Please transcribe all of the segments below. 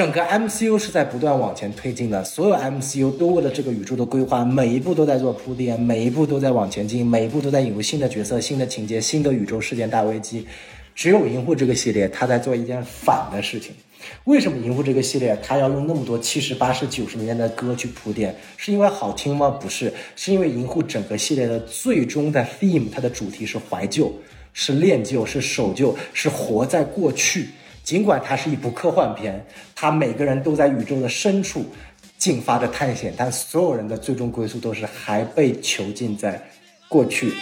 整个 MCU 是在不断往前推进的，所有 MCU 都为了这个宇宙的规划，每一步都在做铺垫，每一步都在往前进，每一步都在引入新的角色、新的情节、新的宇宙事件大危机。只有银护这个系列，他在做一件反的事情。为什么银护这个系列，他要用那么多七十八十九十年代的歌去铺垫？是因为好听吗？不是，是因为银护整个系列的最终的 theme，它的主题是怀旧，是恋旧，是守旧，是活在过去。尽管它是一部科幻片，它每个人都在宇宙的深处进发着探险，但所有人的最终归宿都是还被囚禁在过去。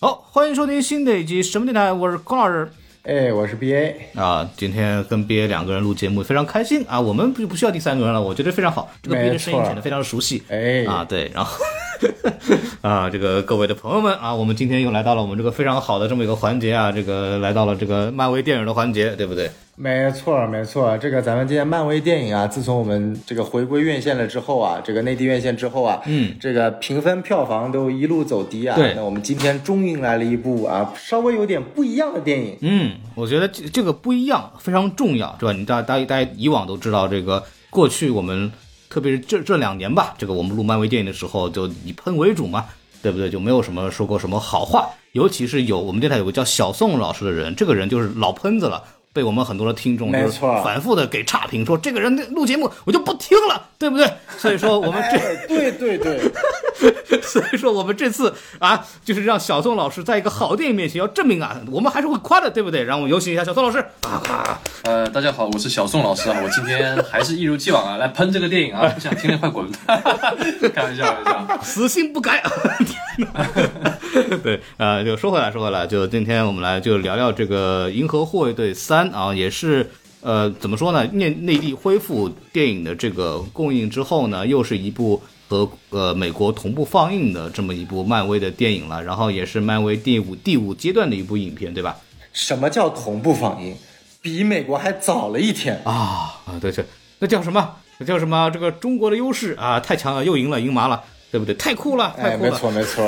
好，欢迎收听新的一集什么电台，我是孔老师。哎，我是 B A 啊，今天跟 B A 两个人录节目非常开心啊，我们不不需要第三个人了，我觉得非常好，这个 B A 的声音显得非常的熟悉。哎，啊对，然后 啊，这个各位的朋友们啊，我们今天又来到了我们这个非常好的这么一个环节啊，这个来到了这个漫威电影的环节，对不对？没错，没错，这个咱们今天漫威电影啊，自从我们这个回归院线了之后啊，这个内地院线之后啊，嗯，这个评分票房都一路走低啊。对，那我们今天终于来了一部啊，稍微有点不一样的电影。嗯，我觉得这这个不一样非常重要，是吧？你大大大家以往都知道，这个过去我们特别是这这两年吧，这个我们录漫威电影的时候就以喷为主嘛，对不对？就没有什么说过什么好话，尤其是有我们电台有个叫小宋老师的人，这个人就是老喷子了。被我们很多的听众就是反复的给差评，说这个人录节目我就不听了，对不对？所以说我们这对对对，所以说我们这次啊，就是让小宋老师在一个好电影面前要证明啊，我们还是会夸的，对不对？让我们有请一下小宋老师。啊呃，大家好，我是小宋老师啊，我今天还是一如既往啊，来喷这个电影啊，不想听的快滚，开玩笑，开玩笑，死性不改。对，呃，就说回来，说回来，就今天我们来就聊聊这个《银河护卫队三》啊，也是呃，怎么说呢？内内地恢复电影的这个供应之后呢，又是一部和呃美国同步放映的这么一部漫威的电影了，然后也是漫威第五第五阶段的一部影片，对吧？什么叫同步放映？比美国还早了一天啊啊！对对，那叫什么？那叫什么？这个中国的优势啊，太强了，又赢了，赢麻了。对不对？太酷了，太酷了！没错，没错。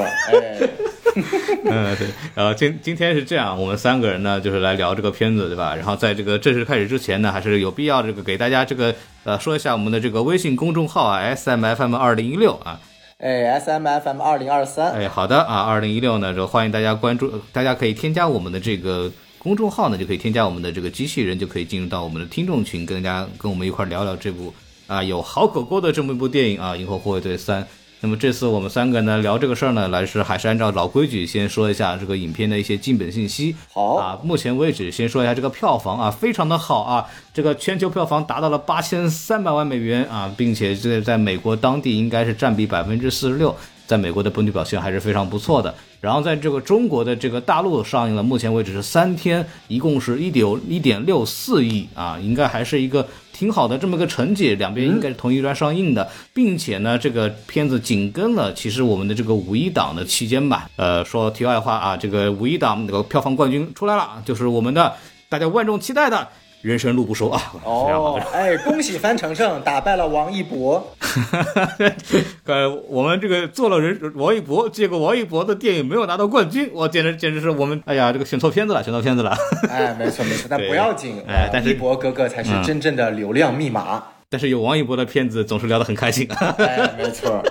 嗯，对。然后今今天是这样，我们三个人呢，就是来聊这个片子，对吧？然后在这个正式开始之前呢，还是有必要这个给大家这个呃说一下我们的这个微信公众号啊，S M F M 二零一六啊。哎，S M F M 二零二三。哎，好的啊，二零一六呢，就欢迎大家关注，大家可以添加我们的这个公众号呢，就可以添加我们的这个机器人，就可以进入到我们的听众群，跟大家跟我们一块聊聊这部啊有好狗狗的这么一部电影啊，《银河护卫队三》。那么这次我们三个呢聊这个事儿呢，来是还是按照老规矩，先说一下这个影片的一些基本信息。好啊，目前为止先说一下这个票房啊，非常的好啊，这个全球票房达到了八千三百万美元啊，并且这在美国当地应该是占比百分之四十六，在美国的本土表现还是非常不错的。然后在这个中国的这个大陆上映了，目前为止是三天，一共是一点一点六四亿啊，应该还是一个。挺好的这么个成绩，两边应该是同一端上映的，并且呢，这个片子紧跟了其实我们的这个五一档的期间吧。呃，说题外话啊，这个五一档那个票房冠军出来了，就是我们的大家万众期待的。人生路不熟啊！哦，哎，恭喜范丞丞打败了王一博。呃，我们这个做了人王一博，结果王一博的电影没有拿到冠军，我简直简直是我们，哎呀，这个选错片子了，选错片子了。哎，没错没错，但不要紧，哎，但是一博哥哥才是真正的流量密码。但是有王一博的片子总是聊得很开心。哎，没错。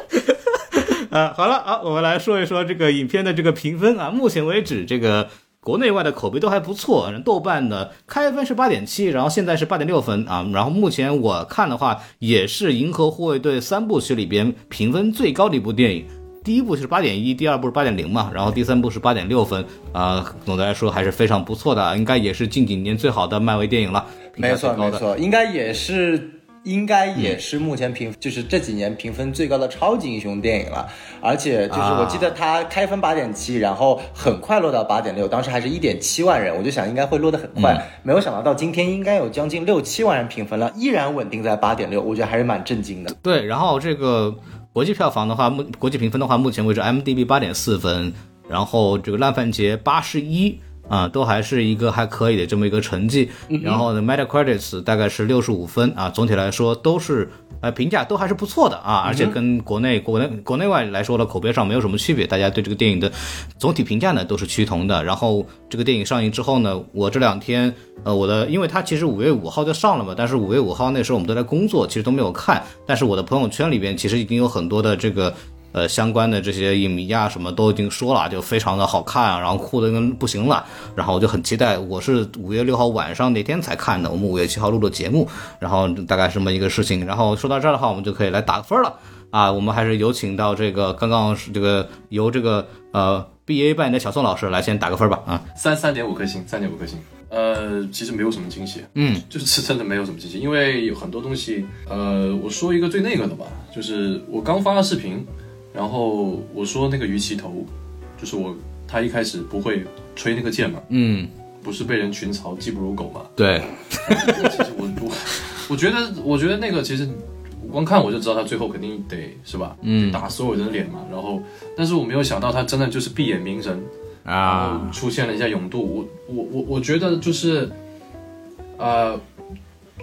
啊，好了啊，我们来说一说这个影片的这个评分啊，目前为止这个。国内外的口碑都还不错，豆瓣的开分是八点七，然后现在是八点六分啊。然后目前我看的话，也是《银河护卫队》三部曲里边评分最高的一部电影。第一部是八点一，第二部是八点零嘛，然后第三部是八点六分啊。总的来说还是非常不错的，应该也是近几年最好的漫威电影了。没错没错，应该也是。应该也是目前评就是这几年评分最高的超级英雄电影了，而且就是我记得它开分八点七，然后很快落到八点六，当时还是一点七万人，我就想应该会落得很快，没有想到到今天应该有将近六七万人评分了，依然稳定在八点六，我觉得还是蛮震惊的。对，然后这个国际票房的话，目国际评分的话，目前为止 M D B 八点四分，然后这个烂番茄八十一。啊，都还是一个还可以的这么一个成绩。然后呢，Metacritic 大概是六十五分啊，总体来说都是呃评价都还是不错的啊，而且跟国内国内国内外来说的口碑上没有什么区别，大家对这个电影的总体评价呢都是趋同的。然后这个电影上映之后呢，我这两天呃我的，因为它其实五月五号就上了嘛，但是五月五号那时候我们都在工作，其实都没有看。但是我的朋友圈里边其实已经有很多的这个。呃，相关的这些影迷啊，什么都已经说了，就非常的好看啊，然后哭的跟不行了，然后我就很期待。我是五月六号晚上那天才看的，我们五月七号录的节目，然后大概这么一个事情。然后说到这儿的话，我们就可以来打个分了啊。我们还是有请到这个刚刚是这个由这个呃 B A 扮演的小宋老师来先打个分吧啊。三三点五颗星，三点五颗星。呃，其实没有什么惊喜，嗯，就是 真的没有什么惊喜，因为有很多东西，呃，我说一个最那个的吧，就是我刚发了视频。然后我说那个鱼鳍头，就是我他一开始不会吹那个剑嘛，嗯，不是被人群嘲技不如狗嘛？对，其实我我我觉得我觉得那个其实光看我就知道他最后肯定得是吧？嗯，打所有人的脸嘛。然后，但是我没有想到他真的就是闭眼鸣人啊，出现了一下勇度。我我我我觉得就是呃，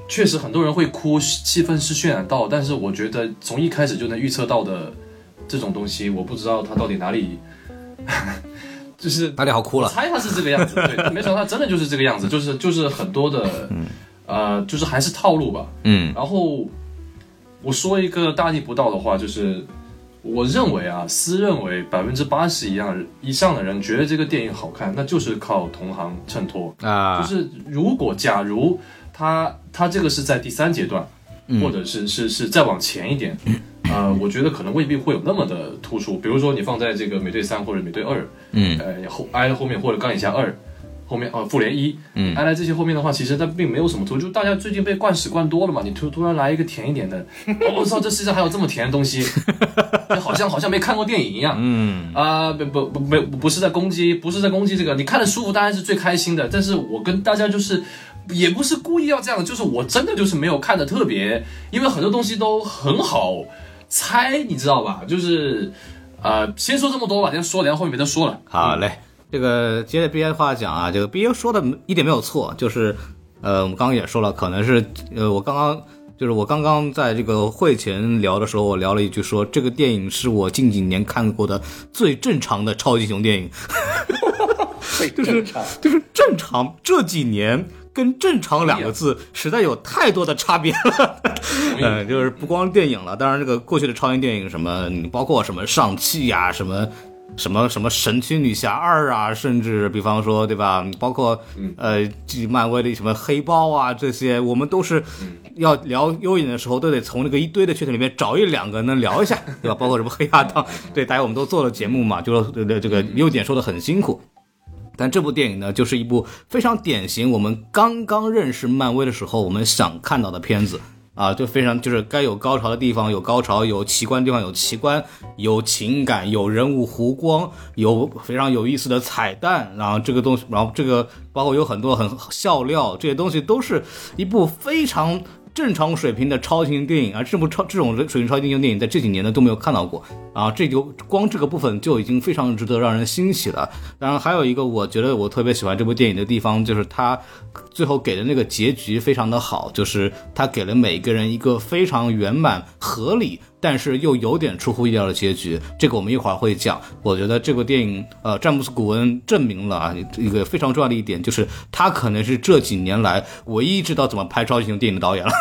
确实很多人会哭，气氛是渲染到，但是我觉得从一开始就能预测到的。这种东西我不知道他到底哪里，就是哪里好哭了。猜他是这个样子，对，没想到他真的就是这个样子，就是就是很多的，呃，就是还是套路吧。嗯。然后我说一个大逆不道的话，就是我认为啊，私认为百分之八十以上以上的人觉得这个电影好看，那就是靠同行衬托啊。就是如果假如他他这个是在第三阶段，或者是是是再往前一点。呃，我觉得可能未必会有那么的突出。比如说，你放在这个美队三或者美队二，嗯，呃后挨了后面或者钢铁侠二后面，呃复联一，嗯，挨在这些后面的话，其实它并没有什么突出。就大家最近被灌屎灌多了嘛，你突突然来一个甜一点的，我操，这世界上还有这么甜的东西，好像好像没看过电影一样。嗯啊，不不不不不是在攻击，不是在攻击这个，你看的舒服当然是最开心的。但是我跟大家就是。也不是故意要这样的，就是我真的就是没有看的特别，因为很多东西都很好。猜你知道吧？就是，呃，先说这么多吧，先说，然后后面别再说了。好嘞，这个接着 B A 话讲啊，这个 B A 说的一点没有错，就是，呃，我们刚刚也说了，可能是，呃，我刚刚就是我刚刚在这个会前聊的时候，我聊了一句说，这个电影是我近几年看过的最正常的超级英雄电影，就是就是正常这几年。跟正常两个字实在有太多的差别了，嗯，就是不光电影了，当然这个过去的超英电影什么，包括什么上汽呀，什么什么什么神奇女侠二啊，甚至比方说对吧，包括呃漫威的什么黑豹啊这些，我们都是要聊优影的时候，都得从那个一堆的缺点里面找一两个能聊一下，对吧？包括什么黑亚当，对，大家我们都做了节目嘛，就说这个优点说的很辛苦。但这部电影呢，就是一部非常典型我们刚刚认识漫威的时候我们想看到的片子啊，就非常就是该有高潮的地方有高潮，有奇观的地方有奇观，有情感，有人物弧光，有非常有意思的彩蛋，然后这个东西，然后这个包括有很多很笑料，这些东西都是一部非常。正常水平的超级英雄电影啊，这部超这种水平超级英雄电影在这几年呢都没有看到过啊，这就光这个部分就已经非常值得让人欣喜了。当然，还有一个我觉得我特别喜欢这部电影的地方，就是它最后给的那个结局非常的好，就是它给了每个人一个非常圆满合理。但是又有点出乎意料的结局，这个我们一会儿会讲。我觉得这部电影，呃，詹姆斯·古恩证明了啊一个非常重要的一点，就是他可能是这几年来唯一知道怎么拍超级英雄电影的导演了。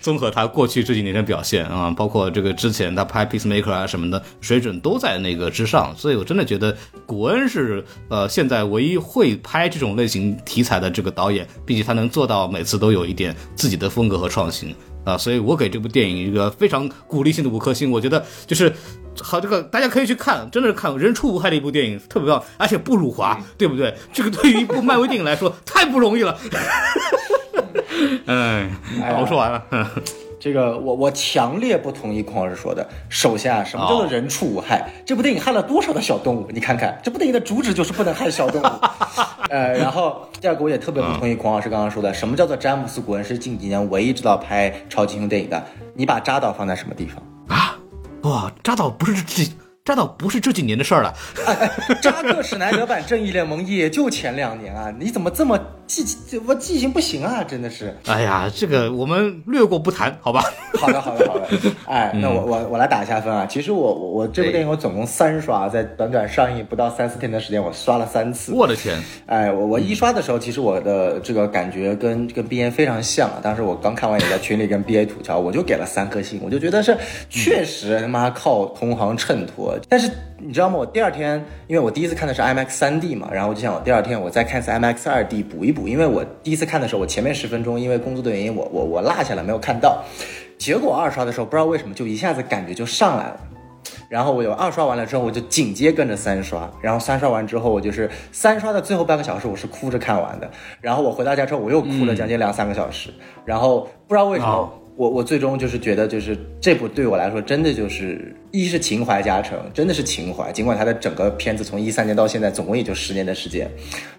综合他过去这几年的表现啊，包括这个之前他拍《Peacemaker》啊什么的，水准都在那个之上。所以我真的觉得古恩是呃现在唯一会拍这种类型题材的这个导演，并且他能做到每次都有一点自己的风格和创新。啊，所以我给这部电影一个非常鼓励性的五颗星。我觉得就是好，这个大家可以去看，真的是看人畜无害的一部电影，特别棒，而且不辱华，对不对？这个对于一部漫威电影来说 太不容易了。哎，我说完了。这个我我强烈不同意孔老师说的。首先啊，什么叫做人畜无害？这部电影害了多少的小动物？你看看，这部电影的主旨就是不能害小动物。呃，然后第二个我也特别不同意孔老师刚刚说的，什么叫做詹姆斯·古恩是近几年唯一知道拍超级英雄电影的？你把扎导放在什么地方啊？哇，扎导不是这这倒不是这几年的事儿了。扎克施奈德版正义联盟也就前两年啊，你怎么这么记我记性不行啊？真的是。哎呀，这个我们略过不谈，好吧？好的，好的，好的。哎，那我我我来打一下分啊。其实我我我这部电影我总共三刷，在短短上映不到三四天的时间，我刷了三次。我的天！哎，我我一刷的时候，其实我的这个感觉跟跟 B A 非常像啊。当时我刚看完也在群里跟 B A 吐槽，我就给了三颗星，我就觉得是确实他妈靠同行衬托。但是你知道吗？我第二天，因为我第一次看的是 IMAX 三 D 嘛，然后我就想我第二天我再看一次 IMAX 二 D 补一补，因为我第一次看的时候，我前面十分钟因为工作的原因，我我我落下了没有看到。结果二刷的时候，不知道为什么就一下子感觉就上来了。然后我有二刷完了之后，我就紧接跟着三刷，然后三刷完之后，我就是三刷的最后半个小时，我是哭着看完的。然后我回到家之后，我又哭了将近两三个小时。然后不知道为什么。我我最终就是觉得，就是这部对我来说，真的就是一是情怀加成，真的是情怀。尽管它的整个片子从一三年到现在，总共也就十年的时间。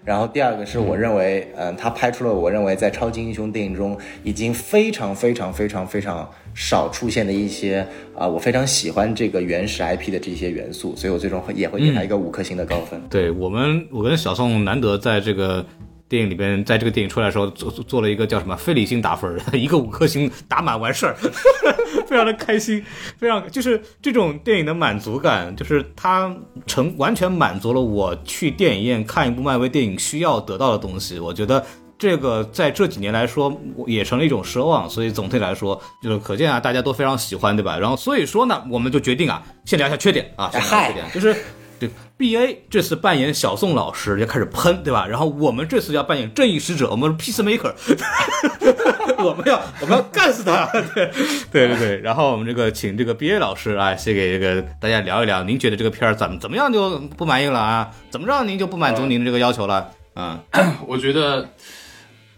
然后第二个是我认为，嗯，他拍出了我认为在超级英雄电影中已经非常非常非常非常少出现的一些啊，我非常喜欢这个原始 IP 的这些元素，所以我最终会也会给他一个五颗星的高分。对我们，我跟小宋难得在这个。电影里边，在这个电影出来的时候，做做了一个叫什么非理性打分，一个五颗星打满完事儿，非常的开心，非常就是这种电影的满足感，就是它成完全满足了我去电影院看一部漫威电影需要得到的东西。我觉得这个在这几年来说也成了一种奢望，所以总体来说就是可见啊，大家都非常喜欢，对吧？然后所以说呢，我们就决定啊，先聊一下缺点啊，先聊缺点，就是。对，B A 这次扮演小宋老师就开始喷，对吧？然后我们这次要扮演正义使者，我们 Peacemaker，我们要我们要干死他，对对对对。然后我们这个请这个 B A 老师啊，先给这个大家聊一聊，您觉得这个片儿怎么怎么样就不满意了啊？怎么着您就不满足您的这个要求了？嗯，我觉得，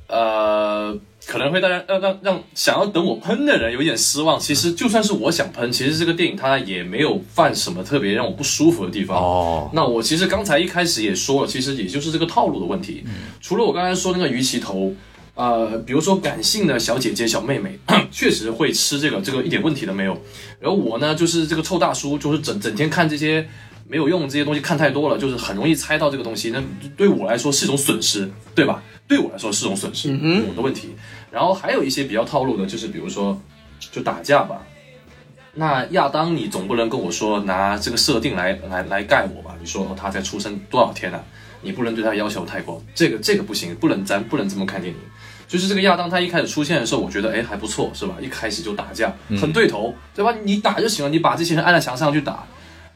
呃。可能会大家让让让想要等我喷的人有点失望。其实就算是我想喷，其实这个电影它也没有犯什么特别让我不舒服的地方。哦，那我其实刚才一开始也说了，其实也就是这个套路的问题。除了我刚才说那个鱼鳍头，呃，比如说感性的小姐姐、小妹妹，确实会吃这个，这个一点问题都没有。然后我呢，就是这个臭大叔，就是整整天看这些没有用这些东西看太多了，就是很容易猜到这个东西。那对我来说是一种损失，对吧？对我来说是种损失，我的问题。然后还有一些比较套路的，就是比如说，就打架吧。那亚当，你总不能跟我说拿这个设定来来来盖我吧？你说他才出生多少天呢？你不能对他要求太高，这个这个不行，不能咱不能这么看电影。就是这个亚当，他一开始出现的时候，我觉得哎还不错，是吧？一开始就打架，很对头，对吧？你打就行了，你把这些人按在墙上去打。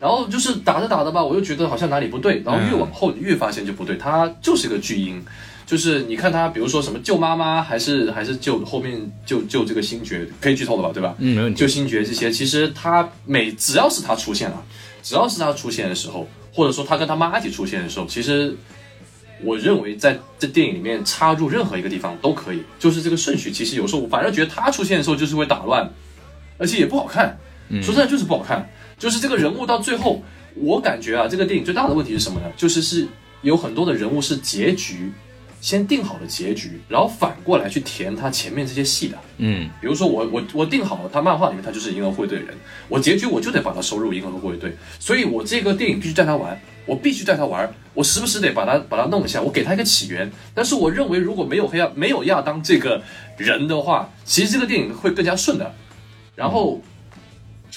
然后就是打着打着吧，我又觉得好像哪里不对，然后越往后越发现就不对，他就是个巨婴。就是你看他，比如说什么救妈妈，还是还是救后面救救这个星爵，可以剧透了吧，对吧？嗯，没问题。救星爵这些，其实他每只要是他出现了，只要是他出现的时候，或者说他跟他妈一起出现的时候，其实我认为在这电影里面插入任何一个地方都可以。就是这个顺序，其实有时候我反而觉得他出现的时候就是会打乱，而且也不好看。说真的，就是不好看。就是这个人物到最后，我感觉啊，这个电影最大的问题是什么呢？就是是有很多的人物是结局。先定好了结局，然后反过来去填他前面这些戏的。嗯，比如说我我我定好了，他漫画里面他就是银河护卫队的人，我结局我就得把他收入银河护卫队，所以我这个电影必须带他玩，我必须带他玩，我时不时得把他把他弄一下，我给他一个起源。但是我认为如果没有黑亚没有亚当这个人的话，其实这个电影会更加顺的。然后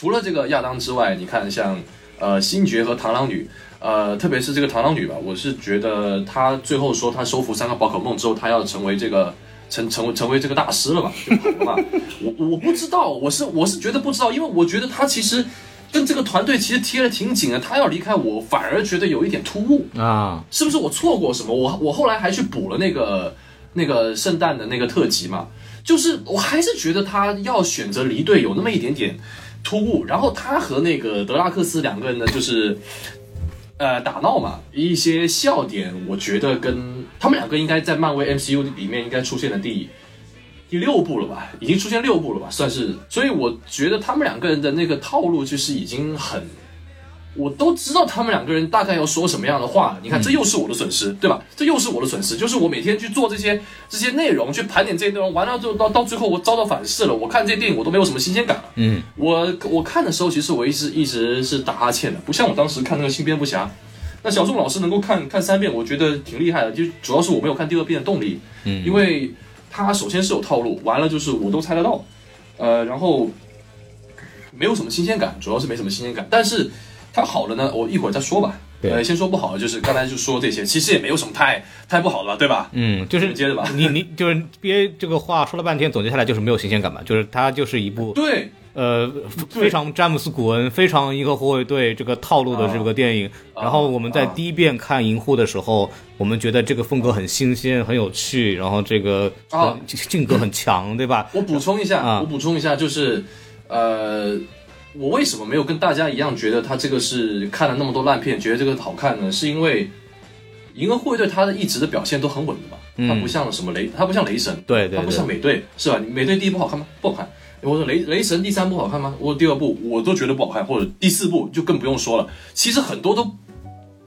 除了这个亚当之外，你看像呃星爵和螳螂女。呃，特别是这个螳螂女吧，我是觉得她最后说她收服三个宝可梦之后，她要成为这个成成为成为这个大师了吧？我我不知道，我是我是觉得不知道，因为我觉得她其实跟这个团队其实贴的挺紧的，她要离开我反而觉得有一点突兀啊，是不是我错过什么？我我后来还去补了那个那个圣诞的那个特辑嘛，就是我还是觉得她要选择离队有那么一点点突兀，然后他和那个德拉克斯两个人呢，就是。呃，打闹嘛，一些笑点，我觉得跟他们两个应该在漫威 MCU 里面应该出现的第第六部了吧，已经出现六部了吧，算是。所以我觉得他们两个人的那个套路就是已经很我都知道他们两个人大概要说什么样的话。你看，这又是我的损失，对吧？这又是我的损失，就是我每天去做这些这些内容，去盘点这些内容，完了之后到到最后我遭到反噬了。我看这些电影我都没有什么新鲜感了。嗯，我我看的时候，其实我一直一直是打哈欠的，不像我当时看那个新蝙蝠侠。那小宋老师能够看看三遍，我觉得挺厉害的。就主要是我没有看第二遍的动力，嗯，因为他首先是有套路，完了就是我都猜得到，呃，然后没有什么新鲜感，主要是没什么新鲜感。但是它好了呢，我一会儿再说吧。对呃，先说不好的，就是刚才就说这些，其实也没有什么太太不好了，对吧？嗯，就是接着吧你你就是 A 这个话说了半天，总结下来就是没有新鲜感嘛，就是它就是一部对，呃非常詹姆斯古恩、非常银河护卫队这个套路的这个电影。然后我们在第一遍看银护的时候，我们觉得这个风格很新鲜、很有趣，然后这个啊呃性格很强，对吧？我补充一下，啊我补充一下，就是呃，我为什么没有跟大家一样觉得他这个是看了那么多烂片，觉得这个好看呢？是因为银河护卫队他的一直的表现都很稳的嘛，嗯他不像什么雷，他不像雷神，对对对他不像美队，是吧？美队第一部好看吗？不好看。我说雷雷神第三部好看吗？我第二部我都觉得不好看，或者第四部就更不用说了。其实很多都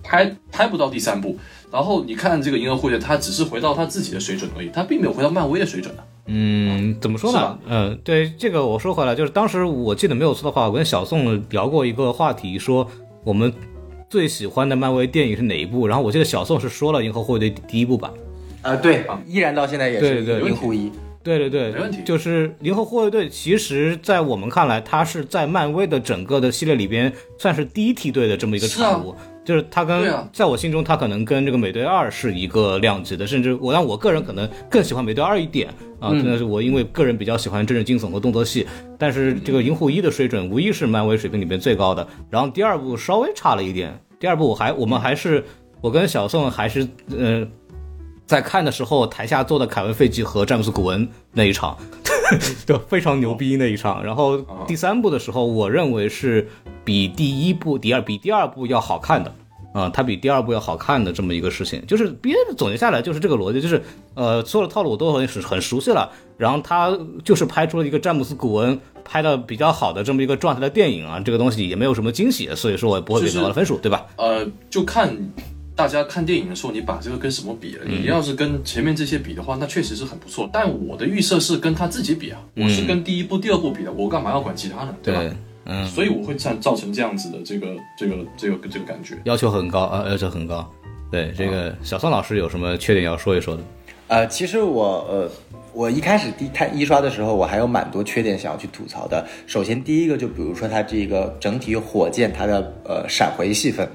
拍拍不到第三部。然后你看这个银河护卫队，他只是回到他自己的水准而已，他并没有回到漫威的水准呢。嗯，怎么说呢？嗯，对这个我说回来，就是当时我记得没有错的话，我跟小宋聊过一个话题，说我们最喜欢的漫威电影是哪一部？然后我记得小宋是说了《银河护卫队》第一部吧？呃，对，依然到现在也是对对银护一。对对对，没问题就是《银河护卫队》，其实，在我们看来，它是在漫威的整个的系列里边，算是第一梯队的这么一个产物。就是它跟、啊在我心中，它可能跟这个美队二是一个量级的，甚至我让我个人可能更喜欢美队二一点啊，真的是我因为个人比较喜欢真人惊悚和动作戏，但是这个银护一的水准无疑是漫威水平里面最高的。然后第二部稍微差了一点，第二部我还我们还是我跟小宋还是呃。在看的时候，台下坐的凯文·费奇和詹姆斯·古恩那一场，就非常牛逼那一场。然后第三部的时候，我认为是比第一部、第二比第二部要好看的。啊、它比第二部要好看的这么一个事情，就是别的总结下来就是这个逻辑，就是呃，所有的套路我都很很熟悉了，然后他就是拍出了一个詹姆斯·古恩拍的比较好的这么一个状态的电影啊，这个东西也没有什么惊喜，所以说我也不会给就是多高的分数，对吧？呃，就看大家看电影的时候，你把这个跟什么比了？你要是跟前面这些比的话，那确实是很不错。但我的预设是跟他自己比啊，我是跟第一部、第二部比的，我干嘛要管其他呢？对吧？嗯，所以我会造造成这样子的这个这个这个这个感觉。要求很高啊，要求很高。对这个小宋老师有什么缺点要说一说的？呃，其实我呃，我一开始第看一刷的时候，我还有蛮多缺点想要去吐槽的。首先第一个就比如说它这个整体火箭它的呃闪回戏份。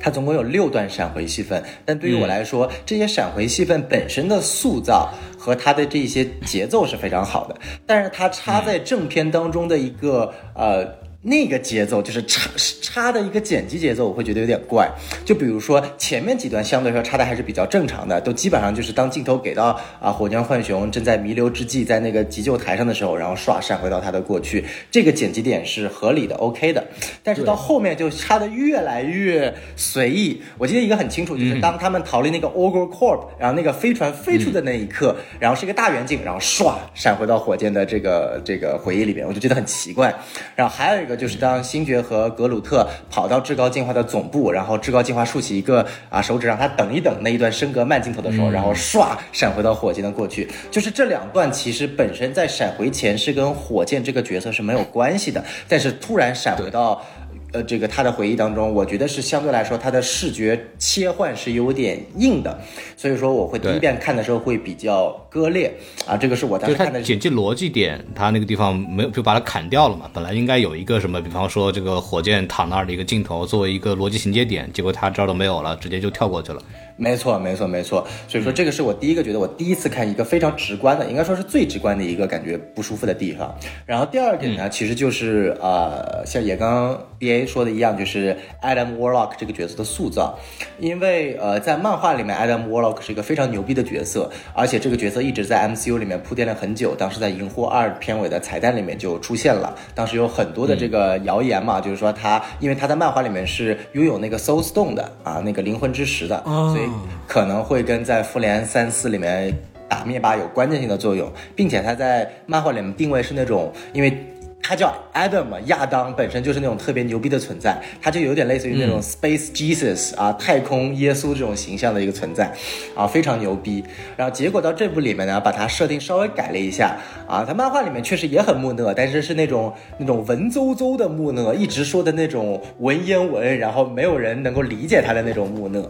它总共有六段闪回戏份，但对于我来说，这些闪回戏份本身的塑造和它的这些节奏是非常好的，但是它插在正片当中的一个呃。那个节奏就是插插的一个剪辑节奏，我会觉得有点怪。就比如说前面几段相对来说插的还是比较正常的，都基本上就是当镜头给到啊火箭浣熊正在弥留之际，在那个急救台上的时候，然后唰闪回到他的过去，这个剪辑点是合理的，OK 的。但是到后面就插的越来越随意。我记得一个很清楚，就是当他们逃离那个 Ogre Corp，然后那个飞船飞出的那一刻，然后是一个大远景，然后唰闪回到火箭的这个这个回忆里面，我就觉得很奇怪。然后还有一个。就是当星爵和格鲁特跑到至高进化的总部，然后至高进化竖起一个啊手指让他等一等那一段升格慢镜头的时候，然后唰闪回到火箭的过去。就是这两段其实本身在闪回前是跟火箭这个角色是没有关系的，但是突然闪回到。呃，这个他的回忆当中，我觉得是相对来说他的视觉切换是有点硬的，所以说我会第一遍看的时候会比较割裂啊，这个是我当时看的。简介逻辑点，他那个地方没有就把它砍掉了嘛。本来应该有一个什么，比方说这个火箭躺那儿的一个镜头作为一个逻辑衔接点，结果他这儿都没有了，直接就跳过去了。没错，没错，没错。所以说，这个是我第一个觉得我第一次看一个非常直观的，应该说是最直观的一个感觉不舒服的地方。然后第二点呢，其实就是呃，像也刚 B A 说的一样，就是 Adam Warlock 这个角色的塑造，因为呃，在漫画里面，Adam Warlock 是一个非常牛逼的角色，而且这个角色一直在 M C U 里面铺垫了很久。当时在《银护二》片尾的彩蛋里面就出现了，当时有很多的这个谣言嘛，就是说他因为他在漫画里面是拥有那个 Soul Stone 的啊，那个灵魂之石的，所以。可能会跟在复联三四里面打灭霸有关键性的作用，并且他在漫画里面定位是那种，因为他叫 Adam，亚当本身就是那种特别牛逼的存在，他就有点类似于那种 Space Jesus 啊，太空耶稣这种形象的一个存在，啊，非常牛逼。然后结果到这部里面呢，把他设定稍微改了一下，啊，他漫画里面确实也很木讷，但是是那种那种文绉绉的木讷，一直说的那种文言文，然后没有人能够理解他的那种木讷。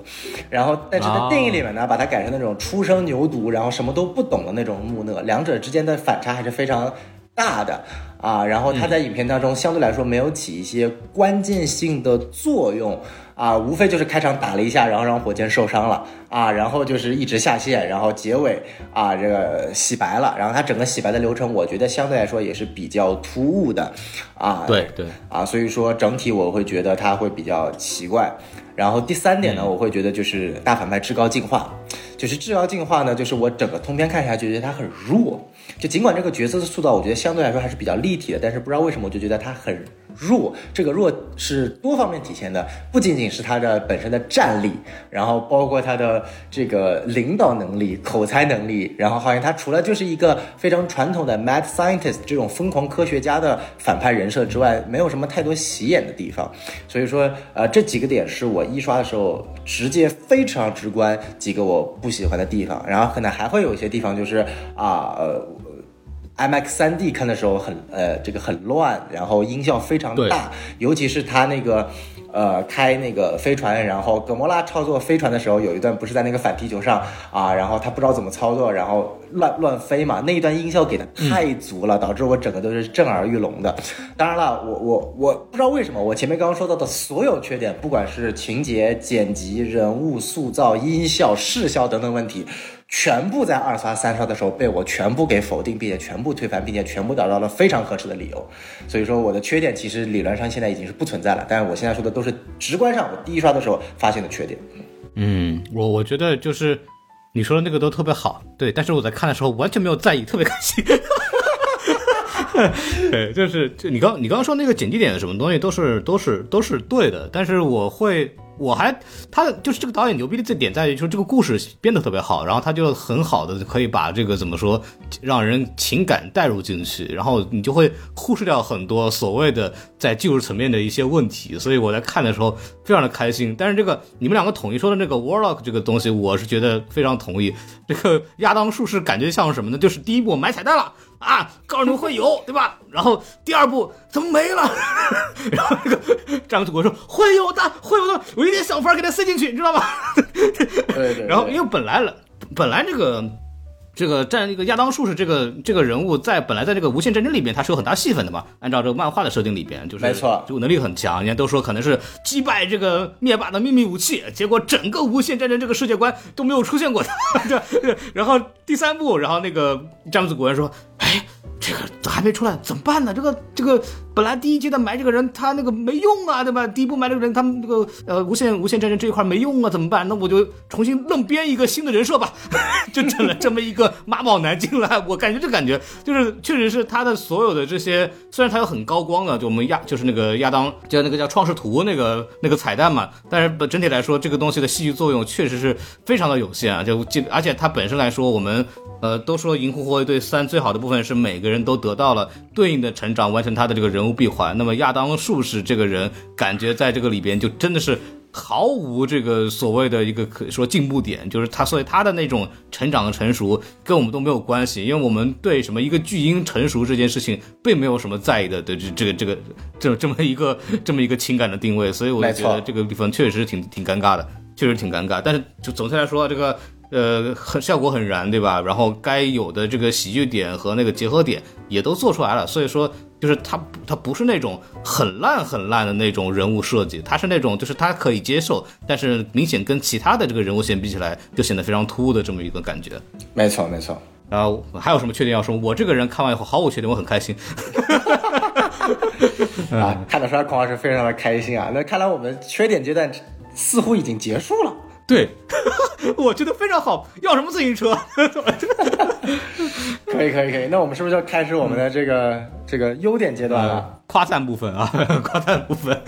然后但是在电影里面呢，把他改成那种初生牛犊，然后什么都不懂的那种木讷，两者之间的反差还是非常。大的啊，然后他在影片当中相对来说没有起一些关键性的作用啊，无非就是开场打了一下，然后让火箭受伤了啊，然后就是一直下线，然后结尾啊这个洗白了，然后他整个洗白的流程，我觉得相对来说也是比较突兀的啊，对对啊，所以说整体我会觉得他会比较奇怪。然后第三点呢，我会觉得就是大反派至高进化，就是至高进化呢，就是我整个通篇看下来就觉得他很弱。就尽管这个角色的塑造，我觉得相对来说还是比较立体的，但是不知道为什么我就觉得他很弱。这个弱是多方面体现的，不仅仅是他的本身的战力，然后包括他的这个领导能力、口才能力，然后好像他除了就是一个非常传统的 mad scientist 这种疯狂科学家的反派人设之外，没有什么太多洗眼的地方。所以说，呃，这几个点是我一刷的时候直接非常直观几个我不喜欢的地方，然后可能还会有一些地方就是啊，呃。IMAX 3D 看的时候很呃这个很乱，然后音效非常大，尤其是他那个呃开那个飞船，然后葛莫拉操作飞船的时候，有一段不是在那个反地球上啊，然后他不知道怎么操作，然后乱乱飞嘛，那一段音效给的太足了，导致我整个都是震耳欲聋的。当然了，我我我不知道为什么，我前面刚刚说到的所有缺点，不管是情节、剪辑、人物塑造、音效、视效等等问题。全部在二刷三刷的时候被我全部给否定，并且全部推翻，并且全部找到了非常合适的理由。所以说我的缺点其实理论上现在已经是不存在了。但是我现在说的都是直观上我第一刷的时候发现的缺点。嗯，我我觉得就是你说的那个都特别好，对。但是我在看的时候完全没有在意，特别开心。对，就是就你刚你刚刚说那个剪辑点什么东西都是都是都是对的，但是我会。我还他就是这个导演牛逼的这点在于，就是这个故事编得特别好，然后他就很好的可以把这个怎么说，让人情感带入进去，然后你就会忽视掉很多所谓的在技术层面的一些问题。所以我在看的时候非常的开心。但是这个你们两个统一说的那个 Warlock 这个东西，我是觉得非常同意。这个亚当术士感觉像什么呢？就是第一部埋彩蛋了。啊，告诉你们会有，对吧？然后第二部怎么没了？然后那个张祖国说会有的，会有的，我一定想法给他塞进去，你知道吧？对对。然后因为本来了，本来这个。这个战那个亚当术士这个这个人物在本来在这个无限战争里边他是有很大戏份的嘛？按照这个漫画的设定里边，就是没错，就能力很强，人家都说可能是击败这个灭霸的秘密武器，结果整个无限战争这个世界观都没有出现过 的。然后第三部，然后那个詹姆斯古恩说，哎。这个还没出来怎么办呢？这个这个本来第一阶段埋这个人他那个没用啊，对吧？第一步埋这个人他们这个呃无限无限战争这一块没用啊，怎么办？那我就重新愣编一个新的人设吧，就整了这么一个妈宝男进来。我感觉这感觉就是确实是他的所有的这些，虽然他有很高光的，就我们亚就是那个亚当叫那个叫创世图那个那个彩蛋嘛，但是本整体来说这个东西的戏剧作用确实是非常的有限啊，就而且它本身来说我们。呃，都说《银河护卫队三》最好的部分是每个人都得到了对应的成长，完成他的这个人物闭环。那么亚当术士这个人，感觉在这个里边就真的是毫无这个所谓的一个可以说进步点，就是他，所以他的那种成长的成熟跟我们都没有关系，因为我们对什么一个巨婴成熟这件事情并没有什么在意的，对这这个这个这这么一个这么一个情感的定位，所以我就觉得这个地方确实挺挺尴尬的，确实挺尴尬。但是就总体来说，这个。呃，很效果很燃，对吧？然后该有的这个喜剧点和那个结合点也都做出来了，所以说就是它它不是那种很烂很烂的那种人物设计，它是那种就是它可以接受，但是明显跟其他的这个人物线比起来就显得非常突兀的这么一个感觉。没错没错。然后还有什么缺点要说？我这个人看完以后毫无缺点，我很开心。啊，看得出来孔老师非常的开心啊！那看来我们缺点阶段似乎已经结束了。对，我觉得非常好。要什么自行车？可以，可以，可以。那我们是不是就开始我们的这个这个优点阶段了？夸赞部分啊，夸赞部分。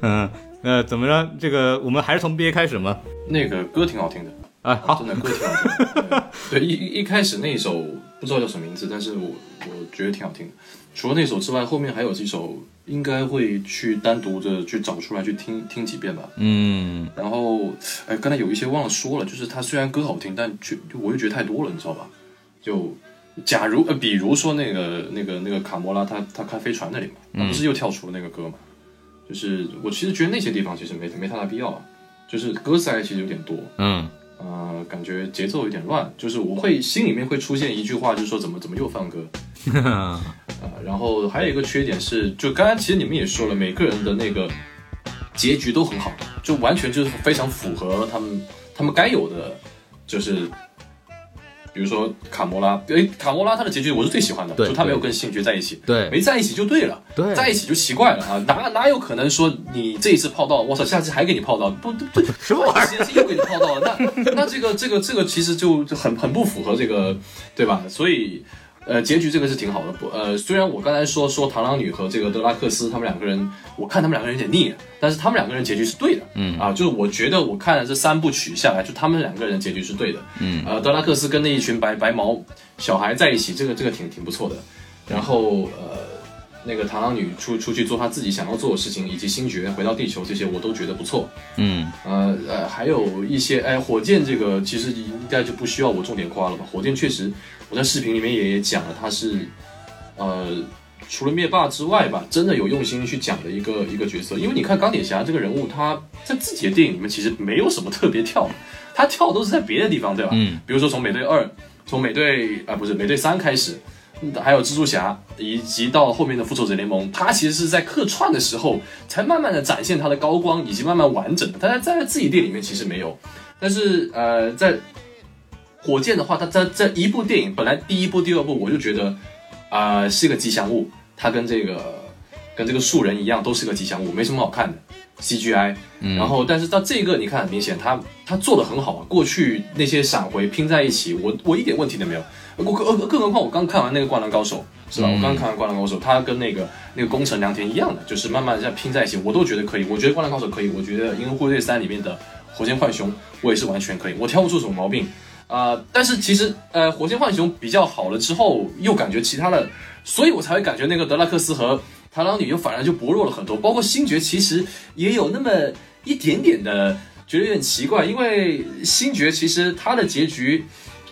嗯，呃，怎么着？这个我们还是从 BA 开始吗？那个歌挺好听的啊，好，真的歌挺好听。对，一一开始那一首不知道叫什么名字，但是我我觉得挺好听的。除了那首之外，后面还有几首，应该会去单独的去找出来去听听几遍吧。嗯，然后，哎，刚才有一些忘了说了，就是它虽然歌好听，但却我又觉得太多了，你知道吧？就假如呃，比如说那个那个那个卡莫拉，他他开飞船那里嘛，他不是又跳出了那个歌嘛？就是我其实觉得那些地方其实没没太大必要啊，就是歌塞其实有点多，嗯，呃，感觉节奏有点乱，就是我会心里面会出现一句话，就是说怎么怎么又放歌，呃，然后还有一个缺点是，就刚刚其实你们也说了，每个人的那个结局都很好，就完全就是非常符合他们他们该有的，就是。比如说卡魔拉，诶，卡魔拉他的结局我是最喜欢的，就他没有跟星爵在一起，对没在一起就对了，对在一起就奇怪了啊，哪哪有可能说你这一次泡到，我操，下次还给你泡到，不不不，什么玩意儿 又给你泡到了，那那这个这个这个其实就就很很不符合这个，对吧？所以。呃，结局这个是挺好的，不，呃，虽然我刚才说说螳螂女和这个德拉克斯他们两个人，我看他们两个人有点腻，但是他们两个人结局是对的，嗯。啊，就是我觉得我看了这三部曲下来，就他们两个人结局是对的，嗯，呃，德拉克斯跟那一群白白毛小孩在一起，这个这个挺挺不错的，然后呃，那个螳螂女出出去做她自己想要做的事情，以及星爵回到地球这些，我都觉得不错，嗯，呃呃，还有一些，哎，火箭这个其实应该就不需要我重点夸了吧？火箭确实，我在视频里面也也讲了，他是，呃，除了灭霸之外吧，真的有用心去讲的一个一个角色。因为你看钢铁侠这个人物，他在自己的电影里面其实没有什么特别跳，他跳都是在别的地方，对吧？嗯，比如说从美队二，从美队啊、不是美队三开始。嗯还有蜘蛛侠，以及到后面的复仇者联盟，他其实是在客串的时候，才慢慢的展现他的高光，以及慢慢完整的。他在在自己店里面其实没有，但是呃，在火箭的话，它在这一部电影本来第一部、第二部我就觉得啊、呃是个吉祥物，它跟这个跟这个树人一样，都是个吉祥物，没什么好看的 CGI。然后，但是到这个你看很明显，它它做的很好啊。过去那些闪回拼在一起，我我一点问题都没有。更更更何况我刚看完那个《灌篮高手》，是吧？我刚看完《灌篮高手》，他跟那个那个宫城良田一样的，就是慢慢这样拼在一起，我都觉得可以。我觉得《灌篮高手》可以，我觉得《银河护卫队三》里面的火箭浣熊，我也是完全可以，我挑不出什么毛病。啊、但是其实呃，火星浣熊比较好了之后，又感觉其他的，所以我才会感觉那个德拉克斯和螳螂女又反而就薄弱了很多。包括星爵其实也有那么一点点的觉得有点奇怪，因为星爵其实他的结局，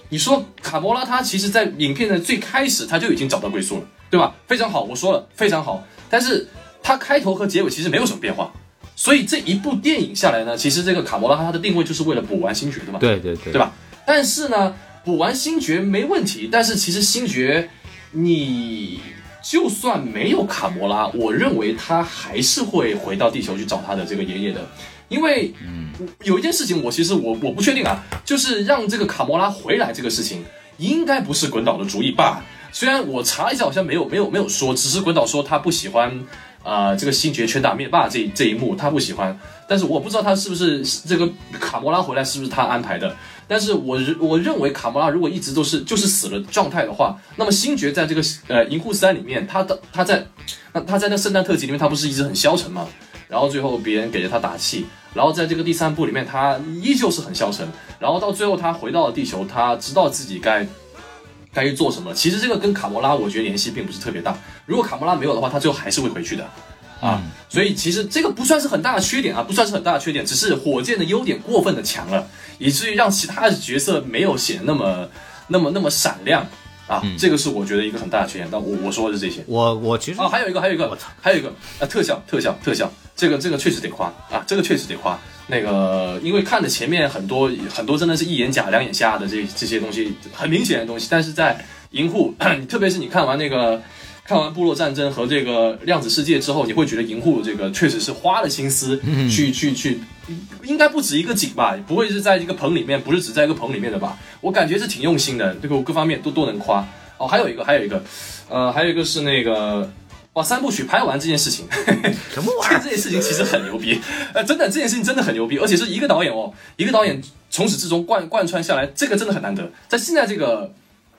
你说卡魔拉他其实在影片的最开始他就已经找到归宿了，对吧？非常好，我说了非常好，但是他开头和结尾其实没有什么变化。所以这一部电影下来呢，其实这个卡魔拉他的定位就是为了补完星爵的嘛，对对对，对吧？但是呢，补完星爵没问题，但是其实星爵，你就算没有卡魔拉，我认为他还是会回到地球去找他的这个爷爷的，因为有一件事情我其实我我不确定啊，就是让这个卡魔拉回来这个事情，应该不是滚导的主意吧？虽然我查了一下，好像没有没有没有说，只是滚导说他不喜欢。啊、这个星爵拳打灭霸这这一幕他不喜欢，但是我不知道他是不是这个卡魔拉回来是不是他安排的。但是我我认为卡魔拉如果一直都是就是死了状态的话，那么星爵在这个呃银护三里面，他的他在那他在那圣诞特辑里面，他不是一直很消沉吗？然后最后别人给了他打气，然后在这个第三部里面，他依旧是很消沉，然后到最后他回到了地球，他知道自己该该去做什么。其实这个跟卡魔拉我觉得联系并不是特别大，如果卡魔拉没有的话，他最后还是会回去的。啊，所以其实这个不算是很大的缺点啊，不算是很大的缺点，只是火箭的优点过分的强了，以至于让其他的角色没有显得那么、那么、那么闪亮啊。这个是我觉得一个很大的缺点。但我我说的是这些我我其实啊，还有一个，还有一个，还有一个啊，特效，特效，特效，这个这个确实得夸啊，这个确实得夸。那个，因为看的前面很多很多真的是一眼假两眼瞎的这这些东西，很明显的东西，但是在银护，特别是你看完那个。看完部落战争和这个量子世界之后，你会觉得银护这个确实是花了心思去、去去，应该不止一个景吧，不会是在一个棚里面，不是只在一个棚里面的吧？我感觉是挺用心的，这个各方面都都能夸。哦，还有一个，还有一个，呃，还有一个是那个，哇，三部曲拍完这件事情，什么玩意儿？这件事情其实很牛逼，呃，真的这件事情真的很牛逼，而且是一个导演哦，一个导演从始至终贯贯穿下来，这个真的很难得，在现在这个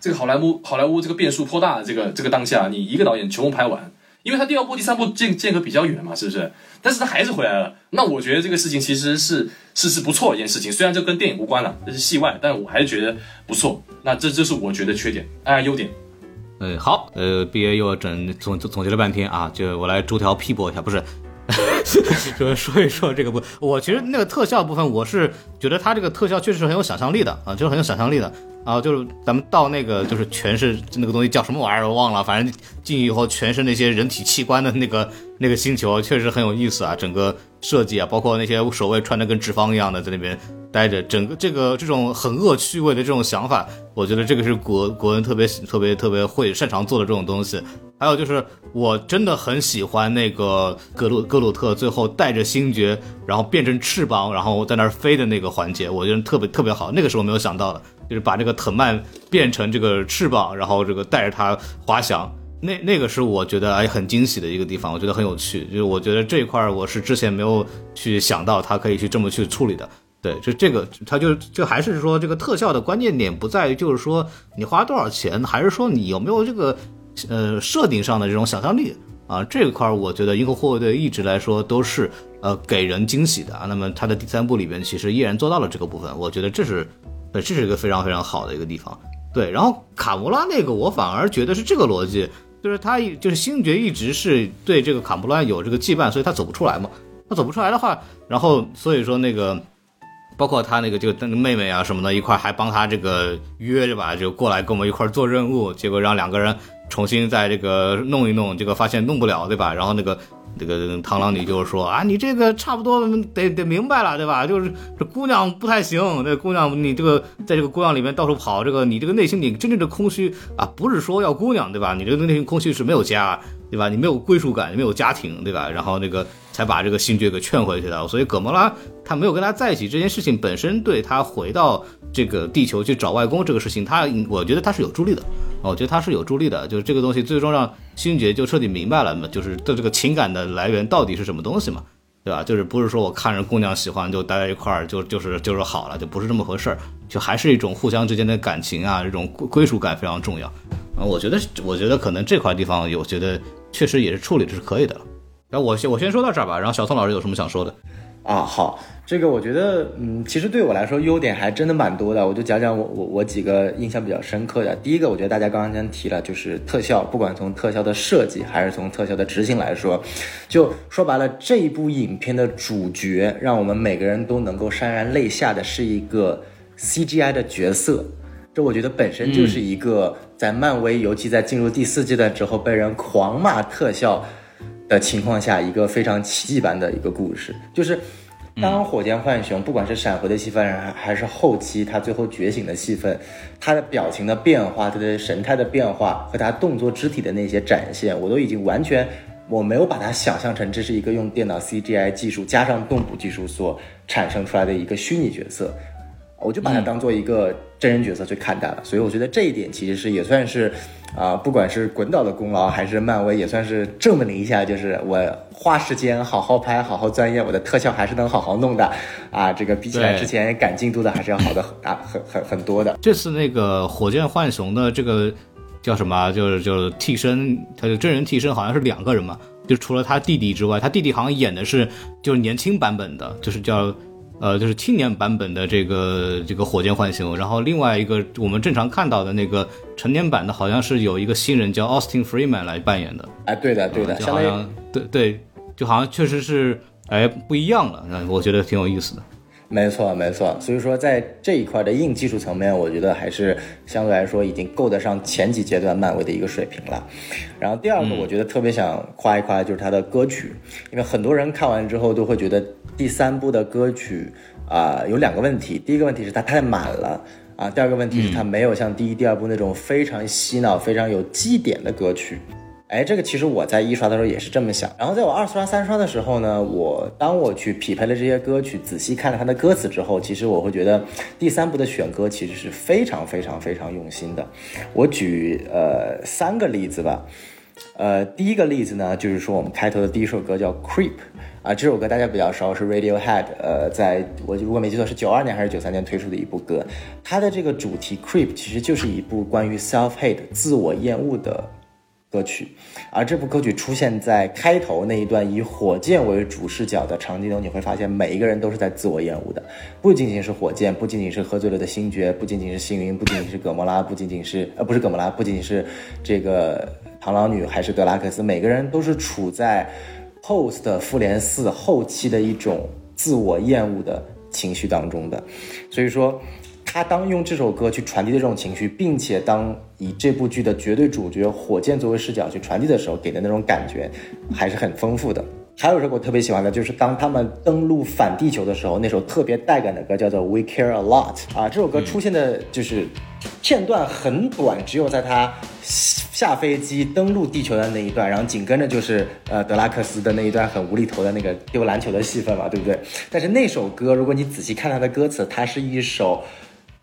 这个好莱坞好莱坞这个变数颇大这个这个当下，你一个导演全部拍完，因为他第二部、第三部间间隔比较远嘛，是不是？但是他还是回来了，那我觉得这个事情其实是是是不错一件事情，虽然这跟电影无关了，这是戏外，但我还是觉得不错。那这这是我觉得缺点，哎、优点。嗯，好，呃，B A 又整总总结了半天啊，就我来逐条批驳一下，不是，说 说一说这个部分，我其实那个特效部分，我是觉得它这个特效确实是很有想象力的啊，就是很有想象力的啊，就是咱们到那个就是全是那个东西叫什么玩意儿我忘了，反正进去以后全是那些人体器官的那个那个星球，确实很有意思啊，整个设计啊，包括那些守卫穿的跟纸方一样的在那边待着，整个这个这种很恶趣味的这种想法，我觉得这个是国国人特别特别特别会擅长做的这种东西。还有就是，我真的很喜欢那个格鲁格鲁特最后带着星爵，然后变成翅膀，然后在那儿飞的那个环节，我觉得特别特别好。那个时候没有想到的，就是把这个藤蔓变成这个翅膀，然后这个带着它滑翔。那那个是我觉得哎很惊喜的一个地方，我觉得很有趣。就是我觉得这一块儿我是之前没有去想到，它可以去这么去处理的。对，就这个，它就就还是说这个特效的关键点不在于就是说你花多少钱，还是说你有没有这个。呃，设定上的这种想象力啊，这块我觉得《银河护卫队》一直来说都是呃给人惊喜的啊。那么它的第三部里边其实依然做到了这个部分，我觉得这是呃这是一个非常非常好的一个地方。对，然后卡穆拉那个我反而觉得是这个逻辑，就是他就是星爵一直是对这个卡穆拉有这个羁绊，所以他走不出来嘛。他走不出来的话，然后所以说那个包括他那个就那个妹妹啊什么的一块还帮他这个约着吧，就过来跟我们一块做任务，结果让两个人。重新在这个弄一弄，这个发现弄不了，对吧？然后那个那个螳螂女就是说啊，你这个差不多得得明白了，对吧？就是这姑娘不太行，那姑娘你这个在这个姑娘里面到处跑，这个你这个内心你真正的空虚啊，不是说要姑娘，对吧？你这个内心空虚是没有家，对吧？你没有归属感，你没有家庭，对吧？然后那个。才把这个星爵给劝回去的，所以葛莫拉他没有跟他在一起这件事情本身对他回到这个地球去找外公这个事情，他我觉得他是有助力的，我觉得他是有助力的，就是这个东西最终让星爵就彻底明白了嘛，就是对这个情感的来源到底是什么东西嘛，对吧？就是不是说我看着姑娘喜欢就待在一块儿就就是就是好了，就不是这么回事儿，就还是一种互相之间的感情啊，这种归归属感非常重要啊。我觉得我觉得可能这块地方有觉得确实也是处理的是可以的。那我先我先说到这儿吧，然后小宋老师有什么想说的？啊，好，这个我觉得，嗯，其实对我来说优点还真的蛮多的，我就讲讲我我我几个印象比较深刻的。第一个，我觉得大家刚刚先提了，就是特效，不管从特效的设计还是从特效的执行来说，就说白了，这一部影片的主角，让我们每个人都能够潸然泪下的是一个 CGI 的角色，这我觉得本身就是一个在漫威，尤其在进入第四阶段之后被人狂骂特效。的情况下，一个非常奇迹般的一个故事，就是当火箭浣熊不管是闪回的戏份，还是后期他最后觉醒的戏份，他的表情的变化，他的神态的变化和他动作肢体的那些展现，我都已经完全我没有把它想象成这是一个用电脑 CGI 技术加上动捕技术所产生出来的一个虚拟角色。我就把它当做一个真人角色去看待了，所以我觉得这一点其实是也算是，啊，不管是滚导的功劳，还是漫威也算是证明了一下，就是我花时间好好拍，好好钻研，我的特效还是能好好弄的，啊，这个比起来之前赶进度的还是要好的很啊很很很多的。这次那个火箭浣熊的这个叫什么？就是就是替身，他就真人替身好像是两个人嘛，就除了他弟弟之外，他弟弟好像演的是就是年轻版本的，就是叫。呃，就是青年版本的这个这个火箭浣熊，然后另外一个我们正常看到的那个成年版的，好像是有一个新人叫 Austin Freeman 来扮演的。哎，对的，对的，就好像对对，就好像确实是哎不一样了，那我觉得挺有意思的。没错，没错。所以说在这一块的硬技术层面，我觉得还是相对来说已经够得上前几阶段漫威的一个水平了。然后第二个，我觉得特别想夸一夸就是它的歌曲，因为很多人看完之后都会觉得。第三部的歌曲啊，有两个问题。第一个问题是它太满了啊，第二个问题是它没有像第一、第二部那种非常洗脑、非常有基点的歌曲。哎，这个其实我在一刷的时候也是这么想。然后在我二刷、三刷的时候呢，我当我去匹配了这些歌曲，仔细看了它的歌词之后，其实我会觉得第三部的选歌其实是非常、非常、非常用心的。我举呃三个例子吧。呃，第一个例子呢，就是说我们开头的第一首歌叫《Creep》。啊，这首歌大家比较熟，是 Radiohead，呃，在我如果没记错是九二年还是九三年推出的一部歌。它的这个主题 Creep 其实就是一部关于 self hate 自我厌恶的歌曲，而这部歌曲出现在开头那一段以火箭为主视角的场景中，你会发现每一个人都是在自我厌恶的，不仅仅是火箭，不仅仅是喝醉了的星爵，不仅仅是星云，不仅仅是葛莫拉，不仅仅是呃不是葛莫拉，不仅仅是这个螳螂女，还是德拉克斯，每个人都是处在 post 复联四后期的一种自我厌恶的情绪当中的，所以说。他当用这首歌去传递的这种情绪，并且当以这部剧的绝对主角火箭作为视角去传递的时候，给的那种感觉还是很丰富的。还有一首我特别喜欢的，就是当他们登陆反地球的时候，那首特别带感的歌叫做《We Care a Lot》啊。这首歌出现的就是片段很短，只有在他下飞机登陆地球的那一段，然后紧跟着就是呃德拉克斯的那一段很无厘头的那个丢篮球的戏份嘛，对不对？但是那首歌，如果你仔细看它的歌词，它是一首。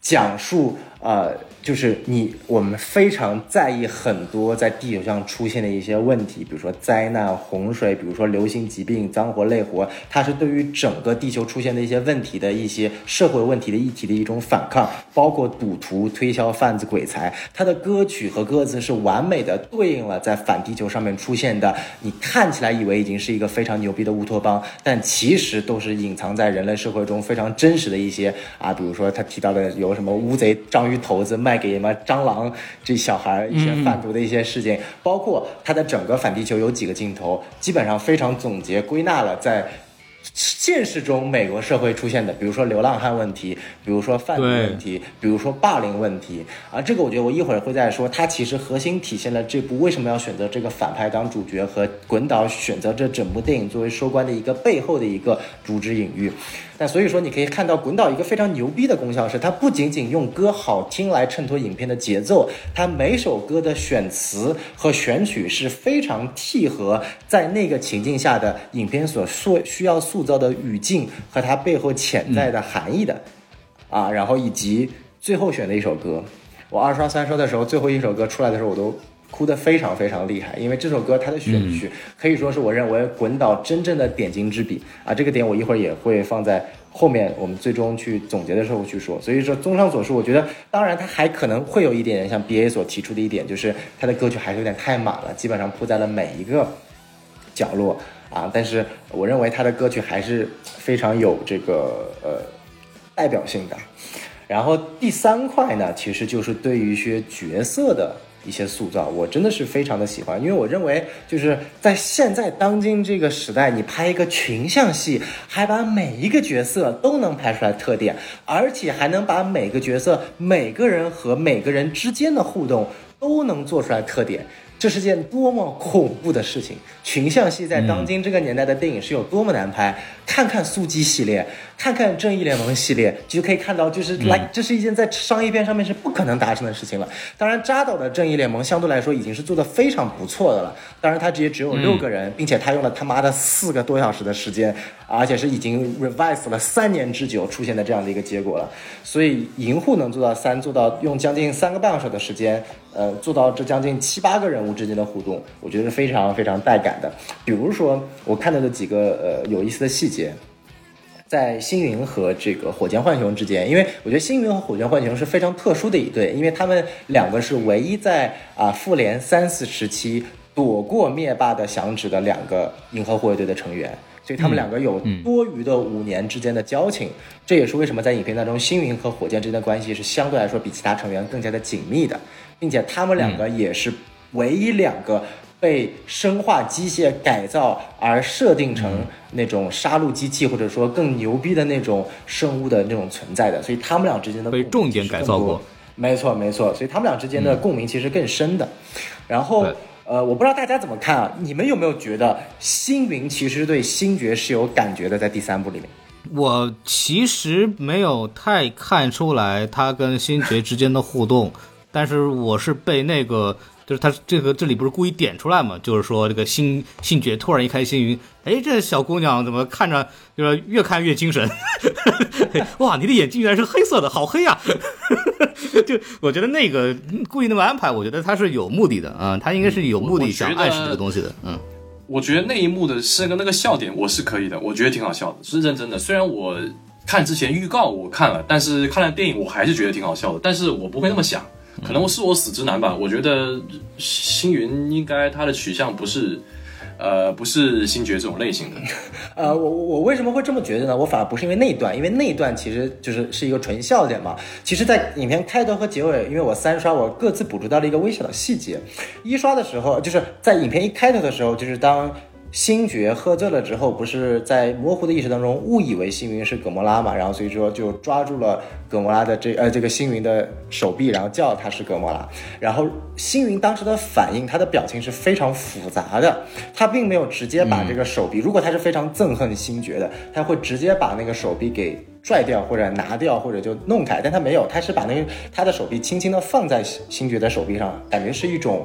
讲述呃，就是你我们非常在意很多在地球上出现的一些问题，比如说灾难、洪水，比如说流行疾病、脏活累活，它是对于整个地球出现的一些问题的一些社会问题的议题的一种反抗，包括赌徒、推销贩子、鬼才。他的歌曲和歌词是完美的对应了在反地球上面出现的，你看起来以为已经是一个非常牛逼的乌托邦，但其实都是隐藏在人类社会中非常真实的一些啊，比如说他提到的有什么乌贼章。鱼头子卖给什么蟑螂这小孩一些贩毒的一些事情，包括他的整个反地球有几个镜头，基本上非常总结归纳了在。现实中，美国社会出现的，比如说流浪汉问题，比如说贩毒问题，比如说霸凌问题啊，这个我觉得我一会儿会再说。它其实核心体现了这部为什么要选择这个反派当主角和滚导选择这整部电影作为收官的一个背后的一个主旨隐喻。那所以说，你可以看到滚导一个非常牛逼的功效是，它不仅仅用歌好听来衬托影片的节奏，它每首歌的选词和选曲是非常契合在那个情境下的影片所塑需要塑造的语境和它背后潜在的含义的，啊，然后以及最后选的一首歌，我二刷三刷的时候，最后一首歌出来的时候，我都。哭得非常非常厉害，因为这首歌它的选曲可以说是我认为滚导真正的点睛之笔啊！这个点我一会儿也会放在后面我们最终去总结的时候去说。所以说，综上所述，我觉得当然它还可能会有一点像 B A 所提出的一点，就是它的歌曲还是有点太满了，基本上铺在了每一个角落啊。但是我认为他的歌曲还是非常有这个呃代表性的。然后第三块呢，其实就是对于一些角色的。一些塑造，我真的是非常的喜欢，因为我认为就是在现在当今这个时代，你拍一个群像戏，还把每一个角色都能拍出来特点，而且还能把每个角色每个人和每个人之间的互动都能做出来特点。这是件多么恐怖的事情！群像戏在当今这个年代的电影是有多么难拍？看看速激系列，看看正义联盟系列，就可以看到，就是来，这是一件在商业片上面是不可能达成的事情了。当然，扎导的正义联盟相对来说已经是做的非常不错的了。当然，他直接只有六个人，并且他用了他妈的四个多小时的时间，而且是已经 revise 了三年之久出现的这样的一个结果了。所以，银护能做到三，做到用将近三个半小时的时间。呃，做到这将近七八个人物之间的互动，我觉得是非常非常带感的。比如说，我看到的几个呃有意思的细节，在星云和这个火箭浣熊之间，因为我觉得星云和火箭浣熊是非常特殊的一对，因为他们两个是唯一在啊复联三四时期躲过灭霸的响指的两个银河护卫队的成员。所以他们两个有多余的五年之间的交情，这也是为什么在影片当中，星云和火箭之间的关系是相对来说比其他成员更加的紧密的，并且他们两个也是唯一两个被生化机械改造而设定成那种杀戮机器或者说更牛逼的那种生物的那种存在的，所以他们俩之间的被重点改造过，没错没错，所以他们俩之间的共鸣其实更深的，然后。呃，我不知道大家怎么看啊？你们有没有觉得星云其实对星爵是有感觉的？在第三部里面，我其实没有太看出来他跟星爵之间的互动，但是我是被那个。就是他这个这里不是故意点出来嘛？就是说这个星星爵突然一开星云，哎，这小姑娘怎么看着就是越看越精神？哇，你的眼睛原来是黑色的，好黑呀！就我觉得那个故意那么安排，我觉得他是有目的的啊，他应该是有目的想暗示这个东西的。嗯，我觉得那一幕的是个那个笑点，我是可以的，我觉得挺好笑的，是认真的。虽然我看之前预告我看了，但是看了电影我还是觉得挺好笑的，但是我不会那么想。可能是我死直男吧，我觉得星云应该他的取向不是。呃，不是星爵这种类型的。呃，我我为什么会这么觉得呢？我反而不是因为那一段，因为那一段其实就是是一个纯笑点嘛。其实，在影片开头和结尾，因为我三刷，我各自捕捉到了一个微小的细节。一刷的时候，就是在影片一开头的时候，就是当。星爵喝醉了之后，不是在模糊的意识当中误以为星云是葛莫拉嘛？然后所以说就抓住了葛莫拉的这呃这个星云的手臂，然后叫他是葛莫拉。然后星云当时的反应，他的表情是非常复杂的，他并没有直接把这个手臂，如果他是非常憎恨星爵的，他会直接把那个手臂给拽掉或者拿掉或者就弄开，但他没有，他是把那个他的手臂轻轻的放在星爵的手臂上，感觉是一种。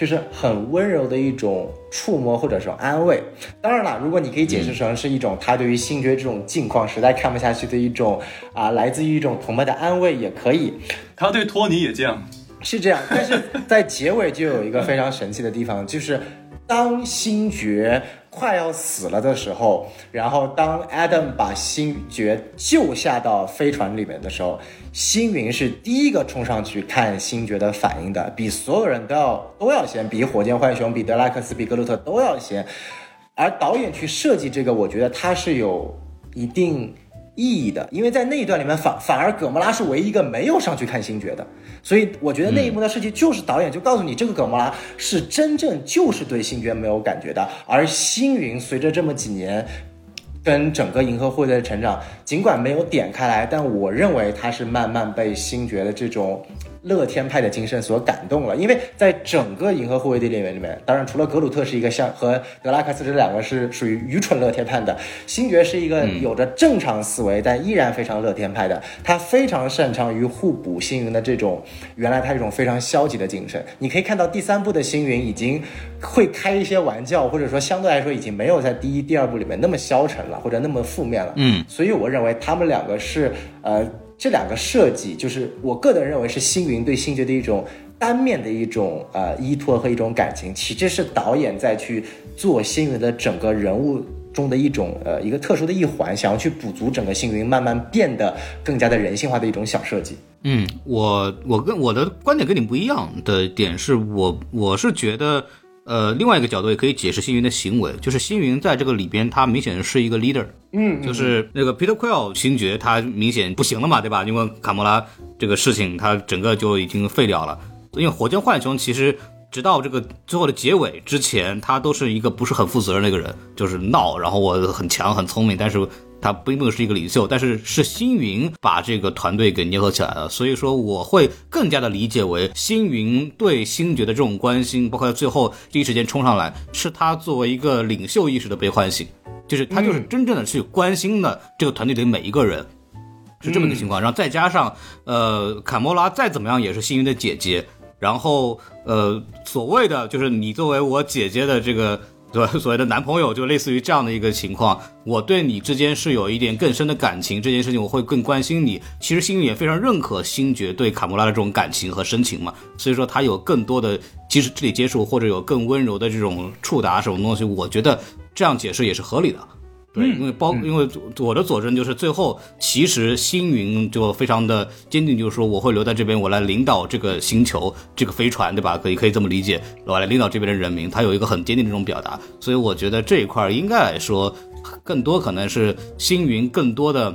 就是很温柔的一种触摸或者说安慰。当然了，如果你可以解释成是一种他对于星爵这种境况实在看不下去的一种啊，来自于一种同伴的安慰也可以。他对托尼也这样，是这样。但是在结尾就有一个非常神奇的地方，就是当星爵。快要死了的时候，然后当 Adam 把星爵救下到飞船里面的时候，星云是第一个冲上去看星爵的反应的，比所有人都要都要先，比火箭浣熊、比德拉克斯、比格鲁特都要先。而导演去设计这个，我觉得他是有一定。意义的，因为在那一段里面反反而葛莫拉是唯一一个没有上去看星爵的，所以我觉得那一幕的设计就是导演就告诉你，这个葛莫拉是真正就是对星爵没有感觉的，而星云随着这么几年跟整个银河护卫队的成长，尽管没有点开来，但我认为他是慢慢被星爵的这种。乐天派的精神所感动了，因为在整个银河护卫队里面里面，当然除了格鲁特是一个像和德拉克斯这两个是属于愚蠢乐天派的，星爵是一个有着正常思维但依然非常乐天派的，他非常擅长于互补星云的这种原来他这种非常消极的精神。你可以看到第三部的星云已经会开一些玩笑，或者说相对来说已经没有在第一、第二部里面那么消沉了，或者那么负面了。嗯，所以我认为他们两个是呃。这两个设计，就是我个人认为是星云对星爵的一种单面的一种呃依托和一种感情，其实是导演在去做星云的整个人物中的一种呃一个特殊的一环，想要去补足整个星云慢慢变得更加的人性化的一种小设计。嗯，我我跟我的观点跟你不一样的点是我我是觉得。呃，另外一个角度也可以解释星云的行为，就是星云在这个里边，他明显是一个 leader，嗯，就是那个 Peter Quill 星爵，他明显不行了嘛，对吧？因为卡莫拉这个事情，他整个就已经废掉了。因为火箭浣熊其实直到这个最后的结尾之前，他都是一个不是很负责任的一个人，就是闹，然后我很强很聪明，但是。他并不是一个领袖，但是是星云把这个团队给捏合起来了，所以说我会更加的理解为星云对星爵的这种关心，包括最后第一时间冲上来，是他作为一个领袖意识的被唤醒，就是他就是真正的去关心的这个团队里每一个人，是这么个情况。然后再加上呃，卡莫拉再怎么样也是星云的姐姐，然后呃，所谓的就是你作为我姐姐的这个。对？所谓的男朋友就类似于这样的一个情况，我对你之间是有一点更深的感情，这件事情我会更关心你。其实星云也非常认可星爵对卡莫拉的这种感情和深情嘛，所以说他有更多的即使肢体接触或者有更温柔的这种触达什么东西，我觉得这样解释也是合理的。对，因为包，因为我的佐证就是最后，其实星云就非常的坚定，就是说我会留在这边，我来领导这个星球，这个飞船，对吧？可以可以这么理解，我来领导这边的人民，他有一个很坚定的这种表达，所以我觉得这一块应该来说，更多可能是星云更多的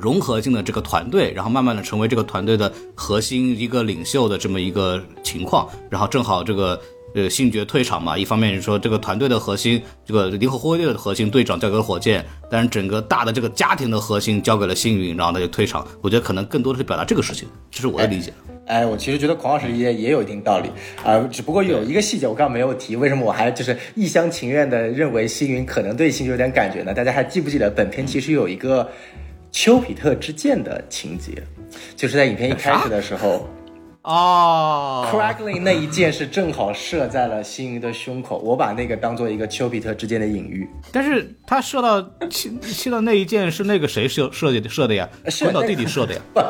融合性的这个团队，然后慢慢的成为这个团队的核心一个领袖的这么一个情况，然后正好这个。呃，星爵退场嘛，一方面是说这个团队的核心，这个银河护卫队的核心队长交给了火箭，但是整个大的这个家庭的核心交给了星云，然后他就退场。我觉得可能更多的是表达这个事情，这是我的理解。哎，我其实觉得孔老师理解也有一定道理啊，只不过有一个细节我刚刚没有提，为什么我还就是一厢情愿的认为星云可能对星爵有点感觉呢？大家还记不记得本片其实有一个丘比特之箭的情节，就是在影片一开始的时候。哦，crackling 那一箭是正好射在了星云的胸口，我把那个当做一个丘比特之间的隐喻。但是他射到切切到那一箭是那个谁射射的射的呀？滚岛弟弟射的呀？不，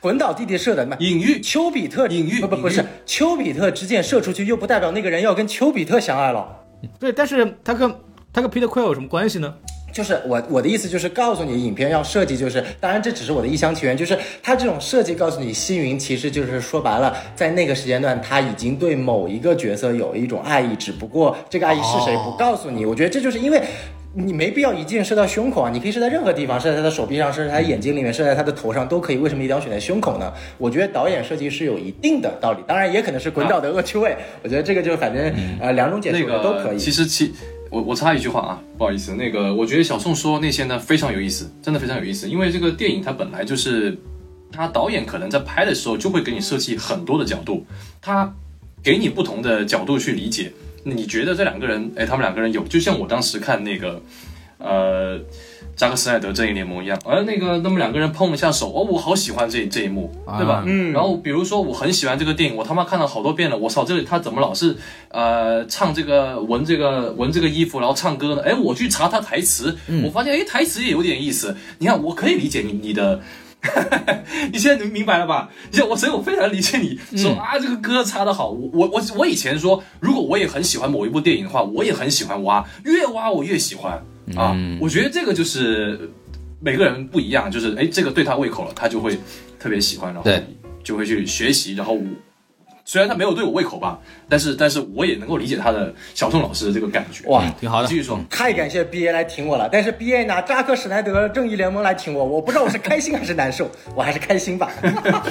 滚岛弟弟射的。隐喻丘比特隐喻不不不是丘比特之箭射出去，又不代表那个人要跟丘比特相爱了。对，但是他跟他跟 Peter Quill 有什么关系呢？就是我我的意思就是告诉你，影片要设计就是，当然这只是我的一厢情愿，就是它这种设计告诉你，星云其实就是说白了，在那个时间段他已经对某一个角色有一种爱意，只不过这个爱意是谁不告诉你。我觉得这就是因为。你没必要一箭射到胸口啊，你可以射在任何地方，射在他的手臂上，射在他眼睛里面，射在他的头上都可以。为什么一定要选在胸口呢？我觉得导演设计是有一定的道理，当然也可能是滚导的恶趣味。我觉得这个就反正呃两种解释那个都可以。其实其我我插一句话啊，不好意思，那个我觉得小宋说那些呢非常有意思，真的非常有意思，因为这个电影它本来就是，他导演可能在拍的时候就会给你设计很多的角度，他给你不同的角度去理解。你觉得这两个人，哎，他们两个人有，就像我当时看那个，呃。扎克施奈德正义联盟一样，而那个那么两个人碰了一下手，哦，我好喜欢这这一幕，对吧？嗯然后比如说我很喜欢这个电影，我他妈看了好多遍了，我操，这里他怎么老是呃唱这个闻这个闻这个衣服，然后唱歌呢？哎，我去查他台词，我发现哎台词也有点意思。你看，我可以理解你你的。你现在能明白了吧？你我所以，我非常理解你说、啊，这个歌插的好。我我我我以前说，如果我也很喜欢某一部电影的话，我也很喜欢挖，越挖我越喜欢啊。我觉得这个就是每个人不一样，就是哎，这个对他胃口了，他就会特别喜欢，然后就会去学习。然后我虽然他没有对我胃口吧，但是但是我也能够理解他的小宋老师的这个感觉。哇，挺好的继。续说，太感谢 B A 来挺我了，但是 B A 拿扎克施耐德正义联盟来挺我，我不知道我是开心还是难受，我还是开心吧。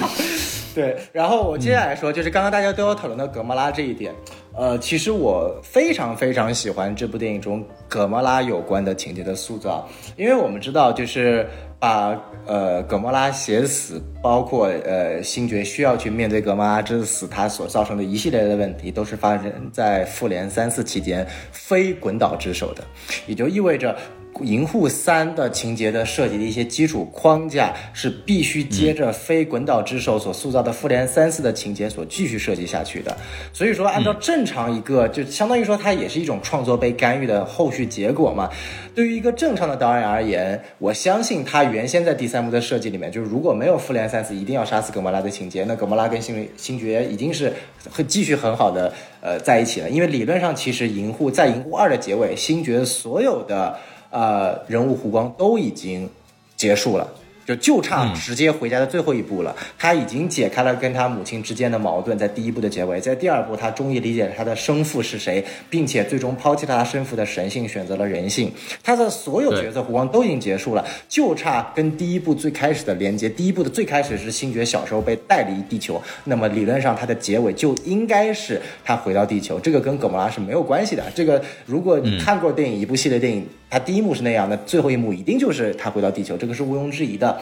对，然后我接下来说，就是刚刚大家都有讨论到格莫拉这一点，呃，其实我非常非常喜欢这部电影中格莫拉有关的情节的塑造，因为我们知道就是。把呃葛莫拉写死，包括呃星爵需要去面对葛莫拉之死，他所造成的一系列的问题，都是发生在复联三四期间非滚导之手的，也就意味着。银护三的情节的设计的一些基础框架是必须接着非滚导之手所塑造的复联三四的情节所继续设计下去的。所以说，按照正常一个，就相当于说它也是一种创作被干预的后续结果嘛。对于一个正常的导演而言，我相信他原先在第三部的设计里面，就是如果没有复联三四一定要杀死葛莫拉的情节，那葛莫拉跟星星爵已经是会继续很好的呃在一起了。因为理论上，其实银护在银护二的结尾，星爵所有的呃人物弧光都已经结束了。就就差直接回家的最后一步了。他已经解开了跟他母亲之间的矛盾，在第一部的结尾，在第二部他终于理解了他的生父是谁，并且最终抛弃了他生父的神性，选择了人性。他的所有角色弧光都已经结束了，就差跟第一部最开始的连接。第一部的最开始是星爵小时候被带离地球，那么理论上他的结尾就应该是他回到地球，这个跟葛莫拉是没有关系的。这个如果你看过电影、一部系列电影，他第一幕是那样，那最后一幕一定就是他回到地球，这个是毋庸置疑的。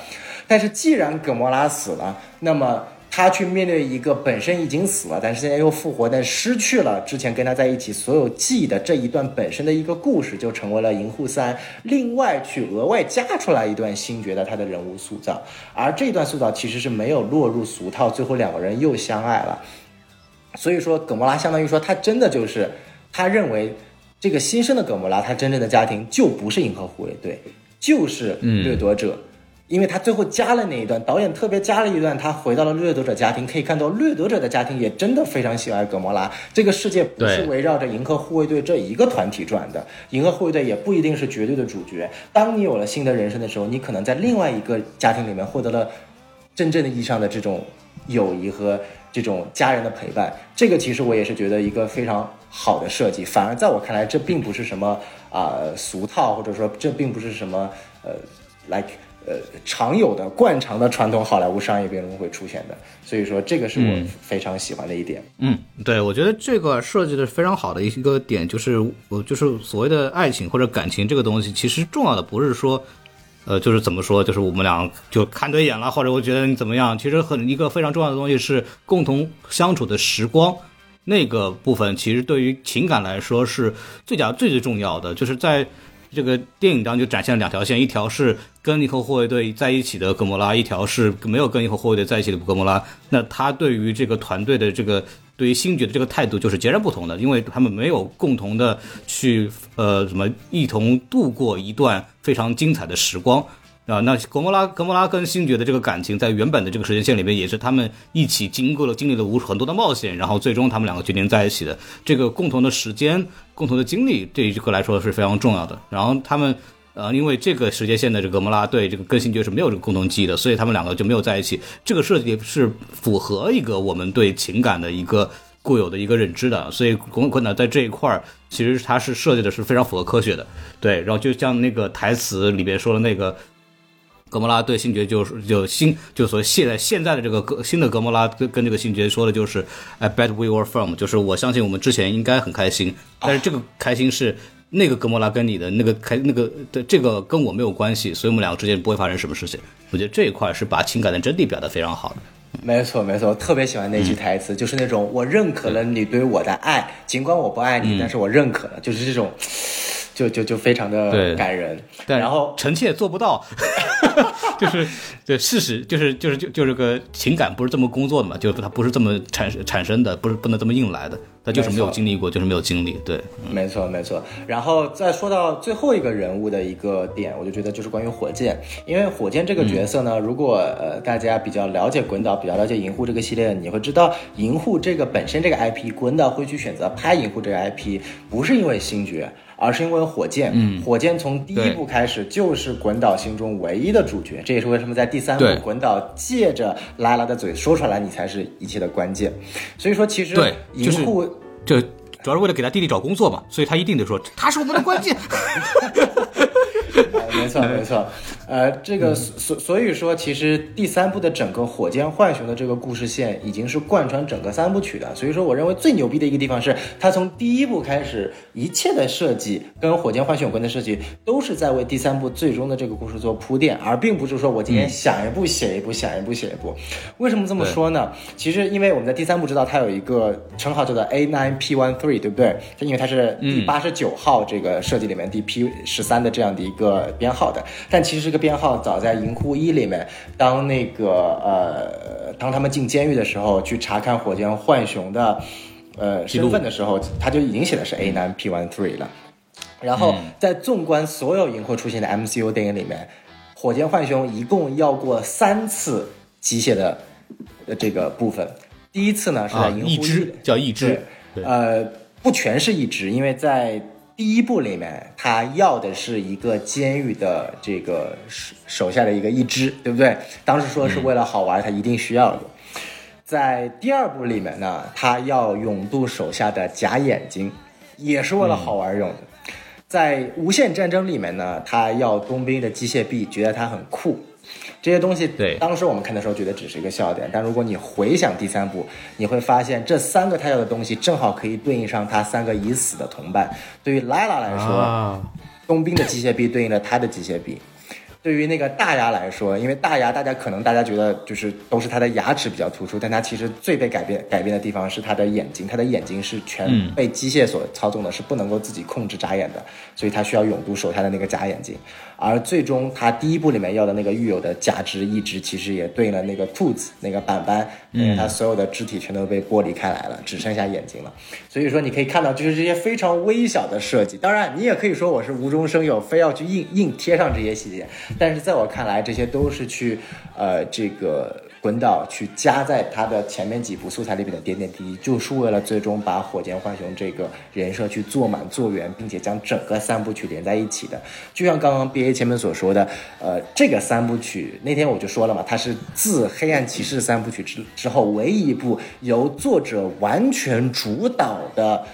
但是既然葛莫拉死了，那么他去面对一个本身已经死了，但是现在又复活，但失去了之前跟他在一起所有记忆的这一段本身的一个故事，就成为了银护三另外去额外加出来一段星爵的他的人物塑造，而这一段塑造其实是没有落入俗套，最后两个人又相爱了。所以说，葛莫拉相当于说他真的就是他认为这个新生的葛莫拉，他真正的家庭就不是银河护卫队，就是掠夺者。因为他最后加了那一段，导演特别加了一段，他回到了掠夺者家庭，可以看到掠夺者的家庭也真的非常喜爱葛莫拉。这个世界不是围绕着银河护卫队这一个团体转的，银河护卫队也不一定是绝对的主角。当你有了新的人生的时候，你可能在另外一个家庭里面获得了真正的意义上的这种友谊和这种家人的陪伴。这个其实我也是觉得一个非常好的设计，反而在我看来，这并不是什么啊、俗套，或者说这并不是什么呃，like。呃，常有的惯常的传统好莱坞商业片中会出现的，所以说这个是我非常喜欢的一点。嗯，对，我觉得这个设计的非常好的一个点就是，我就是所谓的爱情或者感情这个东西，其实重要的不是说，呃，就是怎么说，就是我们俩就看对眼了，或者我觉得你怎么样，其实很一个非常重要的东西是共同相处的时光。那个部分其实对于情感来说是最佳最最重要的，就是在这个电影当中就展现了两条线，一条是跟银河护卫队在一起的格莫拉，一条是没有跟银河护卫队在一起的格莫拉。那他对于这个团队的这个对于星爵的这个态度就是截然不同的，因为他们没有共同的去呃什么一同度过一段非常精彩的时光。啊，那格莫拉格莫拉跟星爵的这个感情，在原本的这个时间线里面，也是他们一起经过了经历了无数很多的冒险，然后最终他们两个决定在一起的。这个共同的时间、共同的经历，对于这个来说是非常重要的。然后他们呃，因为这个时间线的这个格莫拉对这个跟星爵是没有这个共同记忆的，所以他们两个就没有在一起。这个设计是符合一个我们对情感的一个固有的一个认知的，所以滚滚呢在这一块儿，其实它是设计的是非常符合科学的。对，然后就像那个台词里边说的那个。格莫拉对星爵就是就新就说现在现在的这个格新的格莫拉跟跟这个星爵说的就是 I bet we were from，就是我相信我们之前应该很开心，但是这个开心是那个格莫拉跟你的那个开那个的这个跟我没有关系，所以我们两个之间不会发生什么事情。我觉得这一块是把情感的真谛表达非常好的。没错没错，我特别喜欢那句台词，就是那种我认可了你对我的爱，尽管我不爱你，但是我认可了，就是这种。就就就非常的感人，对然后臣妾做不到，就是对事实就是就是就就这个情感不是这么工作的嘛，就是它不是这么产产生的，不是不能这么硬来的，他就是没有经历过，就是没有经历，对，没错没错。然后再说到最后一个人物的一个点，我就觉得就是关于火箭，因为火箭这个角色呢，如果呃大家比较了解滚导，比较了解银护这个系列，你会知道银护这个本身这个 IP，滚导会去选择拍银护这个 IP，不是因为星爵。而是因为火箭，嗯，火箭从第一部开始就是滚导心中唯一的主角，这也是为什么在第三部滚导借着拉拉的嘴说出来，你才是一切的关键。所以说，其实银护这主要是为了给他弟弟找工作嘛，所以他一定得说他是我们的关键。没错，没错。呃，这个所所以说，其实第三部的整个火箭浣熊的这个故事线已经是贯穿整个三部曲的。所以说，我认为最牛逼的一个地方是，它从第一部开始，一切的设计跟火箭浣熊有关的设计，都是在为第三部最终的这个故事做铺垫，而并不是说我今天想一部写一部，想一部写一部。为什么这么说呢？其实因为我们在第三部知道它有一个称号叫做 A nine P one three，对不对？就因为它是第八十九号这个设计里面第 P 十三的这样的一个编号的，但其实这个。编号早在《银护一》里面，当那个呃，当他们进监狱的时候，去查看火箭浣熊的呃身份的时候，他就已经写的是 A nine P one three 了。然后在纵观所有银护出现的 MCU 电影里面，火箭浣熊一共要过三次机械的这个部分。第一次呢是在《银护一》叫一只，呃，不全是一只，因为在。第一部里面，他要的是一个监狱的这个手手下的一个一只，对不对？当时说是为了好玩，他一定需要的。在第二部里面呢，他要永渡手下的假眼睛，也是为了好玩用的。在无限战争里面呢，他要冬兵的机械臂，觉得他很酷。这些东西，对，当时我们看的时候觉得只是一个笑点，但如果你回想第三部，你会发现这三个他要的东西正好可以对应上他三个已死的同伴。对于莱拉来说，冬兵的机械臂对应了他的机械臂。对于那个大牙来说，因为大牙大家可能大家觉得就是都是他的牙齿比较突出，但他其实最被改变改变的地方是他的眼睛，他的眼睛是全被机械所操纵的，是不能够自己控制眨眼的，所以他需要永度手下的那个假眼睛。而最终他第一部里面要的那个狱友的假肢一直其实也对应了那个兔子那个板板，因为他所有的肢体全都被剥离开来了，只剩下眼睛了。所以说你可以看到就是这些非常微小的设计，当然你也可以说我是无中生有，非要去硬硬贴上这些细节。但是在我看来，这些都是去，呃，这个滚导去加在他的前面几部素材里面的点点滴滴，就是为了最终把火箭浣熊这个人设去做满做圆，并且将整个三部曲连在一起的。就像刚刚 B A 前面所说的，呃，这个三部曲那天我就说了嘛，它是自黑暗骑士三部曲之之后唯一一部由作者完全主导的。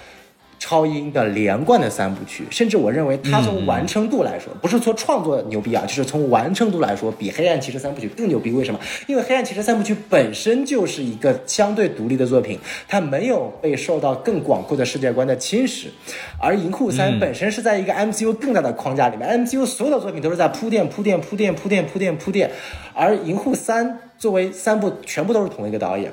超英的连贯的三部曲，甚至我认为它从完成度来说，不是说创作牛逼啊，就是从完成度来说，比《黑暗骑士》三部曲更牛逼。为什么？因为《黑暗骑士》三部曲本身就是一个相对独立的作品，它没有被受到更广阔的世界观的侵蚀，而《银护三》本身是在一个 MCU 更大的框架里面，MCU 所有的作品都是在铺垫、铺垫、铺垫、铺垫、铺垫、铺垫，而《银护三》作为三部全部都是同一个导演。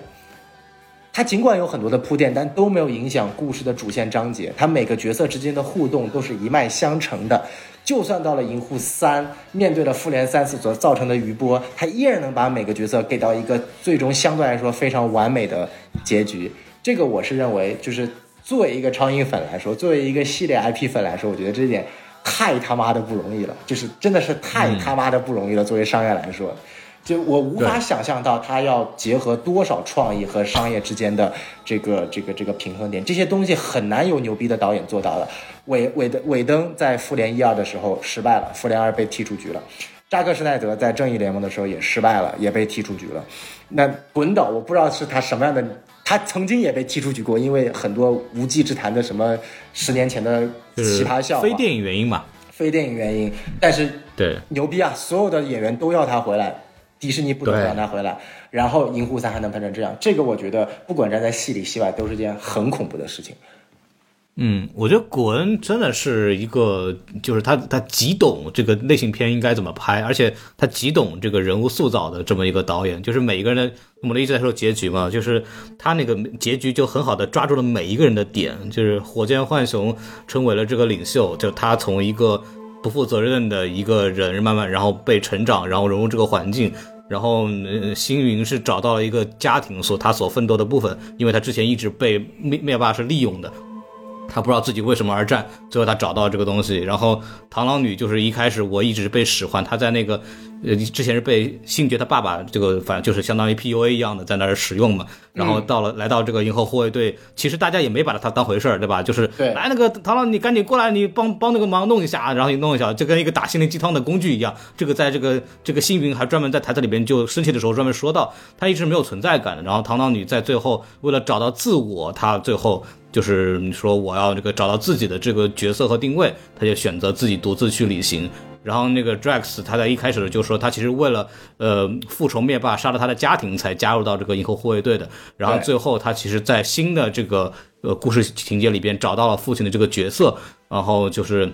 它尽管有很多的铺垫，但都没有影响故事的主线章节。它每个角色之间的互动都是一脉相承的。就算到了银护三，面对了复联三次所造成的余波，他依然能把每个角色给到一个最终相对来说非常完美的结局。这个我是认为，就是作为一个超英粉来说，作为一个系列 IP 粉来说，我觉得这点太他妈的不容易了，就是真的是太他妈的不容易了。作为商业来说。就我无法想象到他要结合多少创意和商业之间的这个这个这个平衡点，这些东西很难有牛逼的导演做到的。韦韦登韦登在复联一二的时候失败了，复联二被踢出局了。扎克施奈德在正义联盟的时候也失败了，也被踢出局了。那滚导我不知道是他什么样的，他曾经也被踢出局过，因为很多无稽之谈的什么十年前的就是奇葩笑话、非电影原因嘛。非电影原因，但是对，牛逼啊！所有的演员都要他回来，迪士尼不能让他回来。然后《银护三》还能拍成这样，这个我觉得不管站在戏里戏外都是件很恐怖的事情。嗯，我觉得古恩真的是一个，就是他他极懂这个类型片应该怎么拍，而且他极懂这个人物塑造的这么一个导演。就是每一个人的，我们一直在说结局嘛，就是他那个结局就很好的抓住了每一个人的点。就是火箭浣熊成为了这个领袖，就他从一个不负责任的一个人，慢慢然后被成长，然后融入这个环境。然后，呃，星云是找到了一个家庭所他所奋斗的部分，因为他之前一直被灭灭霸是利用的，他不知道自己为什么而战，最后他找到这个东西。然后螳螂女就是一开始我一直被使唤，她在那个呃之前是被星爵他爸爸这个反正就是相当于 PUA 一样的在那儿使用嘛。然后到了、来到这个银河护卫队，其实大家也没把他当回事儿，对吧？就是对来那个螳螂你赶紧过来，你帮帮那个忙弄一下，然后你弄一下，就跟一个打心灵鸡汤的工具一样。这个在这个这个星云还专门在台词里边就生气的时候专门说到，他一直没有存在感的。然后螳螂女在最后为了找到自我，她最后。就是说我要这个找到自己的这个角色和定位，他就选择自己独自去旅行。然后那个 Drax 他在一开始就说他其实为了呃复仇灭霸杀了他的家庭才加入到这个银河护卫队的。然后最后他其实，在新的这个呃故事情节里边找到了父亲的这个角色，然后就是。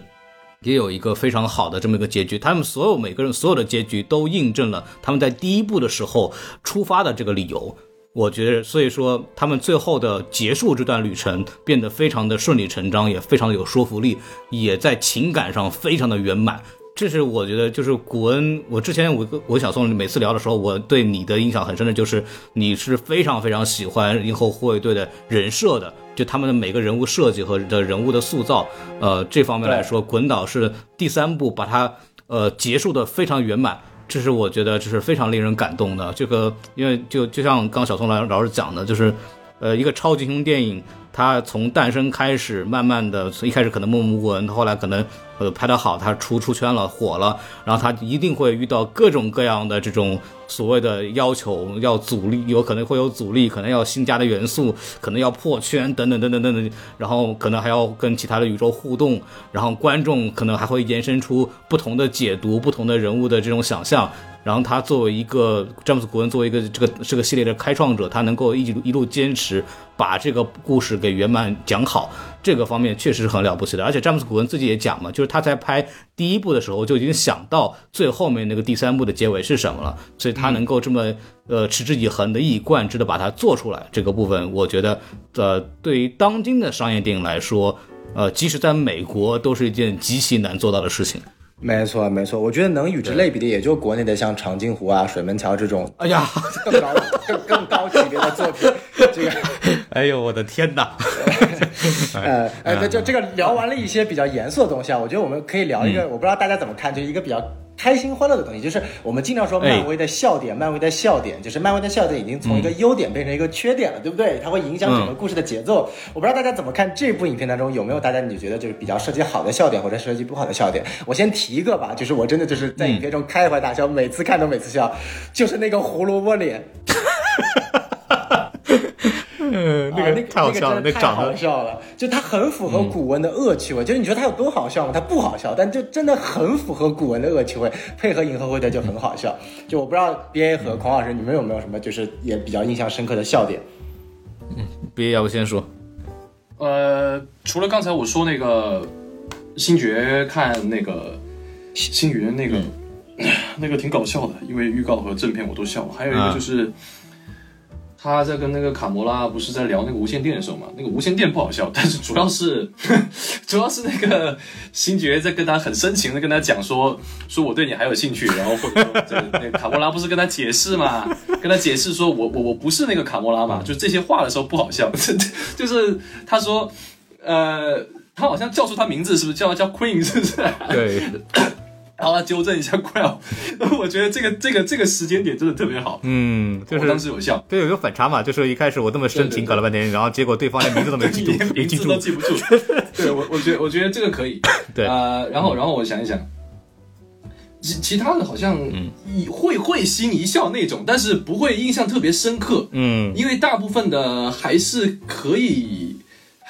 也有一个非常好的这么一个结局，他们所有每个人所有的结局都印证了他们在第一部的时候出发的这个理由。我觉得，所以说他们最后的结束这段旅程变得非常的顺理成章，也非常的有说服力，也在情感上非常的圆满。这是我觉得，就是古恩。我之前我我小宋每次聊的时候，我对你的印象很深的就是你是非常非常喜欢银河护卫队的人设的，就他们的每个人物设计和的人物的塑造，呃，这方面来说，滚导是第三部把它呃结束的非常圆满。这是我觉得这是非常令人感动的。这个因为就就像刚小宋老老师讲的，就是呃一个超级英雄电影，它从诞生开始，慢慢的从一开始可能默默无闻，后来可能呃拍得好，它出出圈了，火了，然后它一定会遇到各种各样的这种所谓的要求，要阻力，有可能会有阻力，可能要新加的元素，可能要破圈等等等等等等，然后可能还要跟其他的宇宙互动，然后观众可能还会延伸出不同的解读，不同的人物的这种想象。然后他作为一个詹姆斯·古恩，作为一个这个这个系列的开创者，他能够一一路坚持把这个故事给圆满讲好，这个方面确实是很了不起的。而且詹姆斯·古恩自己也讲嘛，就是他在拍第一部的时候就已经想到最后面那个第三部的结尾是什么了，所以他能够这么呃持之以恒的、一以贯之的把它做出来。这个部分，我觉得呃，对于当今的商业电影来说，呃，即使在美国都是一件极其难做到的事情。没错，没错，我觉得能与之类比的，也就国内的像长津湖啊、水门桥这种哎呀，更高、更更高级别的作品。这个，哎呦，我的天哪！呃，呃，那就这个聊完了一些比较严肃的东西啊，我觉得我们可以聊一个，我不知道大家怎么看，就一个比较开心欢乐的东西，就是我们经常说漫威的笑点，漫威的笑点，就是漫威的笑点已经从一个优点变成一个缺点了，对不对？它会影响整个故事的节奏。我不知道大家怎么看这部影片当中有没有大家你觉得就是比较设计好的笑点或者设计不好的笑点？我先提一个吧，就是我真的就是在影片中开怀大笑，每次看都每次笑，就是那个胡萝卜脸。嗯，啊，那个太好笑了，那长得笑了，就它很符合古文的恶趣味。就是你觉得它有多好笑吗？它不好笑，但就真的很符合古文的恶趣味，配合银河护卫队就很好笑。就我不知道 B A 和孔老师，你们有没有什么就是也比较印象深刻的笑点？别要不先说，呃，除了刚才我说那个星爵看那个星云那个、那个挺搞笑的，因为预告和正片我都笑。还有一个就是、他在跟那个卡魔拉不是在聊那个无线电的时候嘛，那个无线电不好笑，但是主要是 主要是那个星爵在跟他很深情的跟他讲说说我对你还有兴趣，然后或者说这那个卡魔拉不是跟他解释嘛，跟他解释说我我我不是那个卡魔拉嘛，就这些话的时候不好笑，就是他说呃。他好像叫出他名字，是不是叫叫 Queen？是不是？对，然后他纠正一下 Quell，我觉得这个这个这个时间点真的特别好，嗯，就是当时有效，对有个反差嘛，就是一开始我这么深情搞了半天，然后结果对方连名字都没记住 名字都，记不住。对我，我觉得我觉得这个可以。对。呃，然后然后我想一想，其其他的好像会会心一笑那种，但是不会印象特别深刻，嗯，因为大部分的还是可以，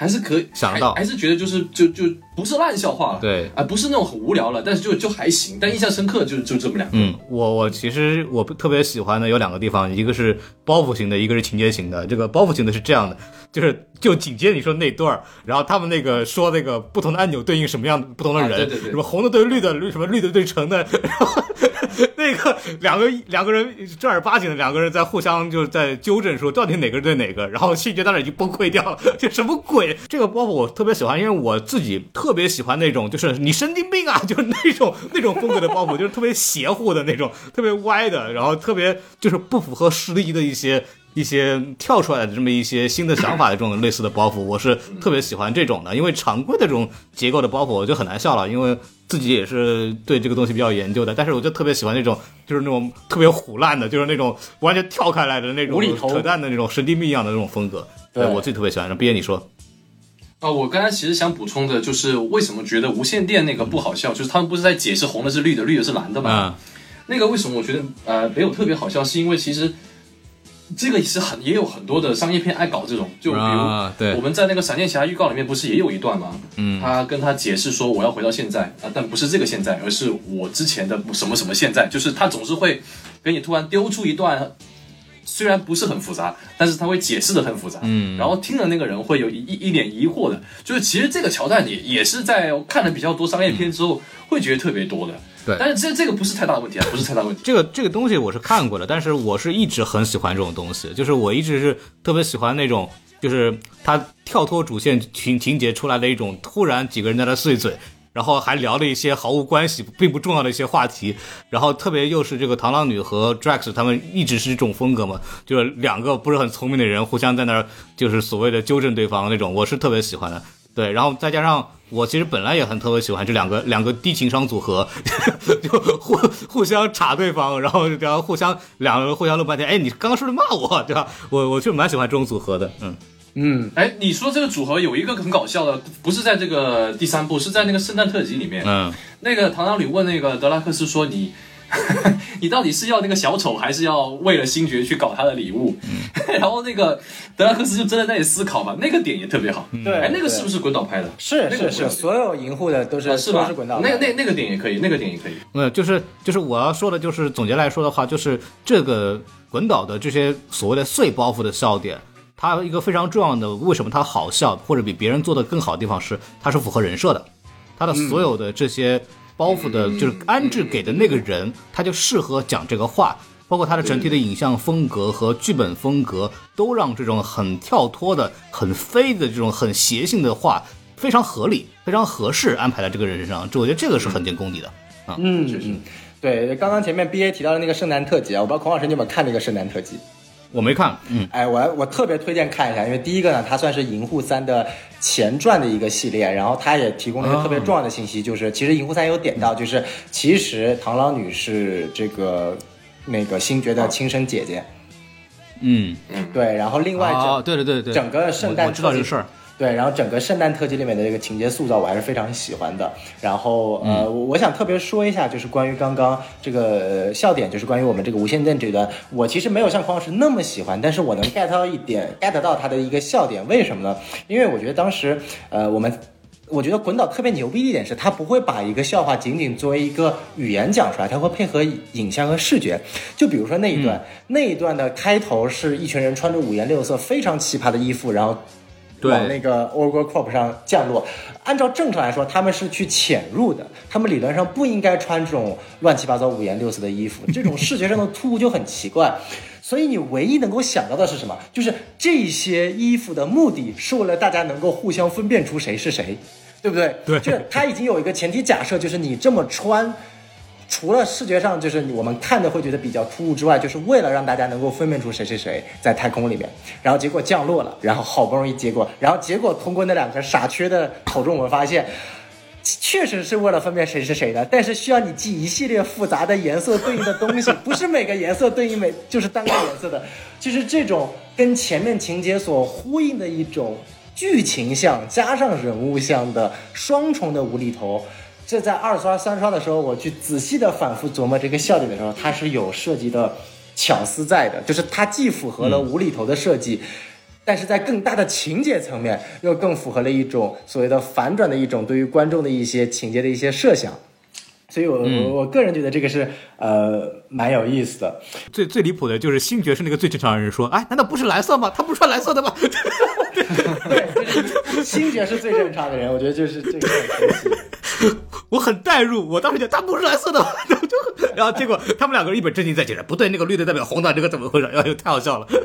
还是可以想到还还是觉得就是就就不是烂笑话了，对啊、不是那种很无聊了，但是就就还行，但印象深刻就就这么两个。嗯，我我其实我特别喜欢的有两个地方，一个是包袱型的，一个是情节型的。这个包袱型的是这样的，就是就紧接着你说那段儿，然后他们那个说那个不同的按钮对应什么样的不同的人，啊对对对什么红的对绿的，绿什么绿的对橙的，然 后 那个两个两个人正儿八经的两个人在互相就是在纠正说到底哪个对哪个，然后细节当然已经崩溃掉了，这什么鬼？这个包袱我特别喜欢，因为我自己特别喜欢那种就是你神经病啊，就是那种那种风格的包袱，就是特别邪乎的那种，特别歪的，然后特别就是不符合实力的一些。一些跳出来的这么一些新的想法的这种类似的包袱，我是特别喜欢这种的，因为常规的这种结构的包袱我就很难笑了，因为自己也是对这个东西比较研究的，但是我就特别喜欢那种就是那种特别虎烂的，就是那种完全跳开来的那种无厘头。扯淡的那种神经病一样的那种风格，对我自己特别喜欢。让毕业你说，啊、我刚才其实想补充的就是为什么觉得无线电那个不好笑，就是他们不是在解释红的是绿的，绿的是蓝的吗？嗯。那个为什么我觉得呃没有特别好笑，是因为其实这个是很也有很多的商业片爱搞这种，就比如、啊对。我们在那个闪电侠预告里面不是也有一段吗？嗯。他跟他解释说我要回到现在啊，但不是这个现在，而是我之前的什么什么现在，就是他总是会给你突然丢出一段。虽然不是很复杂，但是他会解释的很复杂，嗯。然后听的那个人会有一一一脸疑惑的，就是其实这个桥段也也是在看了比较多商业片之后会觉得特别多的，对但是这这个不是太大的问题啊，不是太大问题。这个这个东西我是看过的，但是我是一直很喜欢这种东西，就是我一直是特别喜欢那种，就是他跳脱主线情情节出来的一种突然几个人在那碎嘴。然后还聊了一些毫无关系、并不重要的一些话题，然后特别又是这个螳螂女和 Drax 他们一直是这种风格嘛，就是两个不是很聪明的人互相在那儿就是所谓的纠正对方那种，我是特别喜欢的。对，然后再加上我其实本来也很特别喜欢这两个两个低情商组合，就互互相查对方，然后然后互相两个人互相乐半天，哎，你刚刚是不是骂我，对吧？我我就蛮喜欢这种组合的，嗯嗯，哎，你说这个组合有一个很搞笑的，不是在这个第三部，是在那个圣诞特辑里面。嗯，那个螳螂女问那个德拉克斯说你。你到底是要那个小丑，还是要为了星爵去搞他的礼物？然后那个德拉克斯就真的在那里思考嘛，那个点也特别好。对哎，那个是不是滚导拍的？是是是，所有银护的都是、啊是吧是滚导那个那那个点也可以，那个点也可以。没有，就是就是我要说的，就是总结来说的话，就是这个滚导的这些所谓的碎包袱的笑点，它一个非常重要的，为什么它好笑，或者比别人做的更好的地方是，它是符合人设的，它的所有的这些包袱的，就是安置给的那个人，他就适合讲这个话。包括他的整体的影像风格和剧本风格，都让这种很跳脱的、很飞的这种很邪性的话非常合理、非常合适安排在这个人身上。这我觉得这个是很见功底的啊。嗯确实嗯，对，刚刚前面 B A 提到的那个圣诞特辑啊，我不知道孔老师你有没有看那个圣诞特辑？我没看，嗯，哎，我我特别推荐看一下，因为第一个呢，它算是《银护三》的前传的一个系列，然后它也提供了一个特别重要的信息，就是其实《银护三》有点到，就是其实螳螂女是这个那个星爵的亲生姐姐，嗯，对，然后另外整、哦，对对对对，整个圣诞我我知道这个事儿，对，然后整个圣诞特辑里面的这个情节塑造，我还是非常喜欢的。然后呃，嗯我我想特别说一下，就是关于刚刚这个呃笑点，就是关于我们这个无线电这一段，我其实没有像匡老师那么喜欢，但是我能 get 到一点，get 到他的一个笑点。为什么呢？因为我觉得当时呃我们。我觉得滚导特别牛逼的一点是，他不会把一个笑话仅仅作为一个语言讲出来，他会配合影像和视觉。就比如说那一段，那一段的开头是一群人穿着五颜六色、非常奇葩的衣服，然后对往那个 Orgo Corp 上降落。按照正常来说，他们是去潜入的，他们理论上不应该穿这种乱七八糟、五颜六色的衣服，这种视觉上的突兀就很奇怪。所以你唯一能够想到的是什么？就是这些衣服的目的是为了大家能够互相分辨出谁是谁，对不对？对就是他已经有一个前提假设，就是你这么穿。除了视觉上就是我们看的会觉得比较突兀之外，就是为了让大家能够分辨出谁是谁在太空里面，然后结果降落了，然后好不容易结果，然后结果通过那两个傻缺的口中，我们发现确实是为了分辨谁是谁的，但是需要你记一系列复杂的颜色对应的东西，不是每个颜色对应每就是单个颜色的，就是这种跟前面情节所呼应的一种剧情向加上人物向的双重的无厘头。这在二刷、三刷的时候，我去仔细的反复琢磨这个笑点的时候，它是有设计的巧思在的，就是它既符合了无厘头的设计。但是在更大的情节层面，又更符合了一种所谓的反转的一种对于观众的一些情节的一些设想，所以我我我个人觉得这个是呃蛮有意思的。最最离谱的就是星爵是那个最正常的人说，哎，难道不是蓝色吗？他不穿蓝色的吗？对，就是星爵是最正常的人，我觉得就是这个很神奇。我很代入，我当时觉得他不是蓝色的，然 后就然后结果他们两个人一本正经在解释，不对，那个绿的代表红的，这个怎么回事？哎呦，太好笑了。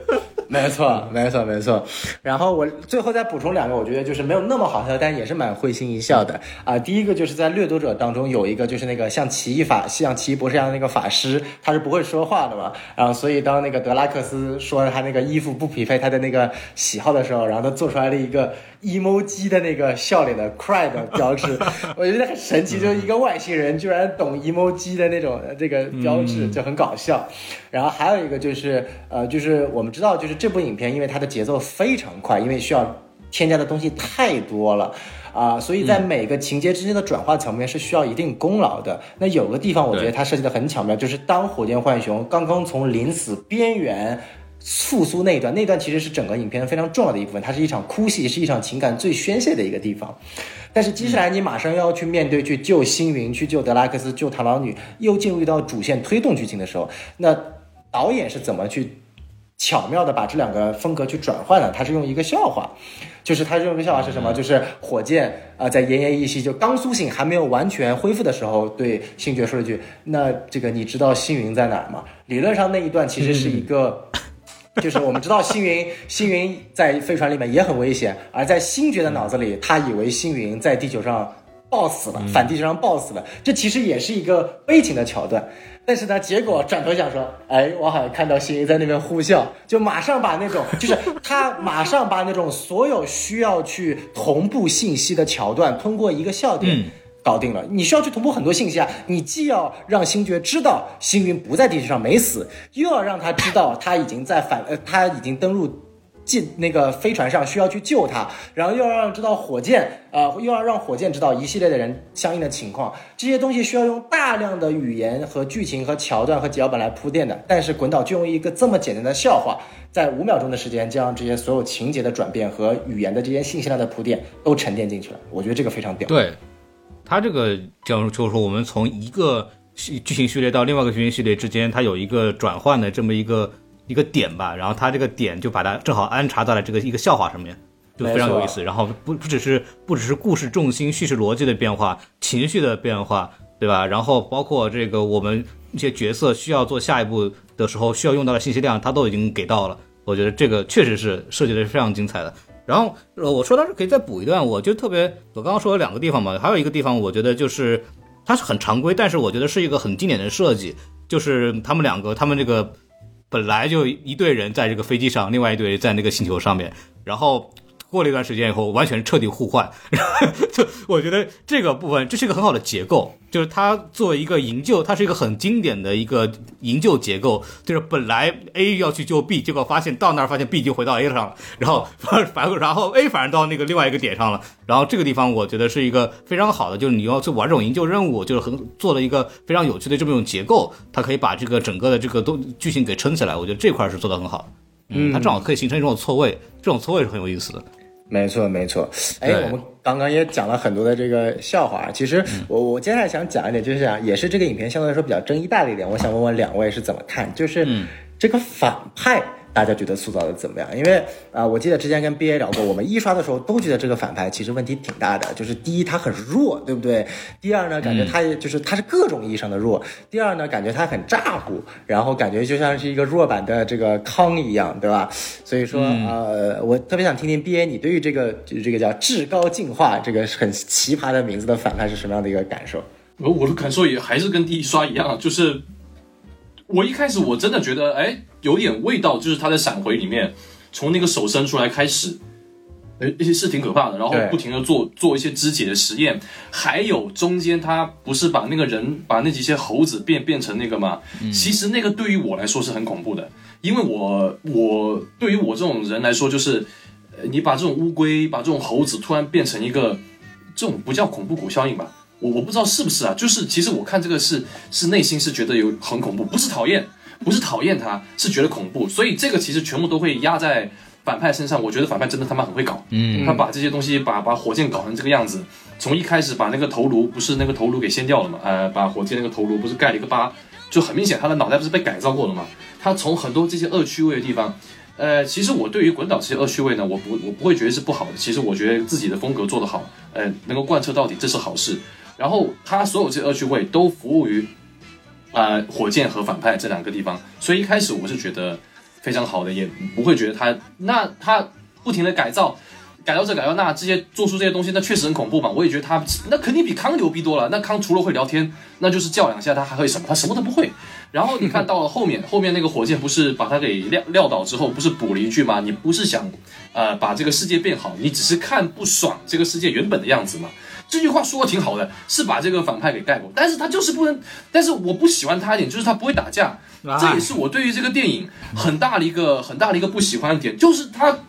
没错，没错，没错。然后我最后再补充两个，我觉得就是没有那么好笑，但也是蛮会心一笑的啊。第一个就是在掠夺者当中有一个就是那个像奇异法，像奇异博士一样的那个法师，他是不会说话的嘛。然后所以当那个德拉克斯说他那个衣服不匹配他的那个喜好的时候，然后他做出来了一个 emoji 的那个笑脸的 cry 的标志，我觉得很神奇，就是一个外星人居然懂 emoji 的那种这个标志，就很搞笑。然后还有一个就是呃，就是我们知道就是。这部影片因为它的节奏非常快，因为需要添加的东西太多了啊，所以在每个情节之间的转化层面是需要一定功劳的。那有个地方我觉得它设计的很巧妙，就是当火箭浣熊刚刚从临死边缘复苏那一段，那段其实是整个影片非常重要的一部分，它是一场哭戏，是一场情感最宣泄的一个地方。但是接下来你马上要去面对去救星云、去救德拉克斯、救螳螂女，又进入到主线推动剧情的时候，那导演是怎么去？巧妙的把这两个风格去转换了，他是用一个笑话，就是他用一个笑话是什么？就是火箭啊，在奄奄一息就刚苏醒还没有完全恢复的时候，对星爵说了一句：“那这个你知道星云在哪儿吗？”理论上那一段其实是一个，就是我们知道星云星云在飞船里面也很危险，而在星爵的脑子里，他以为星云在地球上爆死了，反地球上爆死了，这其实也是一个悲情的桥段。但是呢，结果转头想说，哎，我好像看到星云在那边呼啸，就马上把那种，就是他马上把那种所有需要去同步信息的桥段，通过一个笑点搞定了。你需要去同步很多信息啊，你既要让星爵知道星云不在地球上没死，又要让他知道他已经在反，呃，他已经登陆。进那个飞船上需要去救他，然后又要让知道火箭，呃，又要让火箭知道一系列的人相应的情况，这些东西需要用大量的语言和剧情和桥段和脚本来铺垫的。但是滚导就用一个这么简单的笑话，在五秒钟的时间将这些所有情节的转变和语言的这些信息量的铺垫都沉淀进去了。我觉得这个非常屌。对，他这个讲就是说我们从一个剧情序列到另外一个剧情序列之间，它有一个转换的这么一个。一个点吧，然后它这个点就把它正好安插在了这个一个笑话上面，就非常有意思。然后不不只是不只是故事重心、叙事逻辑的变化、情绪的变化，对吧？然后包括这个我们一些角色需要做下一步的时候需要用到的信息量，它都已经给到了。我觉得这个确实是设计的是非常精彩的。然后呃，我说到这可以再补一段，我就特别我刚刚说了两个地方嘛，还有一个地方我觉得就是它是很常规，但是我觉得是一个很经典的设计，就是他们两个他们这个。本来就一队人在这个飞机上，另外一队在那个星球上面，然后。过了一段时间以后，完全彻底互换，就我觉得这个部分这是一个很好的结构，就是它作为一个营救，它是一个很经典的一个营救结构，就是本来 A 要去救 B，结果发现到那儿发现 B 已经回到 A 上了，然后反然后 A 反而到那个另外一个点上了，然后这个地方我觉得是一个非常好的，就是你要去玩这种营救任务，就是很做了一个非常有趣的这么一种结构，它可以把这个整个的这个都剧情给撑起来，我觉得这块是做的很好。嗯，它正好可以形成一种错位，这种错位是很有意思的。没错，没错。哎，我们刚刚也讲了很多的这个笑话。其实我我接下来想讲一点，就是讲也是这个影片相对来说比较争议大的一点。我想问问两位是怎么看？就是这个反派。大家觉得塑造的怎么样？因为啊，我记得之前跟 B A 聊过，我们一刷的时候都觉得这个反派其实问题挺大的。就是第一，他很弱，对不对？第二呢，感觉他就是他是各种意义上的弱。第二呢，感觉他很咋呼，然后感觉就像是一个弱版的这个康一样，对吧？所以说，呃，我特别想听听 B A 你对于这个就是这个叫至高进化这个很奇葩的名字的反派是什么样的一个感受？我我的感受也还是跟第一刷一样，就是我一开始我真的觉得，哎。有点味道，就是他在闪回里面，从那个手伸出来开始，呃，是挺可怕的。然后不停的做做一些肢解的实验，还有中间他不是把那个人把那几些猴子变变成那个吗？其实那个对于我来说是很恐怖的，因为我我对于我这种人来说，就是呃你把这种乌龟把这种猴子突然变成一个这种不叫恐怖谷效应吧？我我不知道是不是啊，就是其实我看这个是是内心是觉得有很恐怖，不是讨厌，不是讨厌他，是觉得恐怖，所以这个其实全部都会压在反派身上。我觉得反派真的他妈很会搞，嗯，他把这些东西把把火箭搞成这个样子，从一开始把那个头颅不是那个头颅给掀掉了嘛，呃，把火箭那个头颅不是盖了一个疤，就很明显他的脑袋不是被改造过了嘛，他从很多这些恶趣味的地方。呃，其实我对于滚导这些恶趣味呢，我不我不会觉得是不好的。其实我觉得自己的风格做得好，呃，能够贯彻到底，这是好事。然后他所有这些恶趣味都服务于，呃，火箭和反派这两个地方，所以一开始我是觉得非常好的，也不会觉得他那他不停的改造，改造这改造那，这些做出这些东西，那确实很恐怖嘛。我也觉得他那肯定比康牛逼多了。那康除了会聊天，那就是叫两下，他还会什么？他什么都不会。然后你看到了后面，后面那个火箭不是把他给撂撂倒之后，不是补了一句吗？你不是想呃把这个世界变好，你只是看不爽这个世界原本的样子嘛。这句话说的挺好的，是把这个反派给盖过，但是他就是不能，但是我不喜欢他一点，就是他不会打架，这也是我对于这个电影很大的一个很大的一个不喜欢的点，就是他，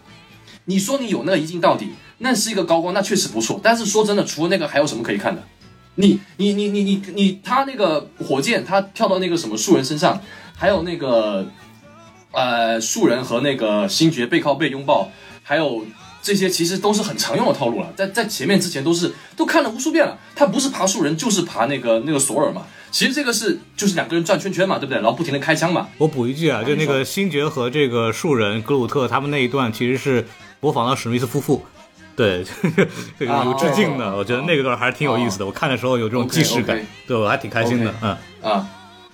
你说你有那个一镜到底，那是一个高光，那确实不错，但是说真的，除了那个还有什么可以看的？你你你你你你他那个火箭，他跳到那个什么树人身上，还有那个呃树人和那个星爵背靠背拥抱，还有。这些其实都是很常用的套路了，在在前面之前都是都看了无数遍了。他不是爬树人，就是爬那个那个索尔嘛。其实这个是就是两个人转圈圈嘛，对不对？然后不停的开枪嘛。我补一句啊，就那个星爵和这个树人格鲁特他们那一段其实是模仿了史密斯夫妇，对，这个有致敬的。我觉得那个段还是挺有意思的。我看的时候有这种既视感，对我还挺开心的。嗯啊。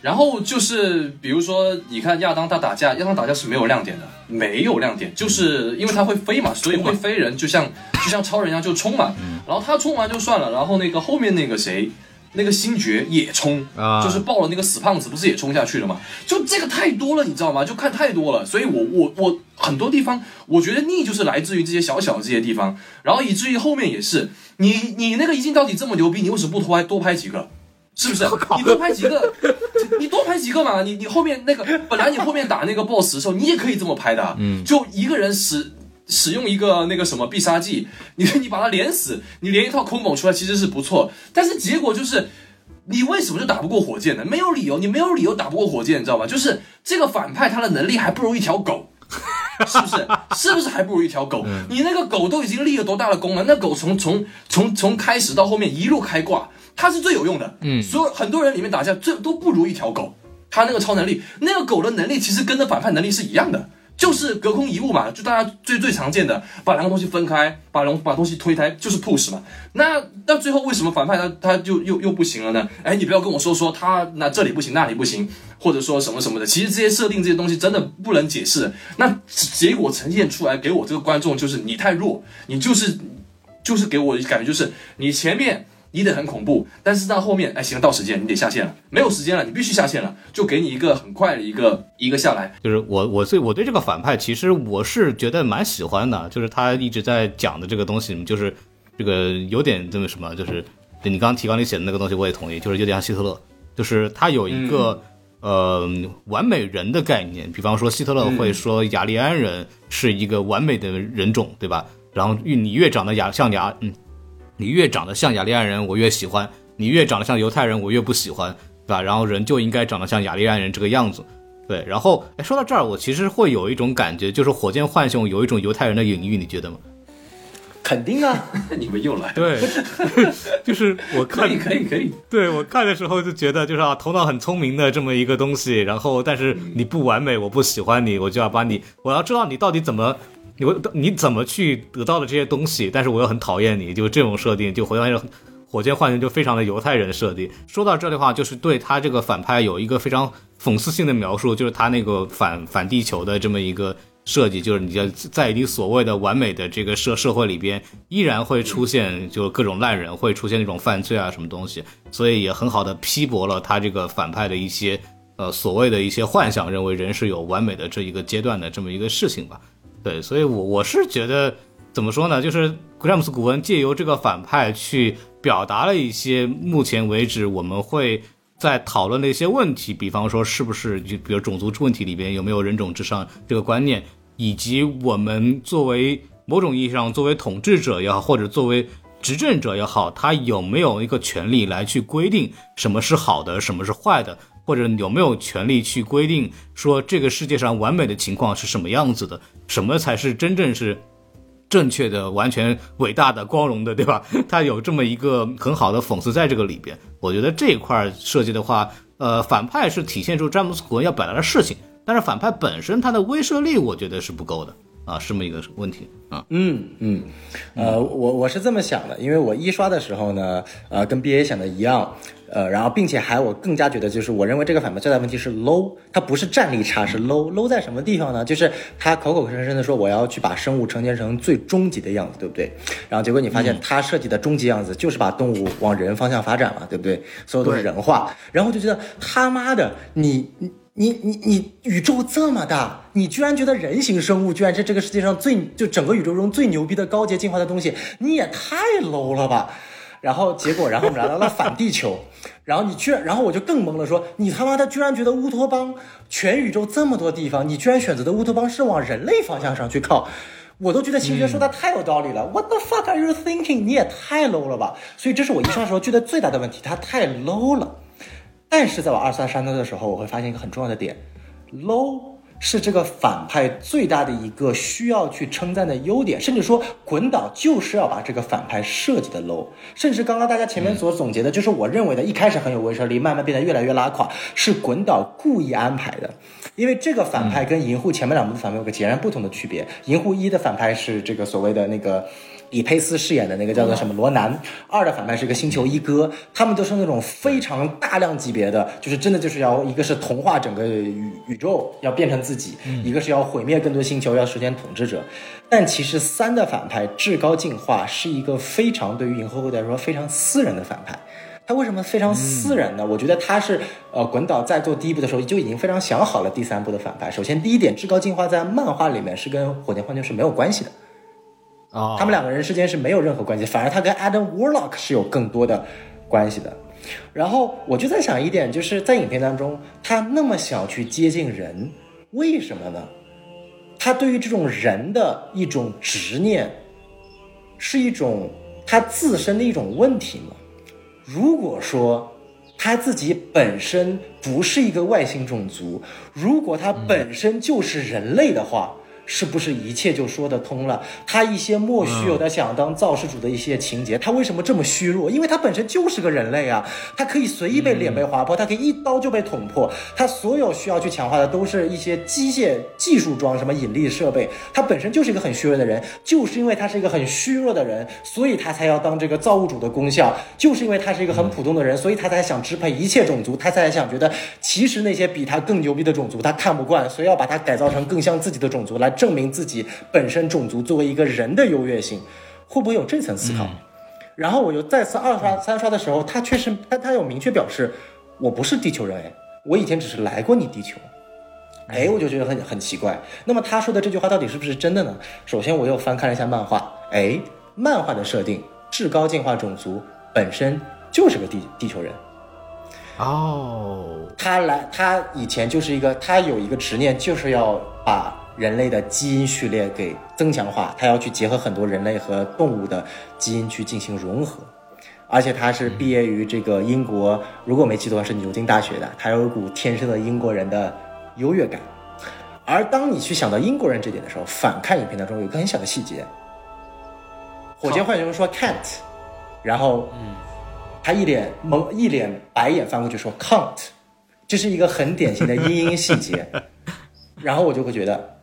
然后就是，比如说，你看亚当他打架，亚当打架是没有亮点的，没有亮点，就是因为他会飞嘛，所以会飞人就像 就像超人一样就冲嘛，然后他冲完就算了，然后那个后面那个谁，那个星爵也冲，就是抱了那个死胖子，不是也冲下去了吗？就这个太多了，你知道吗？就看太多了，所以我我我很多地方我觉得腻，就是来自于这些小小的这些地方，然后以至于后面也是，你你那个一镜到底这么牛逼，你为什么不多拍多拍几个？是不是？你多拍几个，你多拍几个嘛？你你后面那个本来你后面打那个 boss 的时候，你也可以这么拍的。嗯，就一个人使使用一个那个什么必杀技，你你把他连死，你连一套空猛出来其实是不错。但是结果就是，你为什么就打不过火箭呢？没有理由，你没有理由打不过火箭，你知道吧？就是这个反派他的能力还不如一条狗，是不是？是不是还不如一条狗？你那个狗都已经立了多大的功了？那狗从从从从开始到后面一路开挂。它是最有用的，嗯，所有很多人里面打架，最都不如一条狗。它那个超能力，那个狗的能力其实跟那反派能力是一样的，就是隔空移物嘛，就大家最最常见的，把两个东西分开，把龙把东西推开，就是 push 嘛。那那最后为什么反派他他就又又不行了呢？哎，你不要跟我说说他那这里不行那里不行，或者说什么什么的，其实这些设定这些东西真的不能解释。那结果呈现出来给我这个观众就是你太弱，你就是就是给我感觉就是你前面。你得很恐怖，但是到后面，哎，行，到时间你得下线了，没有时间了，你必须下线了，就给你一个很快的一个一个下来。就是我我对我对这个反派，其实我是觉得蛮喜欢的，就是他一直在讲的这个东西，就是这个有点这么什么，就是你刚刚提纲里写的那个东西，我也同意，就是有点像希特勒，就是他有一个呃完美人的概念，比方说希特勒会说雅利安人是一个完美的人种，对吧？然后越你越长得雅像雅嗯。你越长得像雅利安人，我越喜欢；你越长得像犹太人，我越不喜欢，对吧？然后人就应该长得像雅利安人这个样子，对。然后，哎，说到这儿，我其实会有一种感觉，就是火箭浣熊有一种犹太人的隐喻，你觉得吗？肯定啊！你们又来。对，就是我看，可以可以可以。对我看的时候就觉得，就是啊，头脑很聪明的这么一个东西，然后但是你不完美，我不喜欢你，我就要把你，我要知道你到底怎么。你你怎么去得到的这些东西？但是我又很讨厌你，就这种设定，就回到那个火箭浣熊就非常的犹太人设定。说到这的话，就是对他这个反派有一个非常讽刺性的描述，就是他那个反反 地球的这么一个设计，就是你在在你所谓的完美的这个社社会里边，依然会出现就各种烂人，会出现那种犯罪啊什么东西，所以也很好的批驳了他这个反派的一些呃所谓的一些幻想，认为人是有完美的这一个阶段的这么一个事情吧。对，所以，我我是觉得，怎么说呢？就是詹姆斯·古恩借由这个反派去表达了一些目前为止我们会在讨论的一些问题，比方说是不是就比如种族问题里边有没有人种至上这个观念，以及我们作为某种意义上作为统治者也好，或者作为执政者也好，他有没有一个权利来去规定什么是好的，什么是坏的，或者有没有权利去规定说这个世界上完美的情况是什么样子的，什么才是真正是。正确的、完全伟大的、光荣的，对吧？他有这么一个很好的讽刺在这个里边。我觉得这一块设计的话，呃，反派是体现出詹姆斯·古恩要表达的事情，但是反派本身他的威慑力，我觉得是不够的啊，是这么一个问题啊。嗯嗯，呃，我我是这么想的，因为我一刷的时候呢，呃，跟 B A 想的一样。呃，然后并且还我更加觉得，就是我认为这个反派最大问题是 low，它不是战力差，是 low，low 在什么地方呢？就是他口口声声的说我要去把生物呈现成最终极的样子，对不对？然后结果你发现他设计的终极样子就是把动物往人方向发展嘛，对不对？所有都是人化，然后就觉得他妈的，你你你你你宇宙这么大，你居然觉得人形生物居然是这个世界上最就整个宇宙中最牛逼的高阶进化的东西，你也太 low 了吧？然后结果，然后我们来到了反地球，然后你居然，然后我就更懵了，说你他妈的居然觉得乌托邦全宇宙这么多地方，你居然选择的乌托邦是往人类方向上去靠，我都觉得星爵说的太有道理了。What the fuck are you thinking？你也太 low 了吧！所以这是我一上时候觉得最大的问题，它太 low 了。但是在我二三删它的时候，我会发现一个很重要的点，low。是这个反派最大的一个需要去称赞的优点，甚至说滚导就是要把这个反派设计的 low，甚至刚刚大家前面所总结的，就是我认为的一开始很有威慑力，慢慢变得越来越拉垮，是滚导故意安排的，因为这个反派跟银护前面两部的反派有个截然不同的区别，银护一的反派是这个所谓的那个。李佩斯饰演的那个叫做什么罗南，二的反派是一个星球一哥，他们都是那种非常大量级别的，就是真的就是要一个是同化整个宇宇宙，要变成自己，一个是要毁灭更多星球，要实现统治者。但其实三的反派至高进化是一个非常对于银河护卫队来说非常私人的反派。他为什么非常私人呢？我觉得他是呃，滚导在做第一部的时候就已经非常想好了第三部的反派。首先第一点，至高进化在漫画里面是跟火箭浣熊是没有关系的。啊，他们两个人之间是没有任何关系，反而他跟 Adam Warlock 是有更多的关系的。然后我就在想一点，就是在影片当中，他那么想去接近人，为什么呢？他对于这种人的一种执念，是一种他自身的一种问题吗？如果说他自己本身不是一个外星种族，如果他本身就是人类的话。是不是一切就说得通了？他一些莫须有的想当造世主的一些情节，他为什么这么虚弱？因为他本身就是个人类啊，他可以随意被脸被划破，他可以一刀就被捅破。他所有需要去强化的都是一些机械技术装，什么引力设备。他本身就是一个很虚弱的人，就是因为他是一个很虚弱的人，所以他才要当这个造物主的功效。就是因为他是一个很普通的人，所以他才想支配一切种族，他才想觉得其实那些比他更牛逼的种族他看不惯，所以要把他改造成更像自己的种族来。证明自己本身种族作为一个人的优越性，会不会有这层思考？然后我又再次二刷、三刷的时候，他确实，他他有明确表示，我不是地球人，哎，我以前只是来过你地球，哎，我就觉得很很奇怪。那么他说的这句话到底是不是真的呢？首先我又翻看了一下漫画，哎，漫画的设定，至高进化种族本身就是个地地球人。哦，他来，他以前就是一个，他有一个执念，就是要把人类的基因序列给增强化，他要去结合很多人类和动物的基因去进行融合，而且他是毕业于这个英国，如果没记错是牛津大学的，他有一股天生的英国人的优越感。而当你去想到英国人这点的时候，反看影片当中有个很小的细节，火箭浣熊说 can't，然后嗯。他一脸懵，一脸白眼翻过去说：“can't。”这是一个很典型的阴阴细节。然后我就会觉得，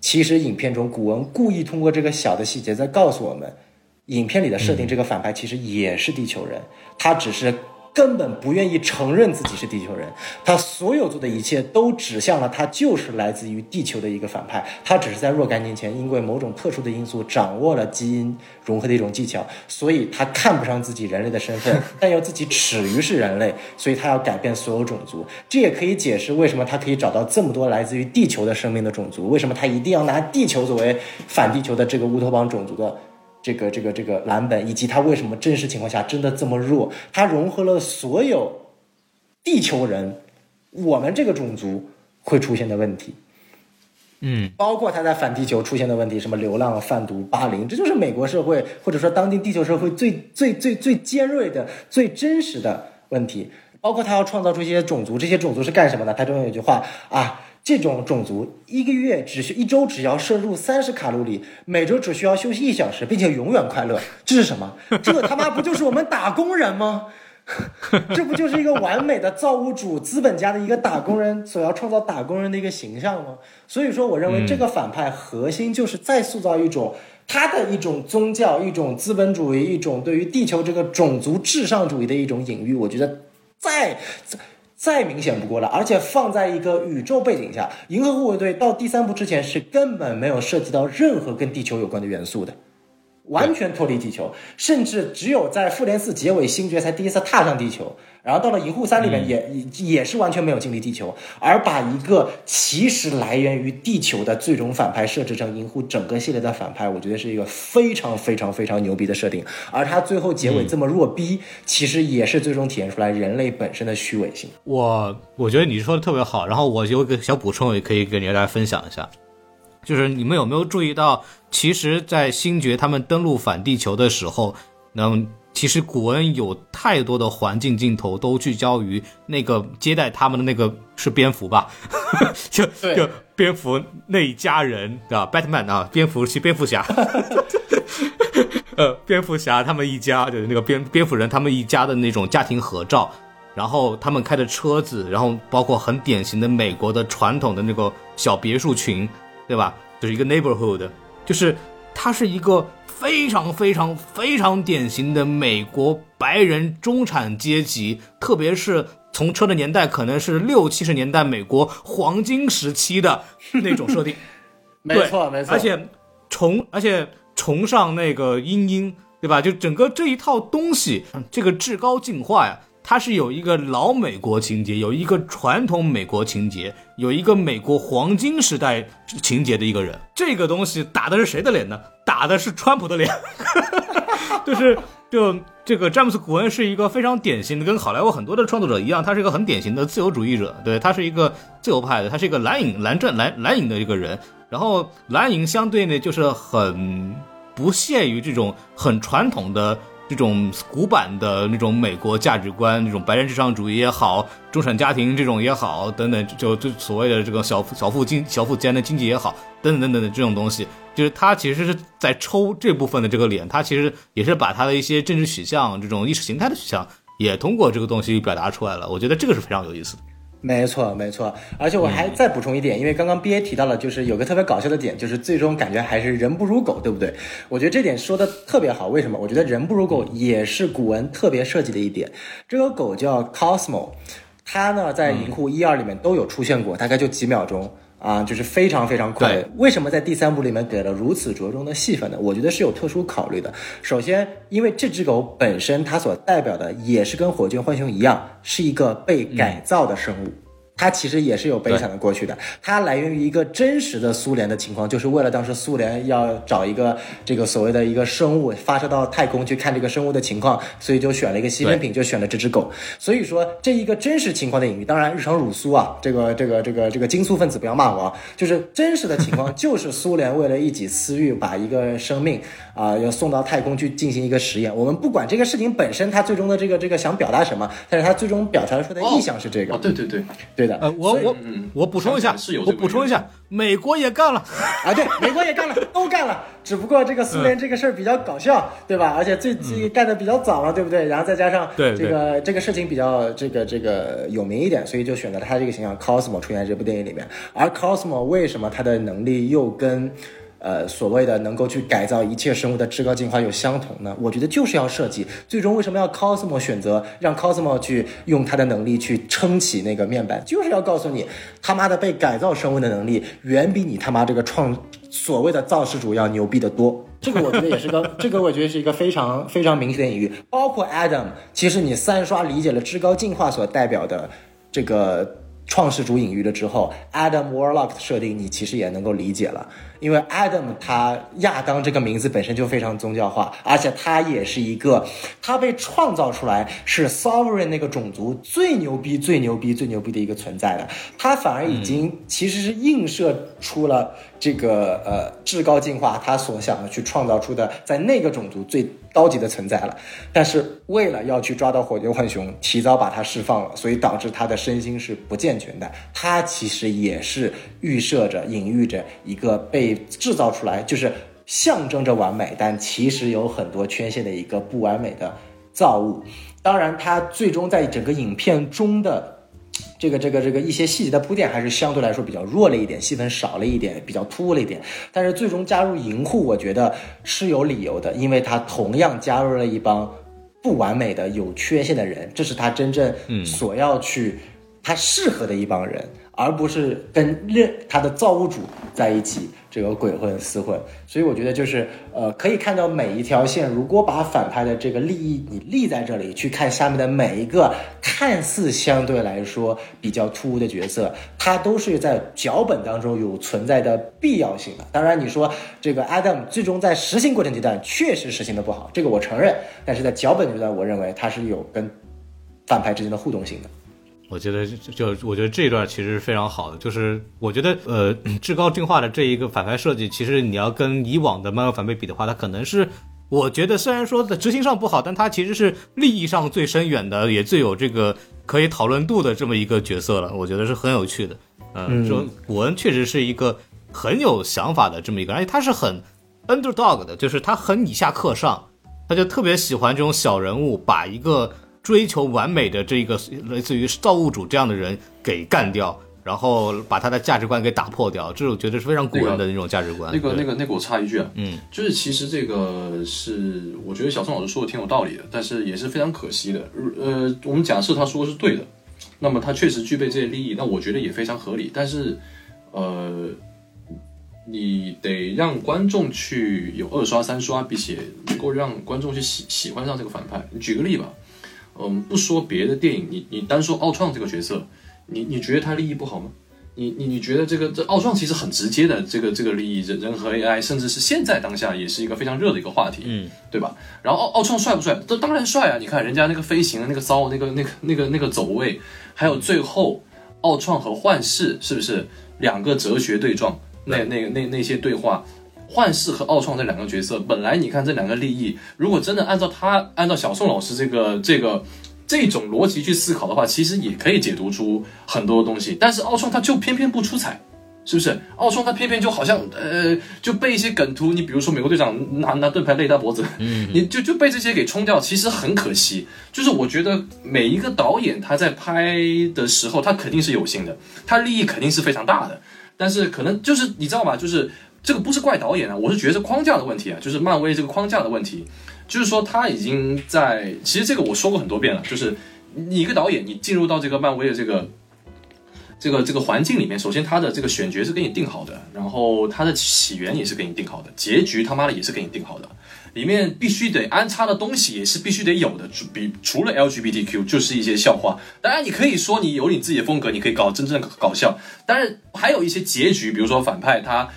其实影片中古文故意通过这个小的细节在告诉我们，影片里的设定，这个反派其实也是地球人，他只是根本不愿意承认自己是地球人，他所有做的一切都指向了他就是来自于地球的一个反派。他只是在若干年前因为某种特殊的因素掌握了基因融合的一种技巧，所以他看不上自己人类的身份，但又自己耻于是人类，所以他要改变所有种族。这也可以解释为什么他可以找到这么多来自于地球的生命的种族，为什么他一定要拿地球作为反地球的这个乌托邦种族的。这个这个这个蓝本，以及他为什么真实情况下真的这么弱？他融合了所有地球人，我们这个种族会出现的问题，嗯，包括他在反地球出现的问题，什么流浪、贩毒、霸凌，这就是美国社会或者说当今地球社会最最最最尖锐的、最真实的问题。包括他要创造出一些种族，这些种族是干什么的？他中间有句话啊。这种种族一个月只需一周只要摄入三十卡路里，每周只需要休息一小时，并且永远快乐。这是什么？这他妈不就是我们打工人吗？这不就是一个完美的造物主资本家的一个打工人所要创造打工人的一个形象吗？所以说，我认为这个反派核心就是再塑造一种他的一种宗教、一种资本主义、一种对于地球这个种族至上主义的一种隐喻。我觉得再。再明显不过了，而且放在一个宇宙背景下，《银河护卫队》到第三部之前是根本没有涉及到任何跟地球有关的元素的。完全脱离地球，甚至只有在复联四结尾，星爵才第一次踏上地球。然后到了银护三里面，也也是完全没有经历地球，而把一个其实来源于地球的最终反派设置成银护整个系列的反派，我觉得是一个非常非常非常牛逼的设定。而他最后结尾这么弱逼，其实也是最终体现出来人类本身的虚伪性。我我觉得你说的特别好，然后我有个小补充，也可以跟大家分享一下。就是你们有没有注意到，其实，在星爵他们登陆反地球的时候，那其实古恩有太多的环境镜头都聚焦于那个接待他们的那个是蝙蝠吧？就就蝙蝠那一家人，对吧？Batman 啊，蝙蝠是蝙蝠侠，呃，蝙蝠侠他们一家就是那个蝙蝙蝠人他们一家的那种家庭合照，然后他们开的车子，然后包括很典型的美国的传统的那个小别墅群。对吧？就是一个 neighborhood，就是它是一个非常非常非常典型的美国白人中产阶级，特别是从车的年代可能是六七十年代美国黄金时期的 那种设定。没错，没错。而且崇而且崇尚那个英英，对吧？就整个这一套东西，这个至高进化呀。他是有一个老美国情节，有一个传统美国情节，有一个美国黄金时代情节的一个人。这个东西打的是谁的脸呢？打的是川普的脸。就是就这个詹姆斯·古恩是一个非常典型的，跟好莱坞很多的创作者一样，他是一个很典型的自由主义者。对他是一个自由派的，他是一个蓝影蓝正蓝蓝影的一个人。然后蓝影相对呢，就是很不屑于这种很传统的。这种古板的那种美国价值观，那种白人至上主义也好，中产家庭这种也好，等等，就就所谓的这个小小富经小富间的经济也好，等等等等的这种东西，就是他其实是在抽这部分的这个脸，他其实也是把他的一些政治取向、这种意识形态的取向，也通过这个东西表达出来了。我觉得这个是非常有意思的。没错，没错，而且我还再补充一点，因为刚刚 B A 提到了，就是有个特别搞笑的点，就是最终感觉还是人不如狗，对不对？我觉得这点说的特别好。为什么？我觉得人不如狗也是古文特别设计的一点。这个狗叫 Cosmo，它呢在银护一二里面都有出现过，大概就几秒钟。啊，就是非常非常快。为什么在第三部里面给了如此着重的戏份呢？我觉得是有特殊考虑的。首先，因为这只狗本身它所代表的也是跟火箭浣熊一样，是一个被改造的生物。它其实也是有悲惨的过去的，它来源于一个真实的苏联的情况，就是为了当时苏联要找一个这个所谓的一个生物发射到太空去看这个生物的情况，所以就选了一个牺牲品，就选了这只狗。所以说这一个真实情况的隐喻，当然日常乳苏啊，这个这个这个这个精素分子不要骂我啊，就是真实的情况就是苏联为了一己私欲，把一个生命啊要送到太空去进行一个实验。我们不管这个事情本身它最终的这个这个想表达什么，但是它最终表达出的意向是这个。哦，对对对对。呃，我我我补充一下，我补充一下，美国也干了啊，对，美国也干了，都干了，只不过这个苏联这个事儿比较搞笑，对吧？而且最最干的比较早了，对不对？然后再加上这个这个事情比较这个这个有名一点，所以就选择了他这个形象 Cosmo 出现在这部电影里面。而 Cosmo 为什么他的能力又跟呃，所谓的能够去改造一切生物的至高进化有相同呢？我觉得就是要设计。最终为什么要 Cosmo 选择让 Cosmo 去用他的能力去撑起那个面板，就是要告诉你，他妈的被改造生物的能力远比你他妈这个创所谓的造世主要牛逼的多。这个我觉得也是个，这个我觉得是一个非常非常明确的隐喻。包括 Adam，其实你三刷理解了至高进化所代表的这个创世主隐喻了之后，Adam Warlock 的设定你其实也能够理解了。因为 Adam 他亚当这个名字本身就非常宗教化，而且他也是一个，他被创造出来是 Sovereign 那个种族最牛逼、最牛逼、最牛逼的一个存在的，他反而已经其实是映射出了这个呃至高进化他所想的去创造出的在那个种族最高级的存在了，但是为了要去抓到火牛浣熊，提早把它释放了，所以导致他的身心是不健全的，他其实也是预设着、隐喻着一个被。制造出来就是象征着完美，但其实有很多缺陷的一个不完美的造物。当然，它最终在整个影片中的 这个、这个、这个一些细节的铺垫还是相对来说比较弱了一点，戏份少了一点，比较突兀了一点。但是最终加入银护，我觉得是有理由的，因为它同样加入了一帮不完美的、有缺陷的人，这是他真正所要去他适合的一帮人。而不是跟任他的造物主在一起，这个鬼混厮混，所以我觉得就是呃，可以看到每一条线，如果把反派的这个利益你立在这里，去看下面的每一个看似相对来说比较突兀的角色，它都是在脚本当中有存在的必要性的。当然，你说这个 Adam 最终在实行过程阶段确实实行的不好，这个我承认，但是在脚本阶段，我认为它是有跟反派之间的互动性的。我觉得就我觉得这一段其实是非常好的，就是我觉得呃至高进化的这一个反派设计，其实你要跟以往的漫威反派比的话，它可能是我觉得虽然说在执行上不好，但它其实是利益上最深远的，也最有这个可以讨论度的这么一个角色了。我觉得是很有趣的。嗯，说古恩确实是一个很有想法的这么一个，而且他是很 underdog 的，就是他很以下克上，他就特别喜欢这种小人物，把一个。追求完美的这个类似于造物主这样的人给干掉，然后把他的价值观给打破掉，这我觉得是非常古人的那种价值观。那个、那个、那个，我插一句啊，嗯，就是其实这个是我觉得小宋老师说的挺有道理的，但是也是非常可惜的。呃，我们假设他说的是对的，那么他确实具备这些利益，那我觉得也非常合理。但是，呃，你得让观众去有二刷、三刷，并且能够让观众去喜喜欢上这个反派。你举个例吧。嗯，不说别的电影，你你单说奥创这个角色，你你觉得他利益不好吗？你你你觉得这个这奥创其实很直接的这个这个利益，人人和 AI，甚至是现在当下也是一个非常热的一个话题，嗯，对吧？然后奥奥创帅不帅？这当然帅啊！你看人家那个飞行的那个骚，那个那个那个那个走位，还有最后奥创和幻视是不是两个哲学对撞？那那那那些对话。幻视和奥创这两个角色，本来你看这两个利益，如果真的按照他按照小宋老师这个这个这种逻辑去思考的话，其实也可以解读出很多东西。但是奥创他就偏偏不出彩，是不是？奥创他偏偏就好像呃就被一些梗图，你比如说美国队长拿拿盾牌勒他脖子，嗯，你就就被这些给冲掉，其实很可惜。就是我觉得每一个导演他在拍的时候，他肯定是有心的，他利益肯定是非常大的，但是可能就是你知道吧？就是。这个不是怪导演啊，我是觉得是框架的问题啊，就是漫威这个框架的问题，就是说他已经在，其实这个我说过很多遍了，就是你一个导演，你进入到这个漫威的这个这个这个环境里面，首先他的这个选角是给你定好的，然后他的起源也是给你定好的，结局他妈的也是给你定好的，里面必须得安插的东西也是必须得有的，比除了 LGBTQ 就是一些笑话，当然你可以说你有你自己的风格，你可以搞真正的搞笑，但是还有一些结局，比如说反派他。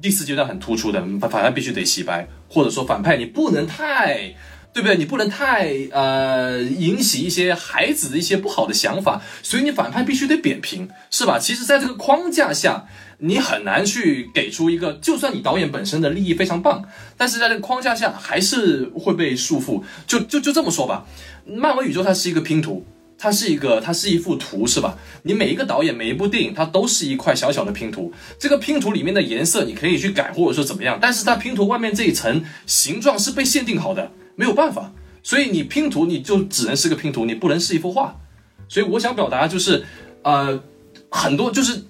第四阶段很突出的反派必须得洗白，或者说反派你不能太，对不对？你不能太呃引起一些孩子的一些不好的想法，所以你反派必须得扁平，是吧？其实，在这个框架下，你很难去给出一个，就算你导演本身的利益非常棒，但是在这个框架下还是会被束缚。就就就这么说吧，漫威宇宙它是一个拼图。它是一个，它是一幅图，是吧？你每一个导演，每一部电影，它都是一块小小的拼图。这个拼图里面的颜色你可以去改，或者说怎么样，但是它拼图外面这一层形状是被限定好的，没有办法。所以你拼图你就只能是个拼图，你不能是一幅画。所以我想表达就是，呃，很多就是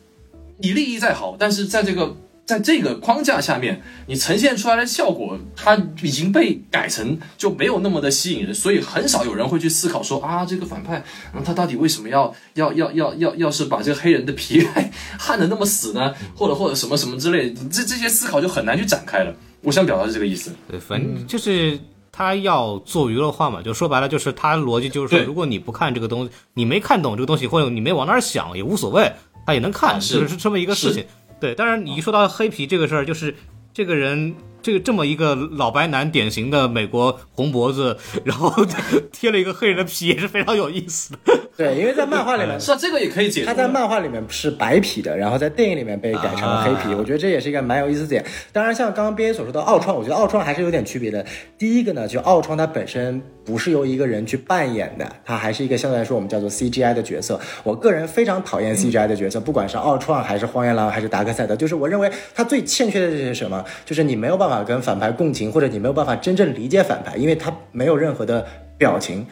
你利益再好，但是在这个。在这个框架下面，你呈现出来的效果，它已经被改成就没有那么的吸引人，所以很少有人会去思考说啊，这个反派，嗯，他到底为什么要要要要要要是把这个黑人的皮带 焊的那么死呢？或者或者什么什么之类的，这这些思考就很难去展开了。我想表达是这个意思。对，反正就是他要做娱乐化嘛，就说白了就是他逻辑就是说，如果你不看这个东西，你没看懂这个东西，或者你没往那儿想也无所谓，他也能看，啊是是这么一个事情。对，当然你一说到黑皮这个事儿，就是这个人。这个这么一个老白男，典型的美国红脖子，然后 贴了一个黑人的皮，也是非常有意思的。对，因为在漫画里面 是啊，这个也可以解释。他在漫画里面是白皮的，然后在电影里面被改成了黑皮，啊我觉得这也是一个蛮有意思的点。当然，像刚刚 B A 所说的奥创，我觉得奥创还是有点区别的。第一个呢，就奥创它本身不是由一个人去扮演的，它还是一个相对来说我们叫做 C G I 的角色。我个人非常讨厌 C G I 的角色，不管是奥创还是荒原狼还是达克赛德，就是我认为它最欠缺的是什么？就是你没有办法法跟反派共情，或者你没有办法真正理解反派，因为他没有任何的表情。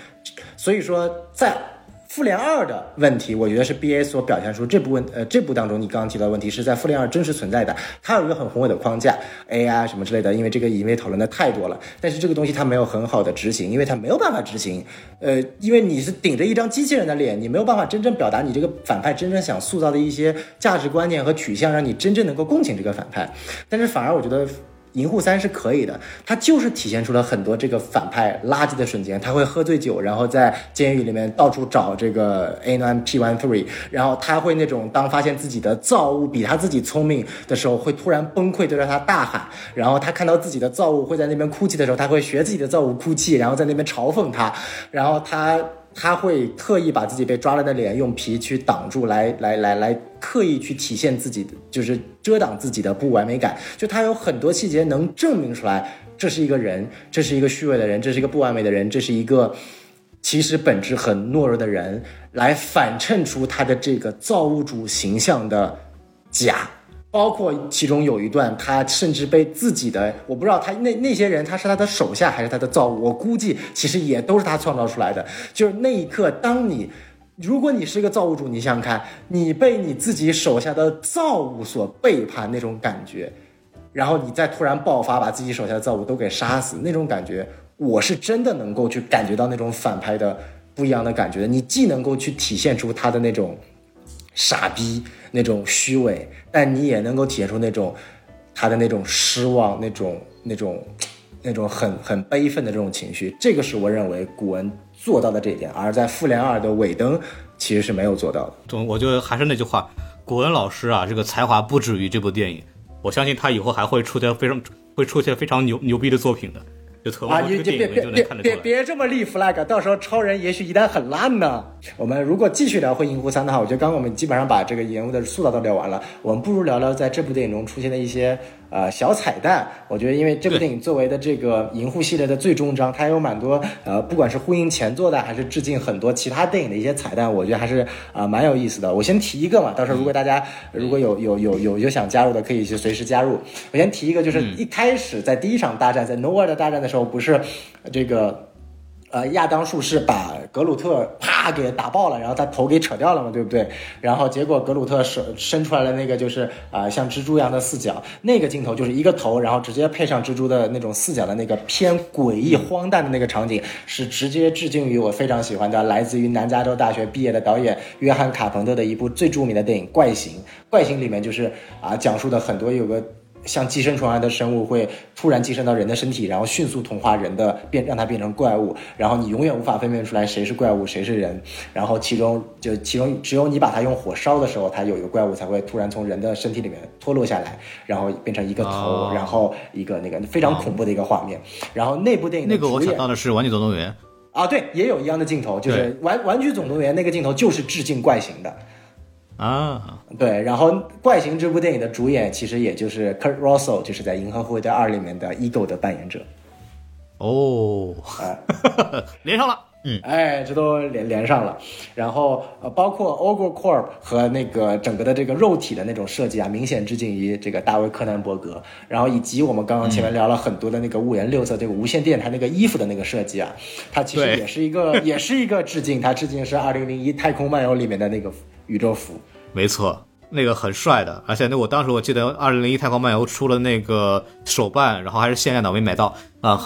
所以说，在复联二的问题，我觉得是 B A 所表现出这部问呃这部当中你刚刚提到的问题是在复联二真实存在的，它有一个很宏伟的框架 A I 什么之类的，因为这个已经被讨论的太多了，但是这个东西它没有很好的执行，因为它没有办法执行，呃，因为你是顶着一张机器人的脸，你没有办法真正表达你这个反派真正想塑造的一些价值观念和取向，让你真正能够共情这个反派，但是反而我觉得。银护三是可以的，他就是体现出了很多这个反派垃圾的瞬间。他会喝醉酒，然后在监狱里面到处找这个 A one P one three，然后他会那种当发现自己的造物比他自己聪明的时候，会突然崩溃，对着他大喊。然后他看到自己的造物会在那边哭泣的时候，他会学自己的造物哭泣，然后在那边嘲讽他。然后他他会特意把自己被抓了的脸用皮去挡住，来来来来刻意去体现自己的，就是遮挡自己的不完美感。就他有很多细节能证明出来，这是一个人，这是一个虚伪的人，这是一个不完美的人，这是一个其实本质很懦弱的人，来反衬出他的这个造物主形象的假。包括其中有一段，他甚至被自己的，我不知道他那那些人他是他的手下还是他的造物，我估计其实也都是他创造出来的。就是那一刻，当你如果你是一个造物主，你想想看，你被你自己手下的造物所背叛那种感觉，然后你再突然爆发，把自己手下的造物都给杀死，那种感觉，我是真的能够去感觉到那种反派的不一样的感觉。你既能够去体现出他的那种傻逼、那种虚伪，但你也能够体现出那种他的那种失望、那种那种那种很很悲愤的这种情绪。这个是我认为古文做到的这一点，而在复联二的尾灯其实是没有做到的。总我就还是那句话，古文老师啊，这个才华不止于这部电影，我相信他以后还会出现非常会出现非常牛牛逼的作品的。啊，你你就别别别别。别这么立 flag，到时候超人也许一旦很烂呢。我们如果继续聊会银狐三的话，我觉得刚刚我们基本上把这个人物的塑造都聊完了，我们不如聊聊在这部电影中出现的一些呃小彩蛋。我觉得，因为这部电影作为的这个银护系列的最终章，它有蛮多呃，不管是呼应前作的，还是致敬很多其他电影的一些彩蛋，我觉得还是啊、蛮有意思的。我先提一个嘛，到时候如果大家如果有有有有有想加入的，可以去随时加入。我先提一个，就是一开始在第一场大战，在 Nowhere 的大战的时候，不是这个。呃，亚当术士把格鲁特啪给打爆了，然后他头给扯掉了嘛，对不对？然后结果格鲁特手伸出来的那个就是啊、呃像蜘蛛一样的四角，那个镜头就是一个头，然后直接配上蜘蛛的那种四角的那个偏诡异荒诞的那个场景，是直接致敬于我非常喜欢的来自于南加州大学毕业的导演约翰卡彭特的一部最著名的电影《怪形》。《怪形》里面就是啊、讲述的很多有个。像寄生虫一样的生物会突然寄生到人的身体，然后迅速同化人的变，让它变成怪物，然后你永远无法分辨出来谁是怪物谁是人。然后其中就其中只有你把它用火烧的时候，它有一个怪物才会突然从人的身体里面脱落下来，然后变成一个头，哦然后一个那个非常恐怖的一个画面。然后那部电影那个我想到的是《玩具总动员》，啊，对，也有一样的镜头，就是对《玩玩具总动员》那个镜头就是致敬怪形的。啊，对，然后《怪形》这部电影的主演其实也就是 Kurt Russell，就是在《银河护卫队二》里面的 Ego 的扮演者。哦，连上了。嗯，哎，这都连连上了。然后呃，包括 Ogre Corp 和那个整个的这个肉体的那种设计啊，明显致敬于这个大卫柯南伯格。然后以及我们刚刚前面聊了很多的那个五颜六色这个无线电台那个衣服的那个设计啊，它其实也是一个也是一个致敬，它致敬是二零零一太空漫游里面的那个宇宙服。没错。那个很帅的，而且那我当时我记得二零零一太空漫游出了那个手办，然后还是限量的，我没买到啊。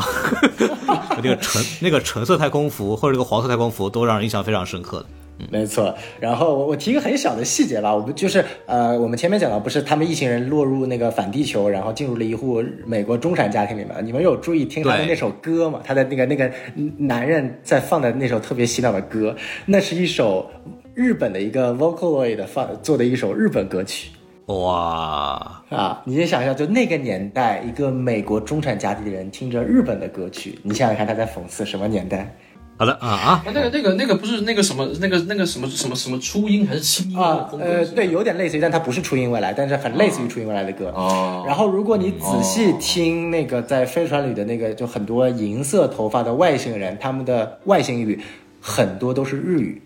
那个橙那个橙色太空服或者这个黄色太空服都让人印象非常深刻的。没错，然后我我提一个很小的细节吧，我们就是呃，我们前面讲到不是他们一行人落入那个反地球，然后进入了一户美国中产家庭里面，你们有注意听他的那首歌吗？他的那个那个男人在放的那首特别洗脑的歌，那是一首日本的一个 Vocaloid 放做的一首日本歌曲。哇，啊，你先想一下，就那个年代，一个美国中产家庭的人听着日本的歌曲，你想想看他在讽刺什么年代好的啊啊，那个那个那个不是那个什么那个那个什么什么什么初音还是轻音啊？呃，对，有点类似于，但它不是初音未来，但是很类似于初音未来的歌。哦，然后，如果你仔细听那个在飞船里的那个，就很多银色头发的外星人，他们的外星语很多都是日语。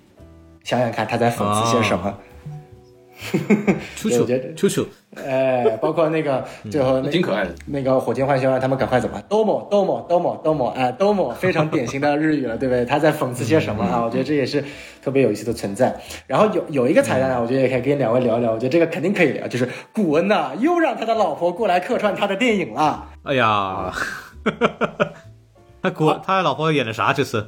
想想看他在讽刺些什么？秋秋对我觉得秋秋，哎，包括那个最后 那挺可爱的。那个火箭浣熊让他们赶快走吧，domo domo domo domo，哎，domo 非常典型的日语了，对不对？他在讽刺些什么啊？我觉得这也是特别有意思的存在。然后有有一个彩蛋啊，我觉得也可以跟两位聊一聊，我觉得这个肯定可以聊，就是古恩呐又让他的老婆过来客串他的电影了。哎呀，他古他老婆演的啥这次？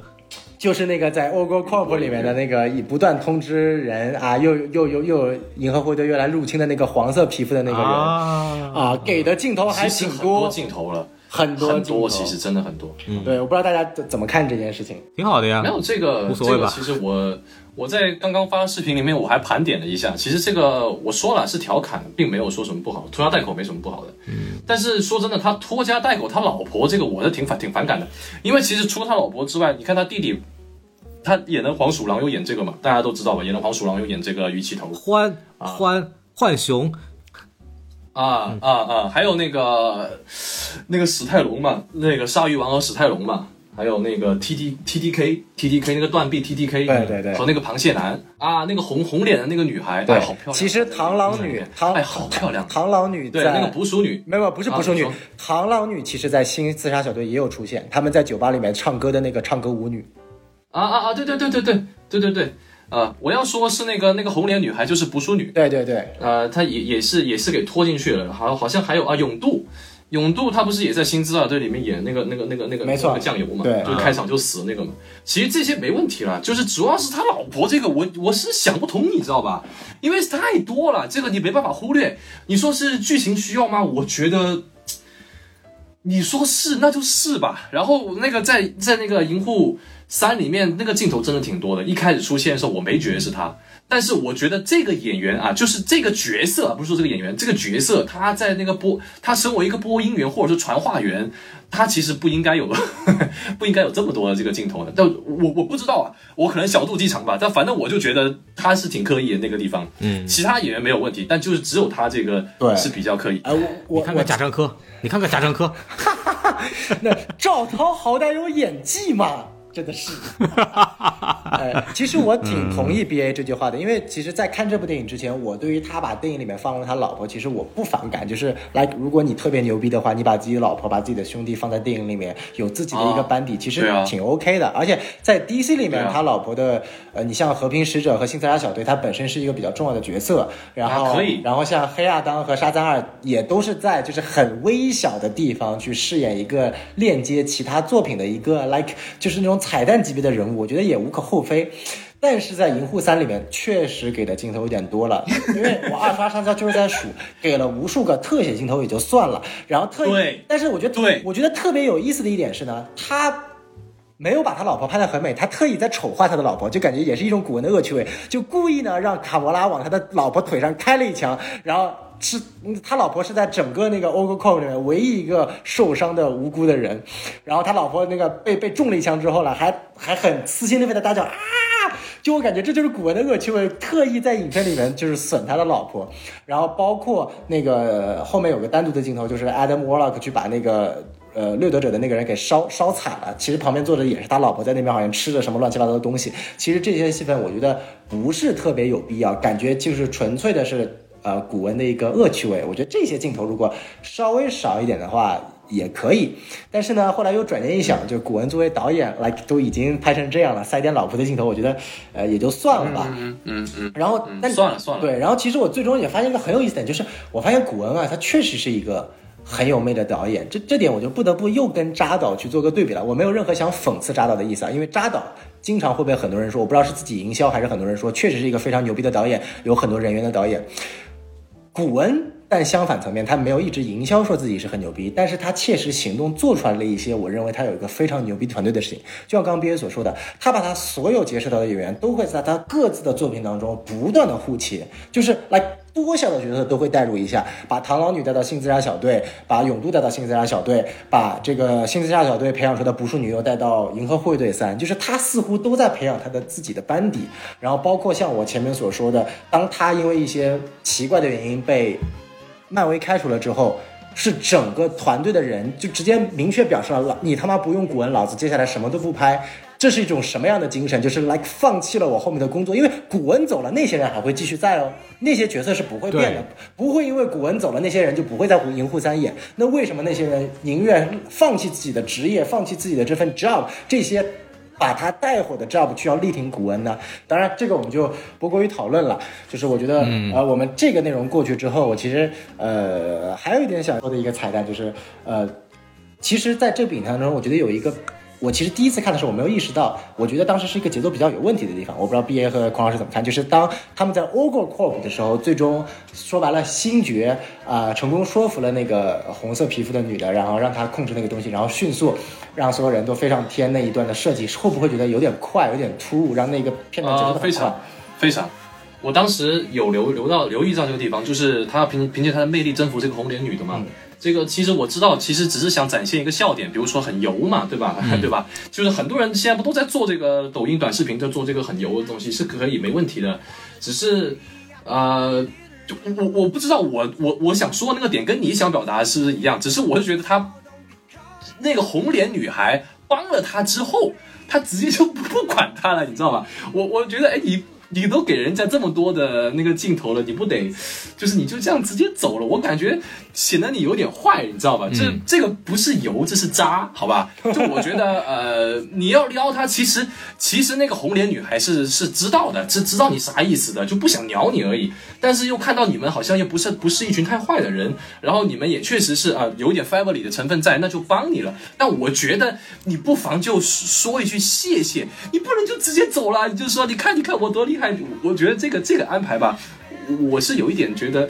就是那个在《Ogo Corp》里面的那个以不断通知人啊，又又又又银河护卫队又来入侵的那个黄色皮肤的那个人。啊。啊，给的镜头还挺很多多，镜头了，很多很多，其实真的很多。嗯对，我不知道大家怎怎么看这件事情。挺好的呀。没。有这个，无所谓吧。这个其实我我在刚刚发的视频里面我还盘点了一下，其实这个我说了是调侃，并没有说什么不好，拖家带口没什么不好的。嗯，但是说真的，他拖家带口，他老婆这个我是挺反挺反感的，因为其实除了他老婆之外，你看他弟弟。他演的黄鼠狼又演这个嘛？大家都知道吧？演的黄鼠狼又演这个鱼鳍头欢欢浣熊，啊啊啊！还有那个那个史泰龙嘛，那个鲨鱼王和史泰龙嘛，还有那个 T T T T K T T K 那个断臂 T T K，对对对和那个螃蟹男啊，那个红红脸的那个女孩，对，哎，好漂亮。其实螳螂女，螳哎，好漂亮。螳螂女对那个捕鼠女，没有不是捕鼠女螳螂女其实在新自杀小队也有出现，他们在酒吧里面唱歌的那个唱歌舞女。啊啊啊！对对对对对对对对，啊，我要说是那个那个红脸女孩就是捕鼠女，对对对，呃，她也也是也是给拖进去了，好好像还有啊永渡。永渡他不是也在新知道队里面演那个那个那个那个没错那个酱油嘛，对就是开场就死那个嘛。其实这些没问题了，就是主要是他老婆这个我我是想不通，你知道吧？因为太多了，这个你没办法忽略。你说是剧情需要吗？我觉得，你说是那就是吧。然后那个在在那个银护三里面那个镜头真的挺多的，一开始出现的时候我没觉得是他。但是我觉得这个演员啊，就是这个角色，不是说这个演员，这个角色他在那个播，他身为一个播音员或者是传话员，他其实不应该有，不应该有这么多的这个镜头的。但我我不知道啊，我可能小肚鸡肠吧。但反正我就觉得他是挺刻意的那个地方，嗯，其他演员没有问题，但就是只有他这个对是比较刻意。哎，我我你看看贾樟柯，你看看贾樟柯，那赵涛好歹有演技嘛，真的是。哎，其实我挺同意 B A 这句话的，因为其实，在看这部电影之前，我对于他把电影里面放入他老婆，其实我不反感。就是来，如果你特别牛逼的话，你把自己老婆、把自己的兄弟放在电影里面，有自己的一个班底，其实挺 OK 的。而且在 DC 里面，啊他老婆的呃，你像和平使者和新刺杀小队，他本身是一个比较重要的角色，然后、啊可以然后像黑亚当和沙赞二也都是在就是很微小的地方去饰演一个链接其他作品的一个 like 就是那种彩蛋级别的人物，我觉得也无可厚非。但是在《银护三》里面确实给的镜头有点多了，因为我二刷上交就是在数，给了无数个特写镜头也就算了，然后特对但是我觉得对我觉得特别有意思的一点是呢，他没有把他老婆拍得很美，他特意在丑化他的老婆，就感觉也是一种古文的恶趣味，就故意呢让卡魔拉往他的老婆腿上开了一枪，然后是他老婆是在整个那个 o g c o 里面唯一一个受伤的无辜的人，然后他老婆那个被被中了一枪之后呢，还还很撕心裂肺的大叫啊！就我感觉这就是古文的恶趣味，特意在影片里面就是损他的老婆，然后包括那个后面有个单独的镜头，就是 Adam Warlock 去把那个呃掠夺者的那个人给烧烧惨了，其实旁边坐着也是他老婆在那边好像吃着什么乱七八糟的东西。其实这些戏份我觉得不是特别有必要，感觉就是纯粹的是呃古文的一个恶趣味。我觉得这些镜头如果稍微少一点的话，也可以。但是呢，后来又转念一想，就古文作为导演，like 都已经拍成这样了，塞点老婆的镜头，我觉得呃也就算了吧。嗯嗯嗯，然后，但算了算了。对，然后其实我最终也发现一个很有意思点，就是我发现古文啊，他确实是一个。很有魅的导演，这这点我就不得不又跟扎导去做个对比了。我没有任何想讽刺扎导的意思啊，因为扎导经常会被很多人说，我不知道是自己营销还是很多人说，确实是一个非常牛逼的导演，有很多人员的导演。古文，但相反层面，他没有一直营销说自己是很牛逼，但是他切实行动做出来了一些，我认为他有一个非常牛逼团队的事情。就像刚刚 B A 所说的，他把他所有结识到的演员都会在他各自的作品当中不断的互切，就是来。多小的角色都会带入一下，把螳螂女带到新自杀小队，把永渡带到新自杀小队，把这个新自杀小队培养出的不淑女优带到银河护卫队三，就是他似乎都在培养他的自己的班底。然后包括像我前面所说的，当他因为一些奇怪的原因被漫威开除了之后，是整个团队的人就直接明确表示了：你他妈不用古文，老子接下来什么都不拍。这是一种什么样的精神？就是 like 放弃了我后面的工作，因为古文走了，那些人还会继续在哦，那些角色是不会变的，不会因为古文走了，那些人就不会在银护三演。那为什么那些人宁愿放弃自己的职业，放弃自己的这份 job，这些把他带火的 job 去要力挺古恩呢？当然，这个我们就不过于讨论了。就是我觉得，呃，我们这个内容过去之后，我其实呃还有一点想说的一个彩蛋，就是呃，其实在这部影片当中，我觉得有一个。我其实第一次看的时候，我没有意识到，我觉得当时是一个节奏比较有问题的地方。我不知道 B A 和孔老师怎么看，就是当他们在 Ogre Corp 的时候，最终说白了，星爵啊成功说服了那个红色皮肤的女的，然后让她控制那个东西，然后迅速让所有人都飞上天那一段的设计，会不会觉得有点快，有点突兀，让那个片段节奏非常非常。我当时有留留到留意到这个地方，就是他要凭凭借他的魅力征服这个红脸女的嘛。这个其实我知道，其实只是想展现一个笑点，比如说很油嘛，对吧？对吧？就是很多人现在不都在做这个抖音短视频，在做这个很油的东西，是可以没问题的。只是，呃，我我不知道，我我我想说那个点跟你想表达是不是一样？只是我是觉得他那个红脸女孩帮了他之后，他直接就不管他了，你知道吗？我我觉得，哎，你。你都给人家这么多的那个镜头了，你不得，就是你就这样直接走了？我感觉显得你有点坏，你知道吧？这这个不是油，这是渣，好吧？就我觉得，呃，你要撩他，其实其实那个红脸女孩是是知道的，是知道你啥意思的，就不想鸟你而已。但是又看到你们好像又不是不是一群太坏的人，然后你们也确实是啊，有点 family 的成分在，那就帮你了。但我觉得你不妨就说一句谢谢，你不能就直接走了，你就说你看你看我多厉害。我觉得这个这个安排吧，我是有一点觉得，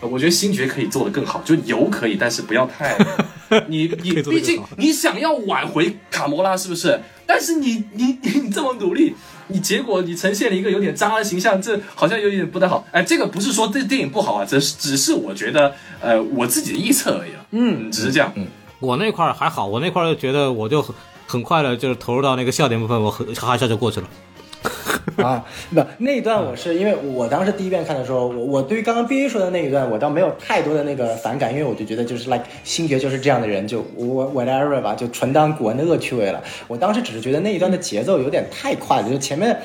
我觉得星爵可以做得更好，就油可以，但是不要太，你你毕竟你想要挽回卡魔拉是不是？但是你你你这么努力，你结果你呈现了一个有点渣的形象，这好像有点不太好。哎，这个不是说这电影不好啊，只是只是我觉得呃我自己的臆测而已啊。嗯，只是这样。嗯，我那块还好，我那块觉得我就很很快的，就是投入到那个笑点部分，我很哈哈笑就过去了。啊，不，那一段我是因为我当时第一遍看的时候，我我对于刚刚 B A 说的那一段，我倒没有太多的那个反感，因为我就觉得就是 like 星爵就是这样的人，就 whatever 吧，就纯当古文的恶趣味了。我当时只是觉得那一段的节奏有点太快了，就前面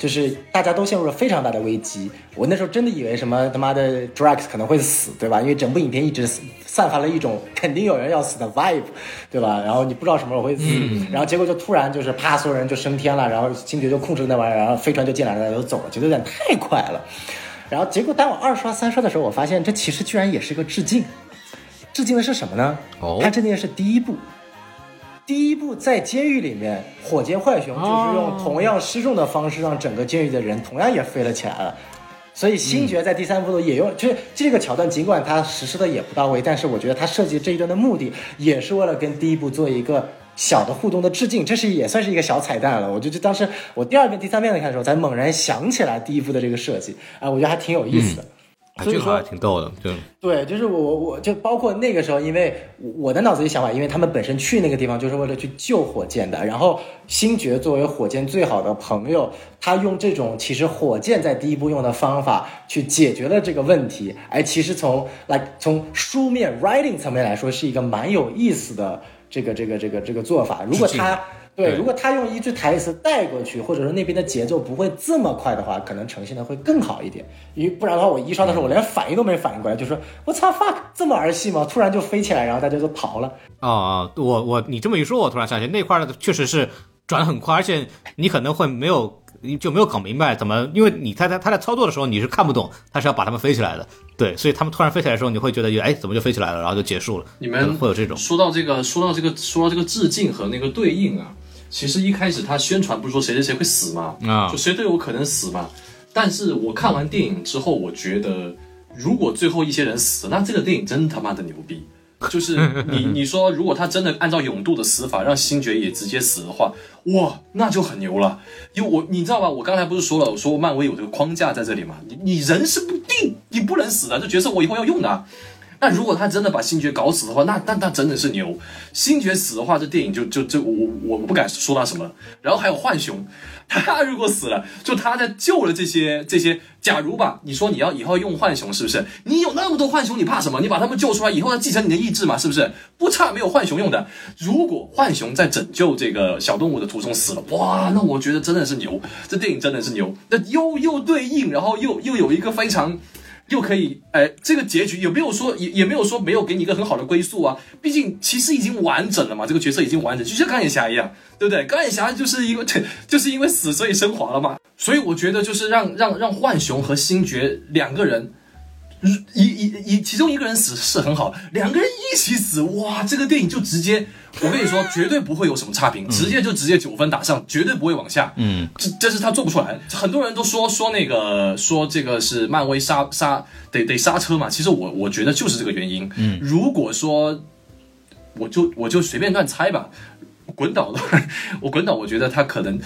就是大家都陷入了非常大的危机，我那时候真的以为什么他妈的 Drax 可能会死，对吧？因为整部影片一直散发了一种 肯定有人要死的 vibe，对吧？然后你不知道什么时候会死，然后结果就突然就是啪，所有人就升天了，然后星爵就控制那玩意儿，然后飞船就进来了，就走了，觉得有点太快了。然后结果当我二刷三刷的时候，我发现这其实居然也是个致敬，致敬的是什么呢？哦，它致敬的是第一部，第一部在监狱里面，火箭浣熊就是用同样失重的方式让整个监狱的人同样也飞了起来了。所以星爵在第三部也用，就是这个桥段，尽管他实施的也不到位，但是我觉得他设计这一段的目的，也是为了跟第一部做一个小的互动的致敬，这是也算是一个小彩蛋了。我觉得当时我第二遍、第三遍在看的时候，才猛然想起来第一部的这个设计，啊，我觉得还挺有意思的。所以说还挺逗的，就对，就是我我我就包括那个时候，因为我的脑子里想法，因为他们本身去那个地方就是为了去救火箭的，然后星爵作为火箭最好的朋友，他用这种其实火箭在第一步用的方法去解决了这个问题，哎，其实从来从书面 writing 层面来说，是一个蛮有意思的这个这个这个这个做法。如果他对，如果他用一句台词带过去，或者说那边的节奏不会这么快的话，可能呈现的会更好一点。因为不然的话，我一刷的时候我连反应都没反应过来，就说我操 fuck 这么儿戏吗？突然就飞起来，然后大家都逃了。啊，我我你这么一说，我突然想起那块儿确实是转的很快，而且你可能会没有就没有搞明白怎么，因为你他在他在操作的时候你是看不懂，他是要把他们飞起来的，对，所以他们突然飞起来的时候，你会觉得哎怎么就飞起来了，然后就结束了。你们会有这种说到这个，说到这个，说到这个致敬和那个对应啊，其实一开始他宣传不是说谁谁谁会死吗？啊就谁都有可能死嘛。但是我看完电影之后，我觉得如果最后一些人死了，那这个电影真他妈的牛逼。就是你 你说，如果他真的按照永度的死法让星爵也直接死的话，哇，那就很牛了。因为我你知道吧，我刚才不是说了，我说漫威有这个框架在这里嘛，你你人是不定，你不能死的，这角色我以后要用的。那如果他真的把星爵搞死的话，那那那真的是牛。星爵死的话，这电影就就就我我我不敢说他什么。然后还有浣熊，他如果死了，就他在救了这些这些。假如吧，你说你要以后用浣熊，是不是？你有那么多浣熊，你怕什么？你把他们救出来以后，他继承你的意志嘛，是不是？不差没有浣熊用的。如果浣熊在拯救这个小动物的途中死了，哇，那我觉得真的是牛。这电影真的是牛。那又又对应，然后又又有一个非常。又可以，哎，这个结局也没有说，也也没有说没有给你一个很好的归宿啊。毕竟其实已经完整了嘛，这个角色已经完整，就像钢铁侠一样，对不对？钢铁侠就是因为 就是因为死所以升华了嘛。所以我觉得就是让让让浣熊和星爵两个人，一一一其中一个人死是很好，两个人一起死，哇，这个电影就直接，我跟你说，绝对不会有什么差评，直接就直接九分打上，绝对不会往下。嗯，这这是他做不出来。很多人都说说那个说这个是漫威刹刹得得刹车嘛，其实我我觉得就是这个原因。嗯，如果说我就我就随便乱猜吧，滚导的 我滚导，我觉得他可能。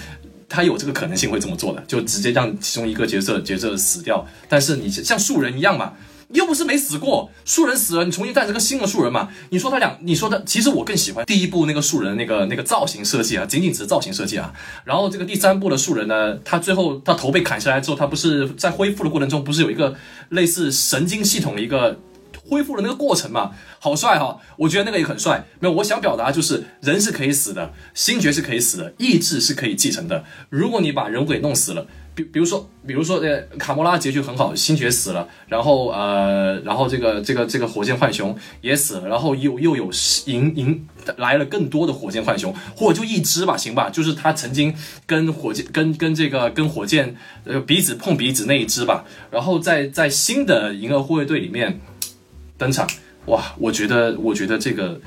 他有这个可能性会这么做的，就直接让其中一个角色角色死掉。但是你像树人一样嘛，又不是没死过，树人死了，你重新诞生个新的树人嘛？你说他俩，你说他，其实我更喜欢第一部那个树人那个那个造型设计啊，仅仅只是造型设计啊。然后这个第三部的树人呢，他最后他头被砍下来之后，他不是在恢复的过程中，不是有一个类似神经系统的一个。恢复的那个过程嘛，好帅哈！我觉得那个也很帅。没有，我想表达就是人是可以死的，星爵是可以死的，意志是可以继承的。如果你把人物给弄死了，比比如说，比如说呃，卡莫拉结局很好，星爵死了，然后呃，然后这个这个这个火箭浣熊也死了，然后又又有迎迎来了更多的火箭浣熊，或者就一只吧，行吧，就是他曾经跟火箭跟跟这个跟火箭呃鼻子碰鼻子那一只吧，然后在在新的银河护卫队里面。登场哇！我觉得，我觉得这个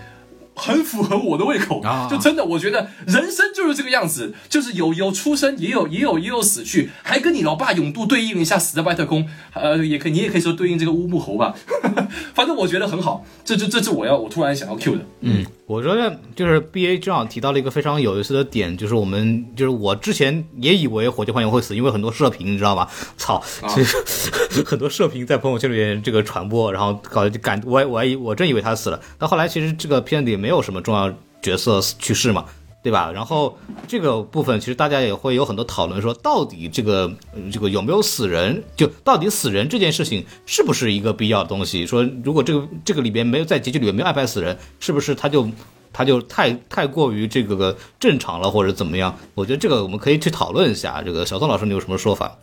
很符合我的胃口，就真的，我觉得人生就是这个样子，就是有有出生，也有也有也有死去，还跟你老爸永度对应一下，死在外太空，呃，也可以，你也可以说对应这个乌木猴吧，反正我觉得很好，这这这是我要我突然想要 Q 的，嗯。我觉得就是 B A 正好提到了一个非常有意思的点，就是我们就是我之前也以为火箭浣熊会死，因为很多射频，你知道吧？操，其实 很多射频在朋友圈里面这个传播，然后搞感我我还我真以为他死了，但后来其实这个片子里没没有什么重要角色去世嘛。对吧？然后这个部分其实大家也会有很多讨论，说到底这个这个有没有死人？就到底死人这件事情是不是一个必要的东西？说如果这个这个里边没有在结局里面没有安排死人，是不是他就他就太太过于这个正常了，或者怎么样？我觉得这个我们可以去讨论一下。这个小宋老师，你有什么说法？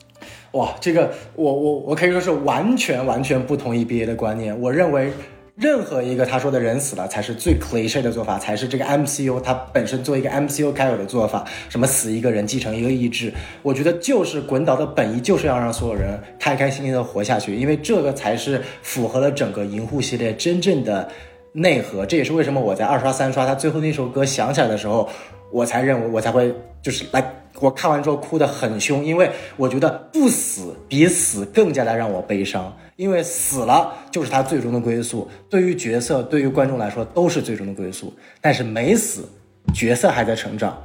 哇，这个我我我可以说是完全完全不同意 BA 的观念。我认为。任何一个他说的人死了才是最 cliche 的做法，才是这个 MCU 它本身做一个 MCU 该有的做法。什么死一个人继承一个意志，我觉得就是滚倒的本意就是要让所有人开开心心的活下去，因为这个才是符合了整个银护系列真正的内核。这也是为什么我在二刷三刷他最后那首歌响起来的时候，我才认为我才会就是来。我看完之后哭得很凶，因为我觉得不死比死更加的让我悲伤，因为死了就是他最终的归宿，对于角色，对于观众来说都是最终的归宿。但是没死，角色还在成长，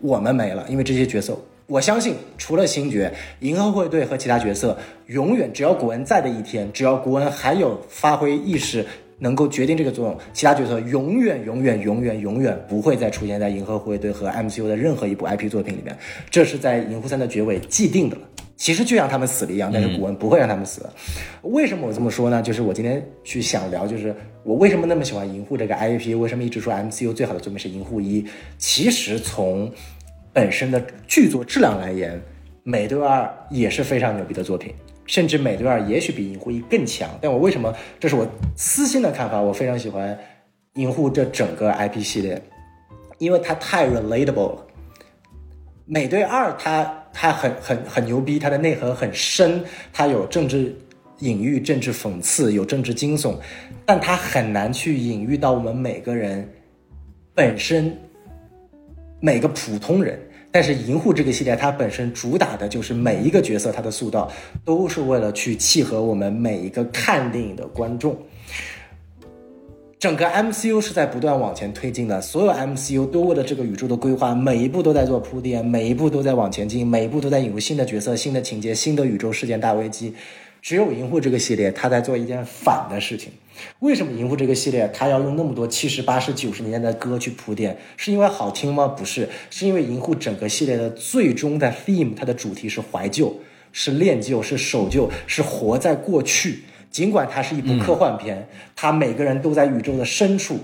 我们没了，因为这些角色，我相信除了星爵、银河护卫队和其他角色，永远只要古恩在的一天，只要古恩还有发挥意识。能够决定这个作用，其他角色永远、永远、永远、永远不会再出现在银河护卫队和 MCU 的任何一部 IP 作品里面，这是在银护三的结尾既定的了。其实就像他们死了一样，但是古文不会让他们死。为什么我这么说呢？就是我今天去想聊，就是我为什么那么喜欢《银护》这个 IP，为什么一直说 MCU 最好的作品是《银护一》？其实从本身的剧作质量来言，《美队二》也是非常牛逼的作品，甚至《美队二》也许比《银护一》更强。但我为什么？这是我私心的看法，我非常喜欢《银护》这整个 IP 系列，因为它太 relatable 了。美队二，它它很很很牛逼，它的内核很深，它有政治隐喻、政治讽刺，有政治惊悚，但它很难去隐喻到我们每个人本身，每个普通人。但是《银护》这个系列，它本身主打的就是每一个角色，它的塑造都是为了去契合我们每一个看电影的观众。整个 MCU 是在不断往前推进的，所有 MCU 都为了这个宇宙的规划，每一步都在做铺垫，每一步都在往前进，每一步都在引入新的角色、新的情节、新的宇宙事件大危机。只有《银护》这个系列，它在做一件反的事情。为什么《银护》这个系列它要用那么多七十八十九十年代的歌去铺垫？是因为好听吗？不是，是因为《银护》整个系列的最终的 theme，它的主题是怀旧，是恋旧，是守旧，是活在过去。尽管它是一部科幻片，它每个人都在宇宙的深处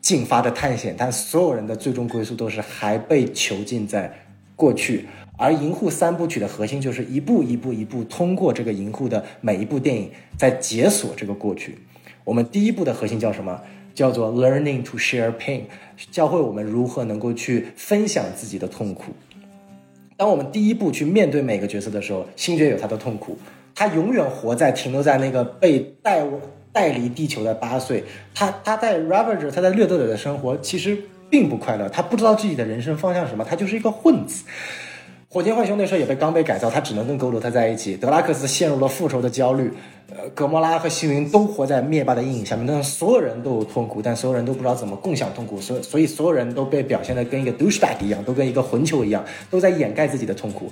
进发的探险，但所有人的最终归宿都是还被囚禁在过去。而《银护》三部曲的核心就是一步一步一步通过这个《银护》的每一部电影在解锁这个过去。我们第一步的核心叫什么？叫做 Learning to Share Pain，教会我们如何能够去分享自己的痛苦。当我们第一步去面对每个角色的时候，星爵有他的痛苦。他永远活在停留在那个被带带离地球的八岁，他他在 Ravager，他在掠夺者的生活其实并不快乐，他不知道自己的人生方向什么，他就是一个混子。火箭浣熊那时候也被刚被改造，他只能跟格鲁特在一起。德拉克斯陷入了复仇的焦虑，呃，格莫拉和星云都活在灭霸的阴影下面，但所有人都有痛苦，但所有人都不知道怎么共享痛苦，所所以所有人都被表现的跟一个 douchebag 一样，都跟一个混球一样，都在掩盖自己的痛苦，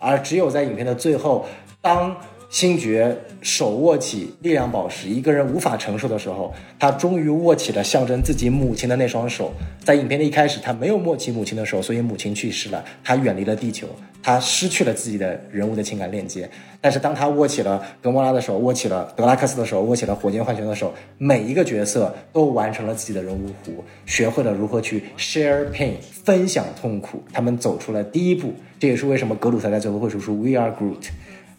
而只有在影片的最后，当星爵手握起力量宝石，一个人无法承受的时候，他终于握起了象征自己母亲的那双手。在影片的一开始，他没有握起母亲的手，所以母亲去世了，他远离了地球，他失去了自己的人物的情感链接。但是当他握起了格莫拉的手，握起了德拉克斯的手，握起了火箭浣熊的手，每一个角色都完成了自己的人物弧，学会了如何去 share pain，分享痛苦。他们走出了第一步，这也是为什么格鲁特在最后会说出 We are Groot。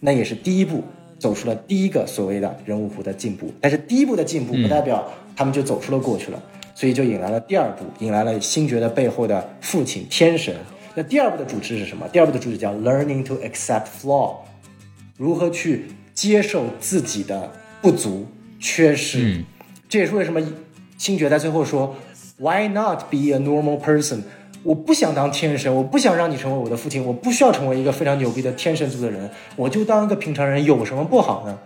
那也是第一步，走出了第一个所谓的人物弧的进步。但是第一步的进步不代表他们就走出了过去了，所以就引来了第二步，引来了星爵的背后的父亲天神。那第二步的主旨是什么？第二步的主旨叫 learning to accept flaw，如何去接受自己的不足、缺失。这也是为什么星爵在最后说，Why not be a normal person？我不想当天神，我不想让你成为我的父亲，我不需要成为一个非常牛逼的天神族的人，我就当一个平常人，有什么不好呢？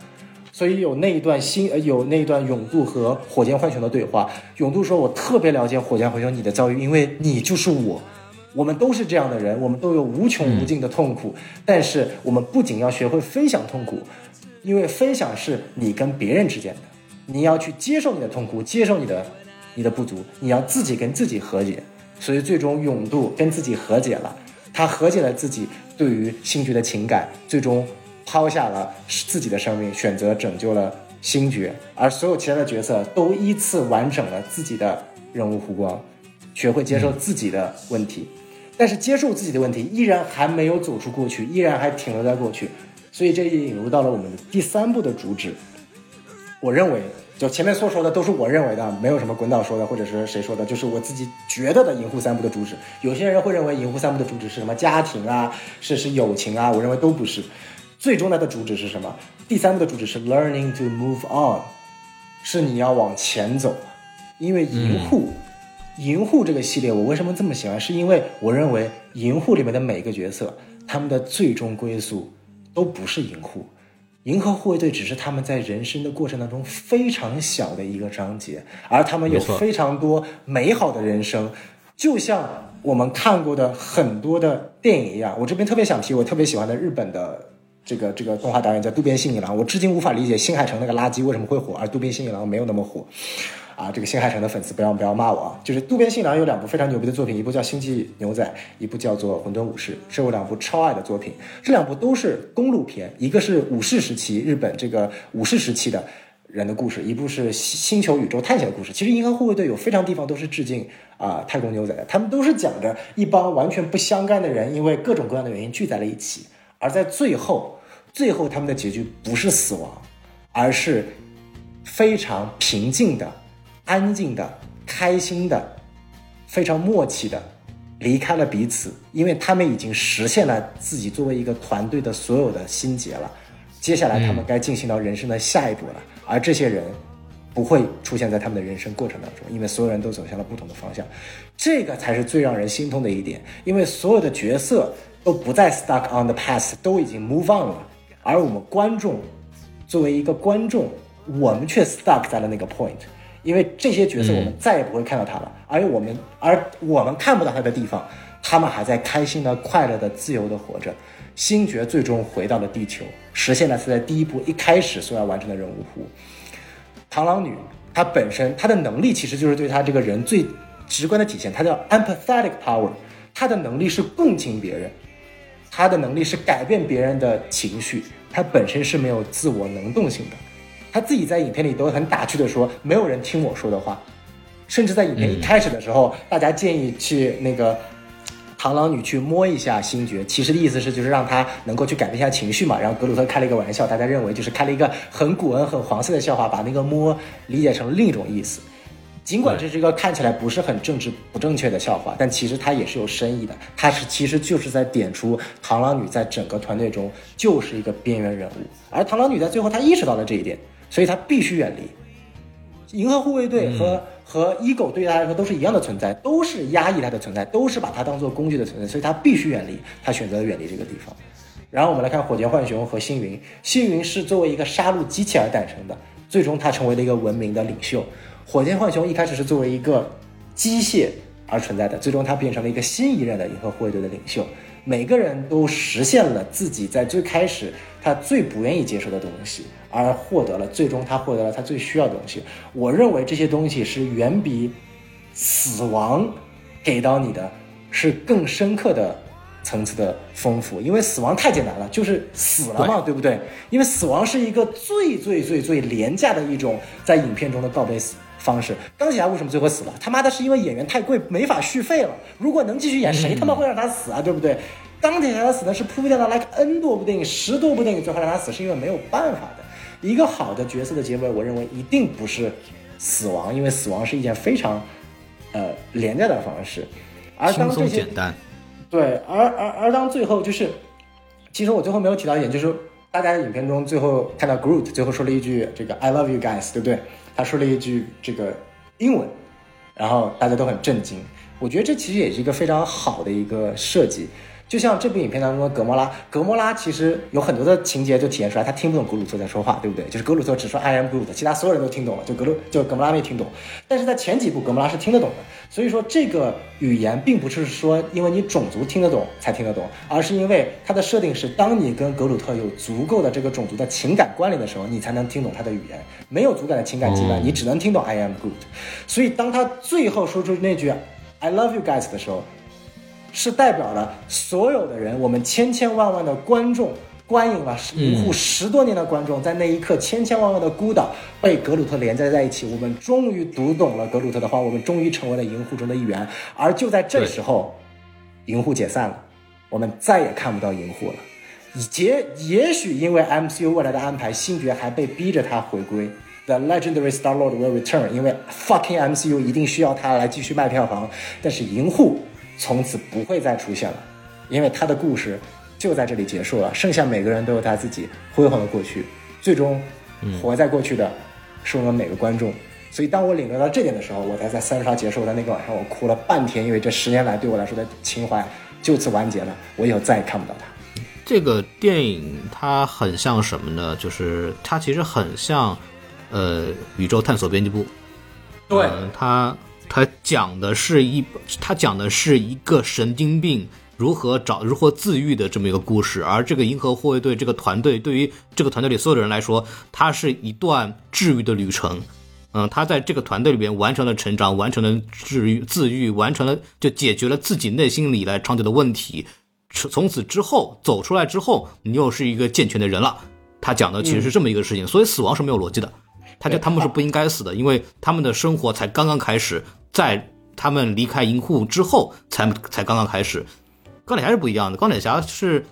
所以有那一段新，呃，有那一段永渡和火箭浣熊的对话。永渡说：“我特别了解火箭浣熊你的遭遇，因为你就是我，我们都是这样的人，我们都有无穷无尽的痛苦。但是我们不仅要学会分享痛苦，因为分享是你跟别人之间的，你要去接受你的痛苦，接受你的你的不足，你要自己跟自己和解。”所以最终永渡跟自己和解了，他和解了自己对于星爵的情感，最终抛下了自己的生命，选择拯救了星爵，而所有其他的角色都依次完整了自己的人物弧光，学会接受自己的问题，但是接受自己的问题依然还没有走出过去，依然还停留在过去，所以这也引入到了我们的第三部的主旨，我认为。就前面所说的都是我认为的，没有什么滚导说的，或者是谁说的，就是我自己觉得的《银护三部》的主旨。有些人会认为《银护三部》的主旨是什么家庭啊，是是友情啊，我认为都不是。最终它的主旨是什么？第三部的主旨是 learning to move on，是你要往前走。因为《银护》，《银护》这个系列我为什么这么喜欢？是因为我认为《银护》里面的每个角色，他们的最终归宿都不是银护。银河护卫队只是他们在人生的过程当中非常小的一个章节，而他们有非常多美好的人生，就像我们看过的很多的电影一样。我这边特别想提我特别喜欢的日本的这个这个动画导演叫渡边信一郎，我至今无法理解新海诚那个垃圾为什么会火，而渡边信一郎没有那么火。啊，这个新海诚的粉丝不要不要骂我啊。就是渡边信郎有两部非常牛逼的作品，一部叫《星际牛仔》，一部叫做《混沌武士》，是我两部超爱的作品。这两部都是公路片，一个是武士时期日本这个武士时期的人的故事，一部是星球宇宙探险的故事。其实《银河护卫队》有非常地方都是致敬啊、太空牛仔的，他们都是讲着一帮完全不相干的人，因为各种各样的原因聚在了一起，而在最后，最后他们的结局不是死亡，而是非常平静的、安静的、开心的、非常默契的离开了彼此，因为他们已经实现了自己作为一个团队的所有的心结了。接下来他们该进行到人生的下一步了，而这些人不会出现在他们的人生过程当中，因为所有人都走向了不同的方向。这个才是最让人心痛的一点，因为所有的角色都不再 stuck on the past，都已经 move on 了，而我们观众作为一个观众，我们却 stuck 在了那个 point，因为这些角色我们再也不会看到他了，而我们而我们看不到他的地方，他们还在开心的、快乐的、自由的活着。星爵最终回到了地球，实现了他在第一部一开始所要完成的任务弧。螳螂女她本身她的能力其实就是对她这个人最直观的体现，她叫 empathetic power，她的能力是共情别人，她的能力是改变别人的情绪，她本身是没有自我能动性的。她自己在影片里都很打趣的说，没有人听我说的话，甚至在影片一开始的时候，大家建议去那个。螳螂女去摸一下星爵，其实的意思是就是让他能够去改变一下情绪嘛。然后格鲁特开了一个玩笑，大家认为就是开了一个很古恩、很黄色的笑话，把那个摸理解成另一种意思。尽管这是一个看起来不是很政治不正确的笑话，但其实它也是有深意的。它是其实就是在点出螳螂女在整个团队中就是一个边缘人物，而螳螂女在最后她意识到了这一点，所以他必须远离。银河护卫队和、和 ego 对他来说都是一样的存在，都是压抑他的存在，都是把他当做工具的存在，所以他必须远离。他选择了远离这个地方。然后我们来看火箭浣熊和星云，星云是作为一个杀戮机器而诞生的，最终他成为了一个文明的领袖。火箭浣熊一开始是作为一个机械而存在的，最终他变成了一个新一任的银河护卫队的领袖。每个人都实现了自己在最开始他最不愿意接受的东西，而获得了最终他获得了他最需要的东西。我认为这些东西是远比死亡给到你的是更深刻的层次的丰富，因为死亡太简单了，就是死了嘛，对不对？因为死亡是一个最最最最廉价的一种在影片中的告别死方式。钢铁侠为什么最后死了？他妈的是因为演员太贵，没法续费了。如果能继续演，谁他妈会让他死啊？对不对？钢铁侠的死呢是铺垫了 like n 多部电影、十多部电影，最后让他死，是因为没有办法的。一个好的角色的结尾，我认为一定不是死亡，因为死亡是一件非常呃廉价的方式。而当这些简单。对，而而而当最后就是，其实我最后没有提到一点，就是大家在影片中最后看到 Groot 最后说了一句这个 I love you guys，对不对？他说了一句这个英文，然后大家都很震惊。我觉得这其实也是一个非常好的一个设计。就像这部影片当中的格莫拉，格莫拉其实有很多的情节就体现出来，他听不懂格鲁特在说话，对不对？就是格鲁特只说 I am Groot，其他所有人都听懂了，就格鲁就格莫拉没听懂。但是在前几部格莫拉是听得懂的，所以说这个语言并不是说因为你种族听得懂才听得懂，而是因为它的设定是，当你跟格鲁特有足够的这个种族的情感关联的时候，你才能听懂他的语言。没有足感的情感羁绊，你只能听懂 I am Groot。所以当他最后说出那句 I love you guys 的时候，是代表了所有的人，我们千千万万的观众，观影了银护十多年的观众，在那一刻千千万万的孤岛被格鲁特连接在一起，我们终于读懂了格鲁特的话，我们终于成为了银护中的一员。而就在这时候，银护解散了，我们再也看不到银护了。也也许因为 MCU 未来的安排，星爵还被逼着他回归。The legendary Star Lord will return，因为 fucking MCU 一定需要他来继续卖票房。但是银护从此不会再出现了，因为他的故事就在这里结束了。剩下每个人都有他自己辉煌的过去，最终活在过去的是我们每个观众。所以当我领略到这点的时候，我才在三刷结束的那个晚上，我哭了半天，因为这十年来对我来说的情怀就此完结了，我以后再也看不到他。这个电影它很像什么呢？就是它其实很像，呃，宇宙探索编辑部。对呃它它讲的是一，它讲的是一个神经病如何找如何自愈的这么一个故事，而这个银河护卫队这个团队，对于这个团队里所有的人来说，它是一段治愈的旅程。嗯，他在这个团队里边完成了成长，完成了治愈、自愈，完成了就解决了自己内心里来长久的问题。从从此之后走出来之后，你又是一个健全的人了。他讲的其实是这么一个事情，所以死亡是没有逻辑的。他就他们是不应该死的，因为他们的生活才刚刚开始，在他们离开银护之后才才刚刚开始。钢铁侠是不一样的，钢铁侠是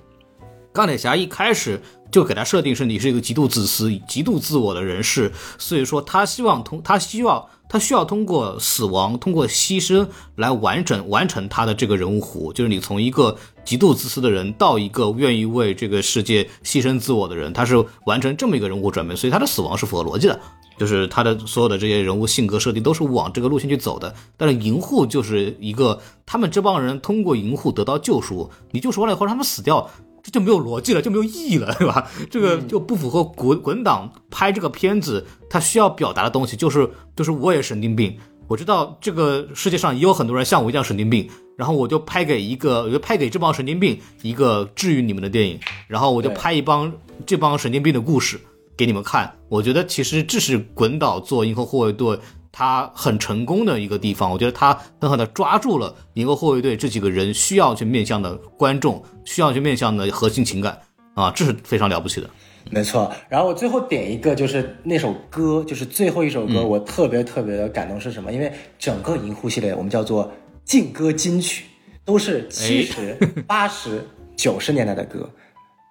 钢铁侠一开始就给他设定是你是一个极度自私、极度自我的人士，所以说他希望通他希望他需要通过死亡、通过牺牲来完整完成他的这个人物弧，就是你从一个极度自私的人到一个愿意为这个世界牺牲自我的人，他是完成这么一个人物转变，所以他的死亡是符合逻辑的。就是他的所有的这些人物性格设定都是往这个路线去走的，但是银护就是一个他们这帮人通过银护得到救赎，你救赎完了以后让他们死掉，这就没有逻辑了，就没有意义了，对吧？这个就不符合滚滚党拍这个片子他需要表达的东西，就是就是我也神经病，我知道这个世界上也有很多人像我一样神经病，然后我就拍给一个，我就拍给这帮神经病一个治愈你们的电影，然后我就拍一帮这帮神经病的故事。给你们看，我觉得其实这是滚导做银河护卫队他很成功的一个地方。我觉得他很好的抓住了银河护卫队这几个人需要去面向的观众，需要去面向的核心情感啊，这是非常了不起的。没错。然后我最后点一个，就是那首歌，就是最后一首歌，我特别特别的感动是什么？因为整个银护系列我们叫做劲歌金曲，都是七十 八十九十年代的歌，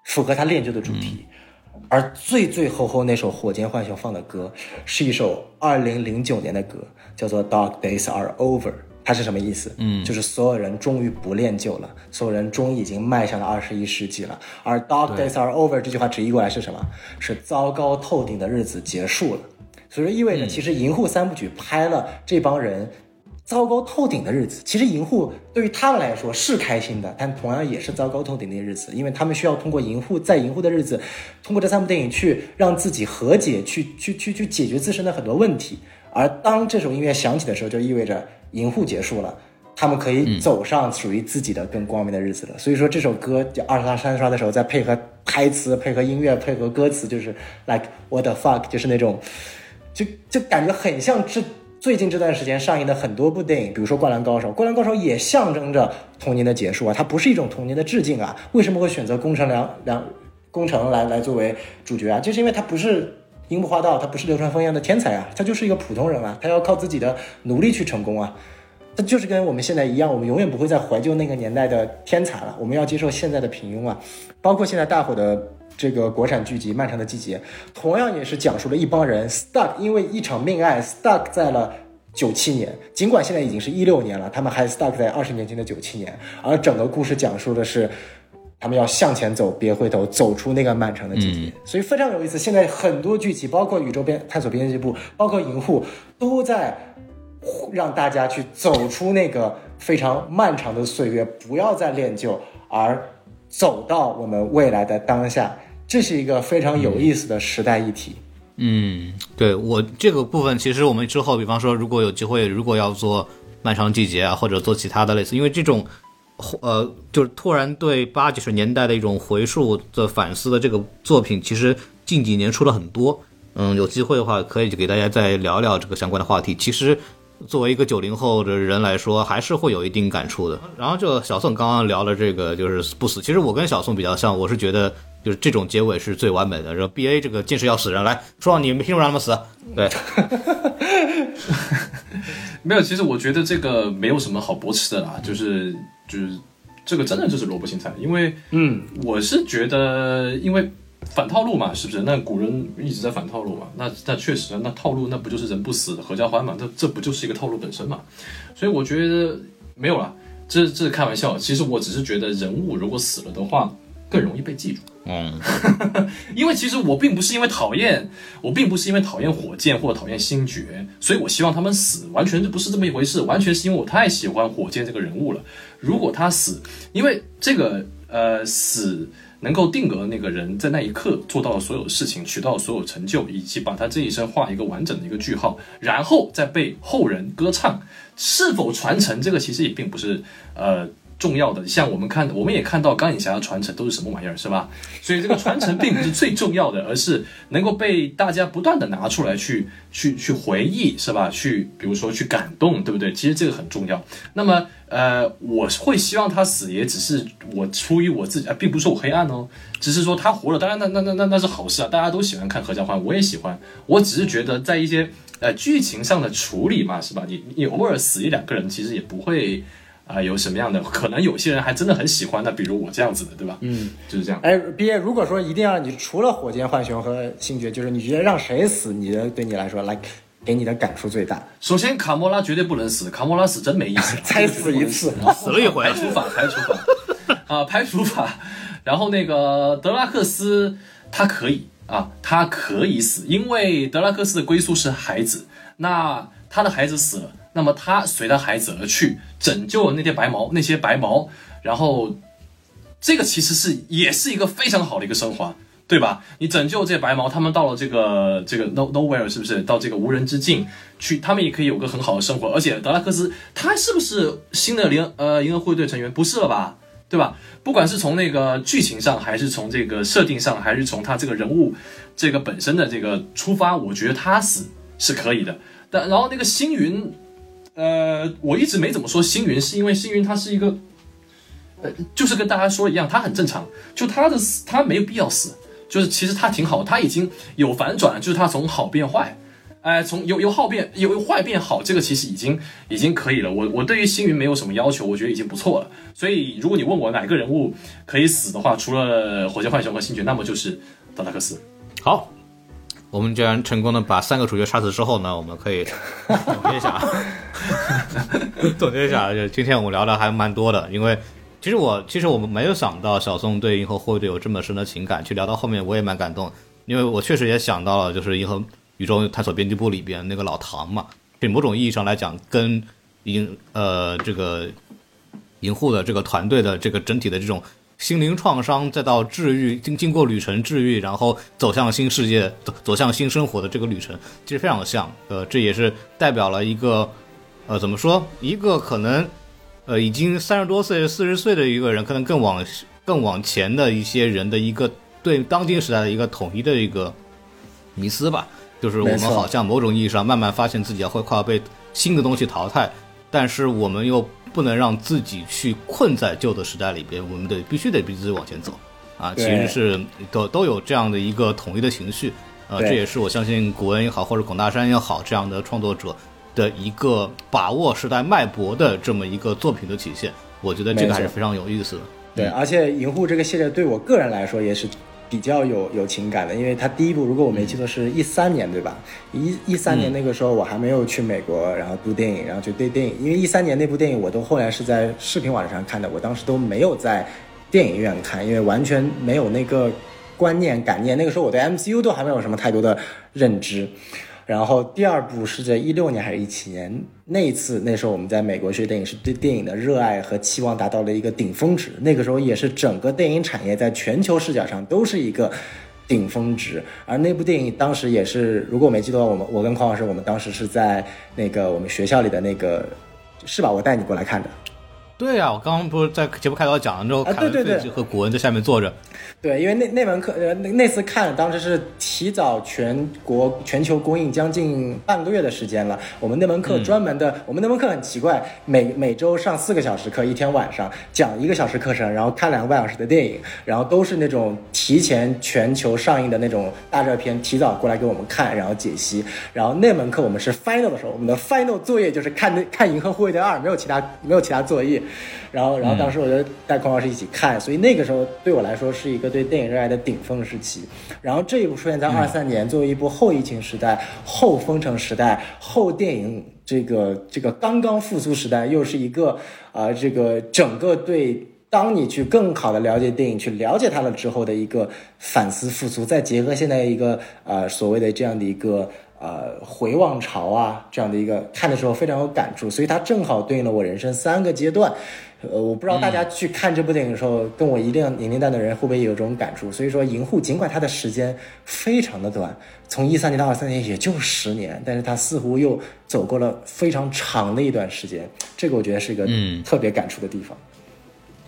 符合他练就的主题。而最最后后那首火箭浣熊放的歌，是一首二零零九年的歌，叫做《Dark Days Are Over》。它是什么意思？嗯，就是所有人终于不练就了，所有人终于已经迈向了二十一世纪了。而《Dark Days Are Over》这句话直译过来是什么？是糟糕透顶的日子结束了。所以说意味着，其实银护三部曲拍了这帮人。糟糕透顶的日子，其实银护对于他们来说是开心的，但同样也是糟糕透顶的日子，因为他们需要通过银护在银护的日子，通过这三部电影去让自己和解，去去去去解决自身的很多问题。而当这首音乐响起的时候，就意味着银护结束了，他们可以走上属于自己的更光明的日子了。所以说这首歌就二刷三刷的时候，再配合台词、配合音乐、配合歌词，就是 like what the fuck，就是那种，就就感觉很像这。最近这段时间上映的很多部电影，比如说《灌篮高手》，《灌篮高手》也象征着童年的结束啊，它不是一种童年的致敬啊。为什么会选择宫城良良宫城来来作为主角啊？就是因为他不是樱木花道，他不是流川枫一样的天才啊，他就是一个普通人啊，他要靠自己的努力去成功啊。他就是跟我们现在一样，我们永远不会再怀旧那个年代的天才了，我们要接受现在的平庸啊。包括现在大火的。这个国产剧集《漫长的季节》，同样也是讲述了一帮人 stuck，因为一场命案 stuck 在了九七年。尽管现在已经是一六年了，他们还 stuck 在二十年前的九七年。而整个故事讲述的是，他们要向前走，别回头，走出那个漫长的季节。所以非常有意思。现在很多剧集，包括宇宙编探索编辑部，包括银护，都在让大家去走出那个非常漫长的岁月，不要再恋旧，而。走到我们未来的当下，这是一个非常有意思的时代议题。嗯，对我这个部分，其实我们之后，比方说，如果有机会，如果要做漫长季节啊，或者做其他的类似，因为这种，呃，就是突然对八九十年代的一种回溯的反思的这个作品，其实近几年出了很多。嗯，有机会的话，可以给大家再聊聊这个相关的话题。其实。作为一个九零后的人来说，还是会有一定感触的。然后就小宋刚刚聊了这个，就是不死。其实我跟小宋比较像，我是觉得就是这种结尾是最完美的。然后 B A 这个近视要死人，来说你凭什么让他们死？对，没有。其实我觉得这个没有什么好驳斥的啦，就是就是这个真的就是萝卜青菜。因为嗯，我是觉得因为。反套路嘛，是不是？那古人一直在反套路嘛，那那确实，那套路那不就是人不死合家欢嘛？这这不就是一个套路本身嘛？所以我觉得没有了，这这是开玩笑。其实我只是觉得人物如果死了的话，更容易被记住。嗯，因为其实我并不是因为讨厌，我并不是因为讨厌火箭或者讨厌星爵，所以我希望他们死，完全就不是这么一回事。完全是因为我太喜欢火箭这个人物了。如果他死，因为这个呃死。能够定格那个人在那一刻做到了所有事情，取到了所有成就，以及把他这一生画一个完整的一个句号，然后再被后人歌唱，是否传承这个其实也并不是呃重要的。像我们看，我们也看到钢铁侠的传承都是什么玩意儿，是吧？所以这个传承并不是最重要的，而是能够被大家不断的拿出来去去去回忆，是吧？去比如说去感动，对不对？其实这个很重要。那么呃，我会希望他死，也只是我出于我自己啊，并不是我黑暗哦，只是说他活了，当然那那那那那是好事啊，大家都喜欢看合家欢，我也喜欢，我只是觉得在一些呃剧情上的处理嘛，是吧？你你偶尔死一两个人，其实也不会啊、有什么样的，可能有些人还真的很喜欢的，比如我这样子的，对吧？嗯，就是这样。哎，毕业，如果说一定要你除了火箭浣熊和星爵，就是你觉得让谁死，你觉得对你来说，来给你的感触最大？首先，卡莫拉绝对不能死，卡莫拉死真没意思，再死一次死了一回排除法，排除法，啊，排除法。然后那个德拉克斯他可以啊，他可以死，因为德拉克斯的归宿是孩子，那他的孩子死了，那么他随他孩子而去，拯救了那些白毛，那些白毛，然后这个其实是也是一个非常好的一个升华，对吧？你拯救这些白毛，他们到了这个这个 no nowhere 是不是？到这个无人之境去，他们也可以有个很好的生活。而且德拉克斯他是不是新的联呃银河护卫队成员？不是了吧？对吧？不管是从那个剧情上，还是从这个设定上，还是从他这个人物这个本身的这个出发，我觉得他死是可以的。但然后那个星云，呃，我一直没怎么说星云，是因为星云他是一个。呃，就是跟大家说一样，他很正常，就他的死，他没有必要死，就是其实他挺好，他已经有反转，就是他从好变坏，哎、从由由好变由由坏变好，这个其实已经已经可以了。我我对于星云没有什么要求，我觉得已经不错了。所以如果你问我哪个人物可以死的话，除了火箭浣熊和星爵，那么就是德拉克斯。好，我们既然成功的把三个主角杀死之后呢，我们可以 总结一下，总结一下，就今天我们聊的还蛮多的，因为其实我其实我们没有想到小宋对银河护卫队有这么深的情感，去聊到后面我也蛮感动，因为我确实也想到了，就是银河宇宙探索编辑部里边那个老唐嘛，对某种意义上来讲，跟银呃这个银护的这个团队的这个整体的这种心灵创伤，再到治愈，经经过旅程治愈，然后走向新世界，走走向新生活的这个旅程，其实非常的像。呃，这也是代表了一个，呃，怎么说，一个可能，呃，已经三十多岁、四十岁的一个人，可能更往更往前的一些人的一个对当今时代的一个统一的一个迷思吧。就是我们好像某种意义上慢慢发现自己要会快要被新的东西淘汰，但是我们又不能让自己去困在旧的时代里边，我们得必须得逼自己往前走，啊，其实是都都有这样的一个统一的情绪，呃，这也是我相信古恩也好，或者孔大山也好，这样的创作者的一个把握时代脉搏的这么一个作品的体现，我觉得这个还是非常有意思的。对，而且《银护》这个系列对我个人来说也是比较有有情感的，因为他第一部如果我没记错是一三年对吧？一一三年那个时候我还没有去美国，然后读电影，然后就对电影，因为一三年那部电影我都后来是在视频网站上看的，我当时都没有在电影院看，因为完全没有那个观念感念，那个时候我对 MCU 都还没有什么太多的认知。然后第二部是在一六年还是一七年？那一次，那时候我们在美国学电影，是对电影的热爱和期望达到了一个顶峰值。那个时候也是整个电影产业在全球视角上都是一个顶峰值。而那部电影当时也是，如果我没记错，我们我跟匡老师，我们当时是在那个我们学校里的那个，是吧？我带你过来看的。对呀、我刚刚不是在节目开头讲了之后，啊对对对费奇和古恩在下面坐着，对，因为那那门课呃那那次看，当时是提早全国全球公映将近半个月的时间了。我们那门课专门的，我们那门课很奇怪，每每周上四个小时课，一天晚上讲一个小时课程，然后看两个半小时的电影，然后都是那种提前全球上映的那种大热片，提早过来给我们看，然后解析。然后那门课我们是 final 的时候，我们的 final 作业就是看那看《银河护卫队二》，没有其他没有其他作业。然后，然后当时我就带孔老师一起看，所以那个时候对我来说是一个对电影热爱的顶峰时期。然后这一部出现在二三年，作为一部后疫情时代、后封城时代、后电影这个这个刚刚复苏时代，又是一个啊、呃这个整个对。当你去更好的了解电影，去了解它了之后的一个反思复苏，再结合现在一个呃所谓的这样的一个呃回望潮啊这样的一个看的时候非常有感触，所以它正好对应了我人生三个阶段。呃，我不知道大家去看这部电影的时候，跟我一定年龄段的人会不会也有这种感触？所以说，《银护》尽管它的时间非常的短，从一三年到二三年也就十年，但是它似乎又走过了非常长的一段时间，这个我觉得是一个嗯特别感触的地方。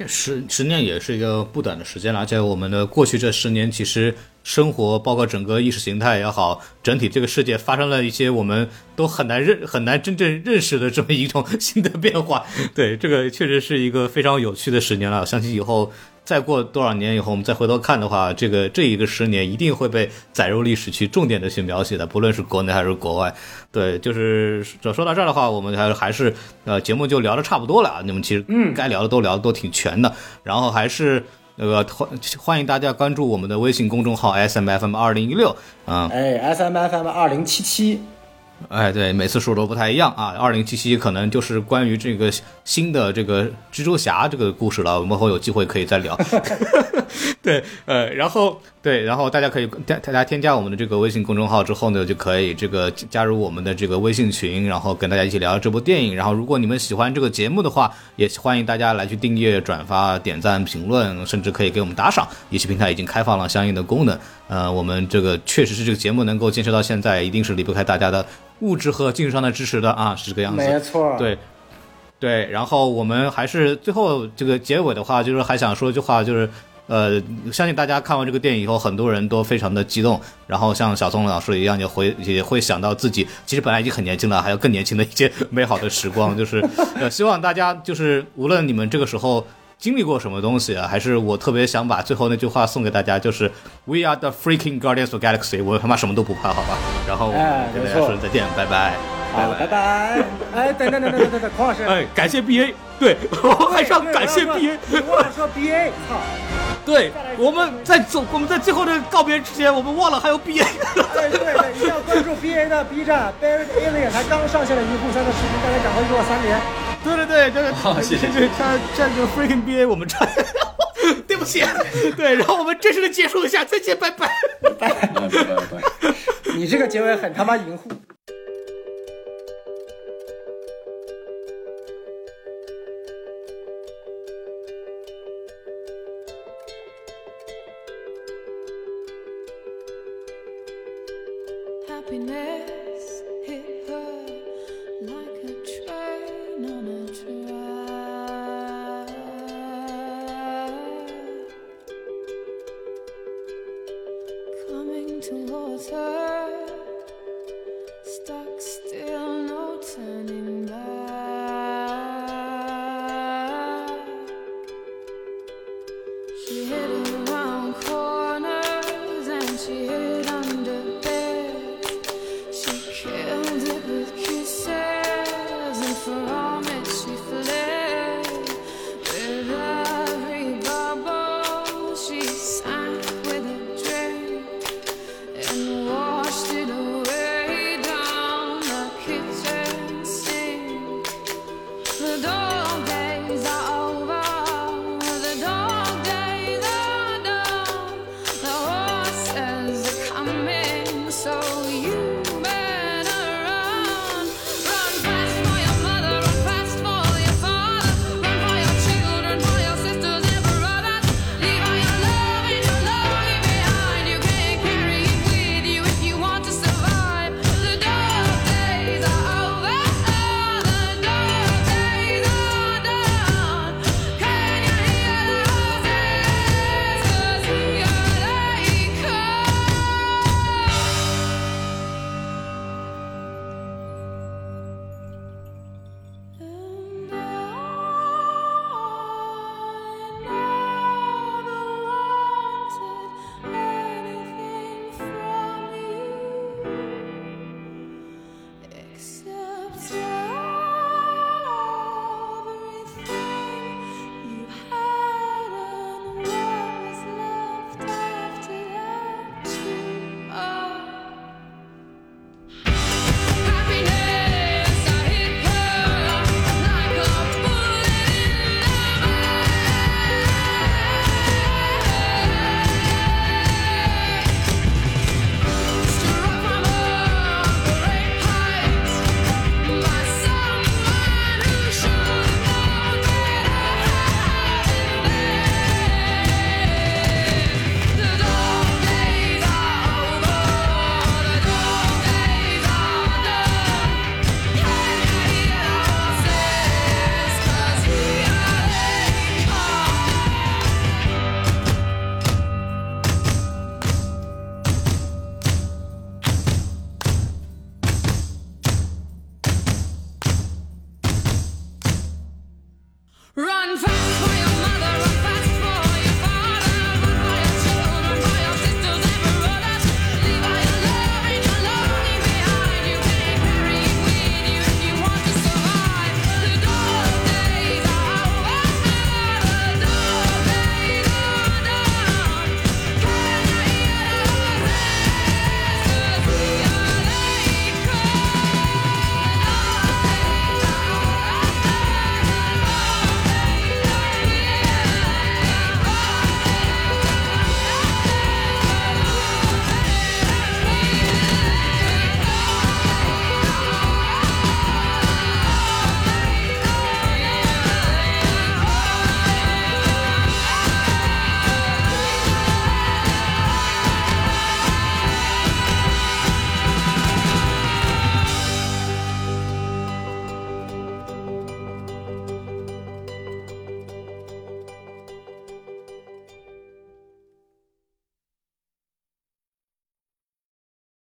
十十年也是一个不短的时间了，而且我们的过去这十年，其实生活包括整个意识形态也好，整体这个世界发生了一些我们都很难认、很难真正认识的这么一种新的变化。对，这个确实是一个非常有趣的十年了。相信以后再过多少年以后，我们再回头看的话，这个这一个十年一定会被载入历史去重点的去描写的，不论是国内还是国外。对，就是说说到这儿的话，我们还还是呃节目就聊的差不多了啊。你们其实嗯该聊的都聊的都挺全的，然后还是那个欢欢迎大家关注我们的微信公众号 S M F M 二零一六啊。哎，S M F M 二零七七。哎，对，每次说都不太一样啊。二零七七可能就是关于这个新的这个蜘蛛侠这个故事了，我们后有机会可以再聊。对，呃，然后对，然后大家可以大大家添加我们的这个微信公众号之后呢，就可以这个加入我们的这个微信群，然后跟大家一起聊聊这部电影。然后如果你们喜欢这个节目的话，也欢迎大家来去订阅、转发、点赞、评论，甚至可以给我们打赏。一些平台已经开放了相应的功能。呃，我们这个确实是这个节目能够坚持到现在，一定是离不开大家的。物质和精神上的支持的啊，是这个样子。没错，对，对。然后我们还是最后这个结尾的话，就是还想说一句话，就是呃，相信大家看完这个电影以后，很多人都非常的激动。然后像小宋老师一样，也会也会想到自己其实本来已经很年轻了，还有更年轻的一些美好的时光。就是 呃，希望大家就是无论你们这个时候。经历过什么东西啊？还是我特别想把最后那句话送给大家，就是 We are the freaking guardians of galaxy，我他妈什么都不怕，好吧？然后跟大家说再见，拜拜，好，拜拜。哎，等等等等等等，孔老师，哎，感谢 BA，对，我还是要感谢 BA，我忘了说 BA，操，对，我们在走，我们在最后的告别之前，我们忘了还有 BA，对对对，一定要关注 BA 的 B 站，Buried Alien，他刚上线了一部三的视频，大家赶快给我三连。对对对，就是好，谢谢。这这这个 freaking BA 我们唱，对不起。对，然后我们正式的结束一下，再见，拜拜，拜拜拜拜。你这个结尾很他妈淫秽。happiness.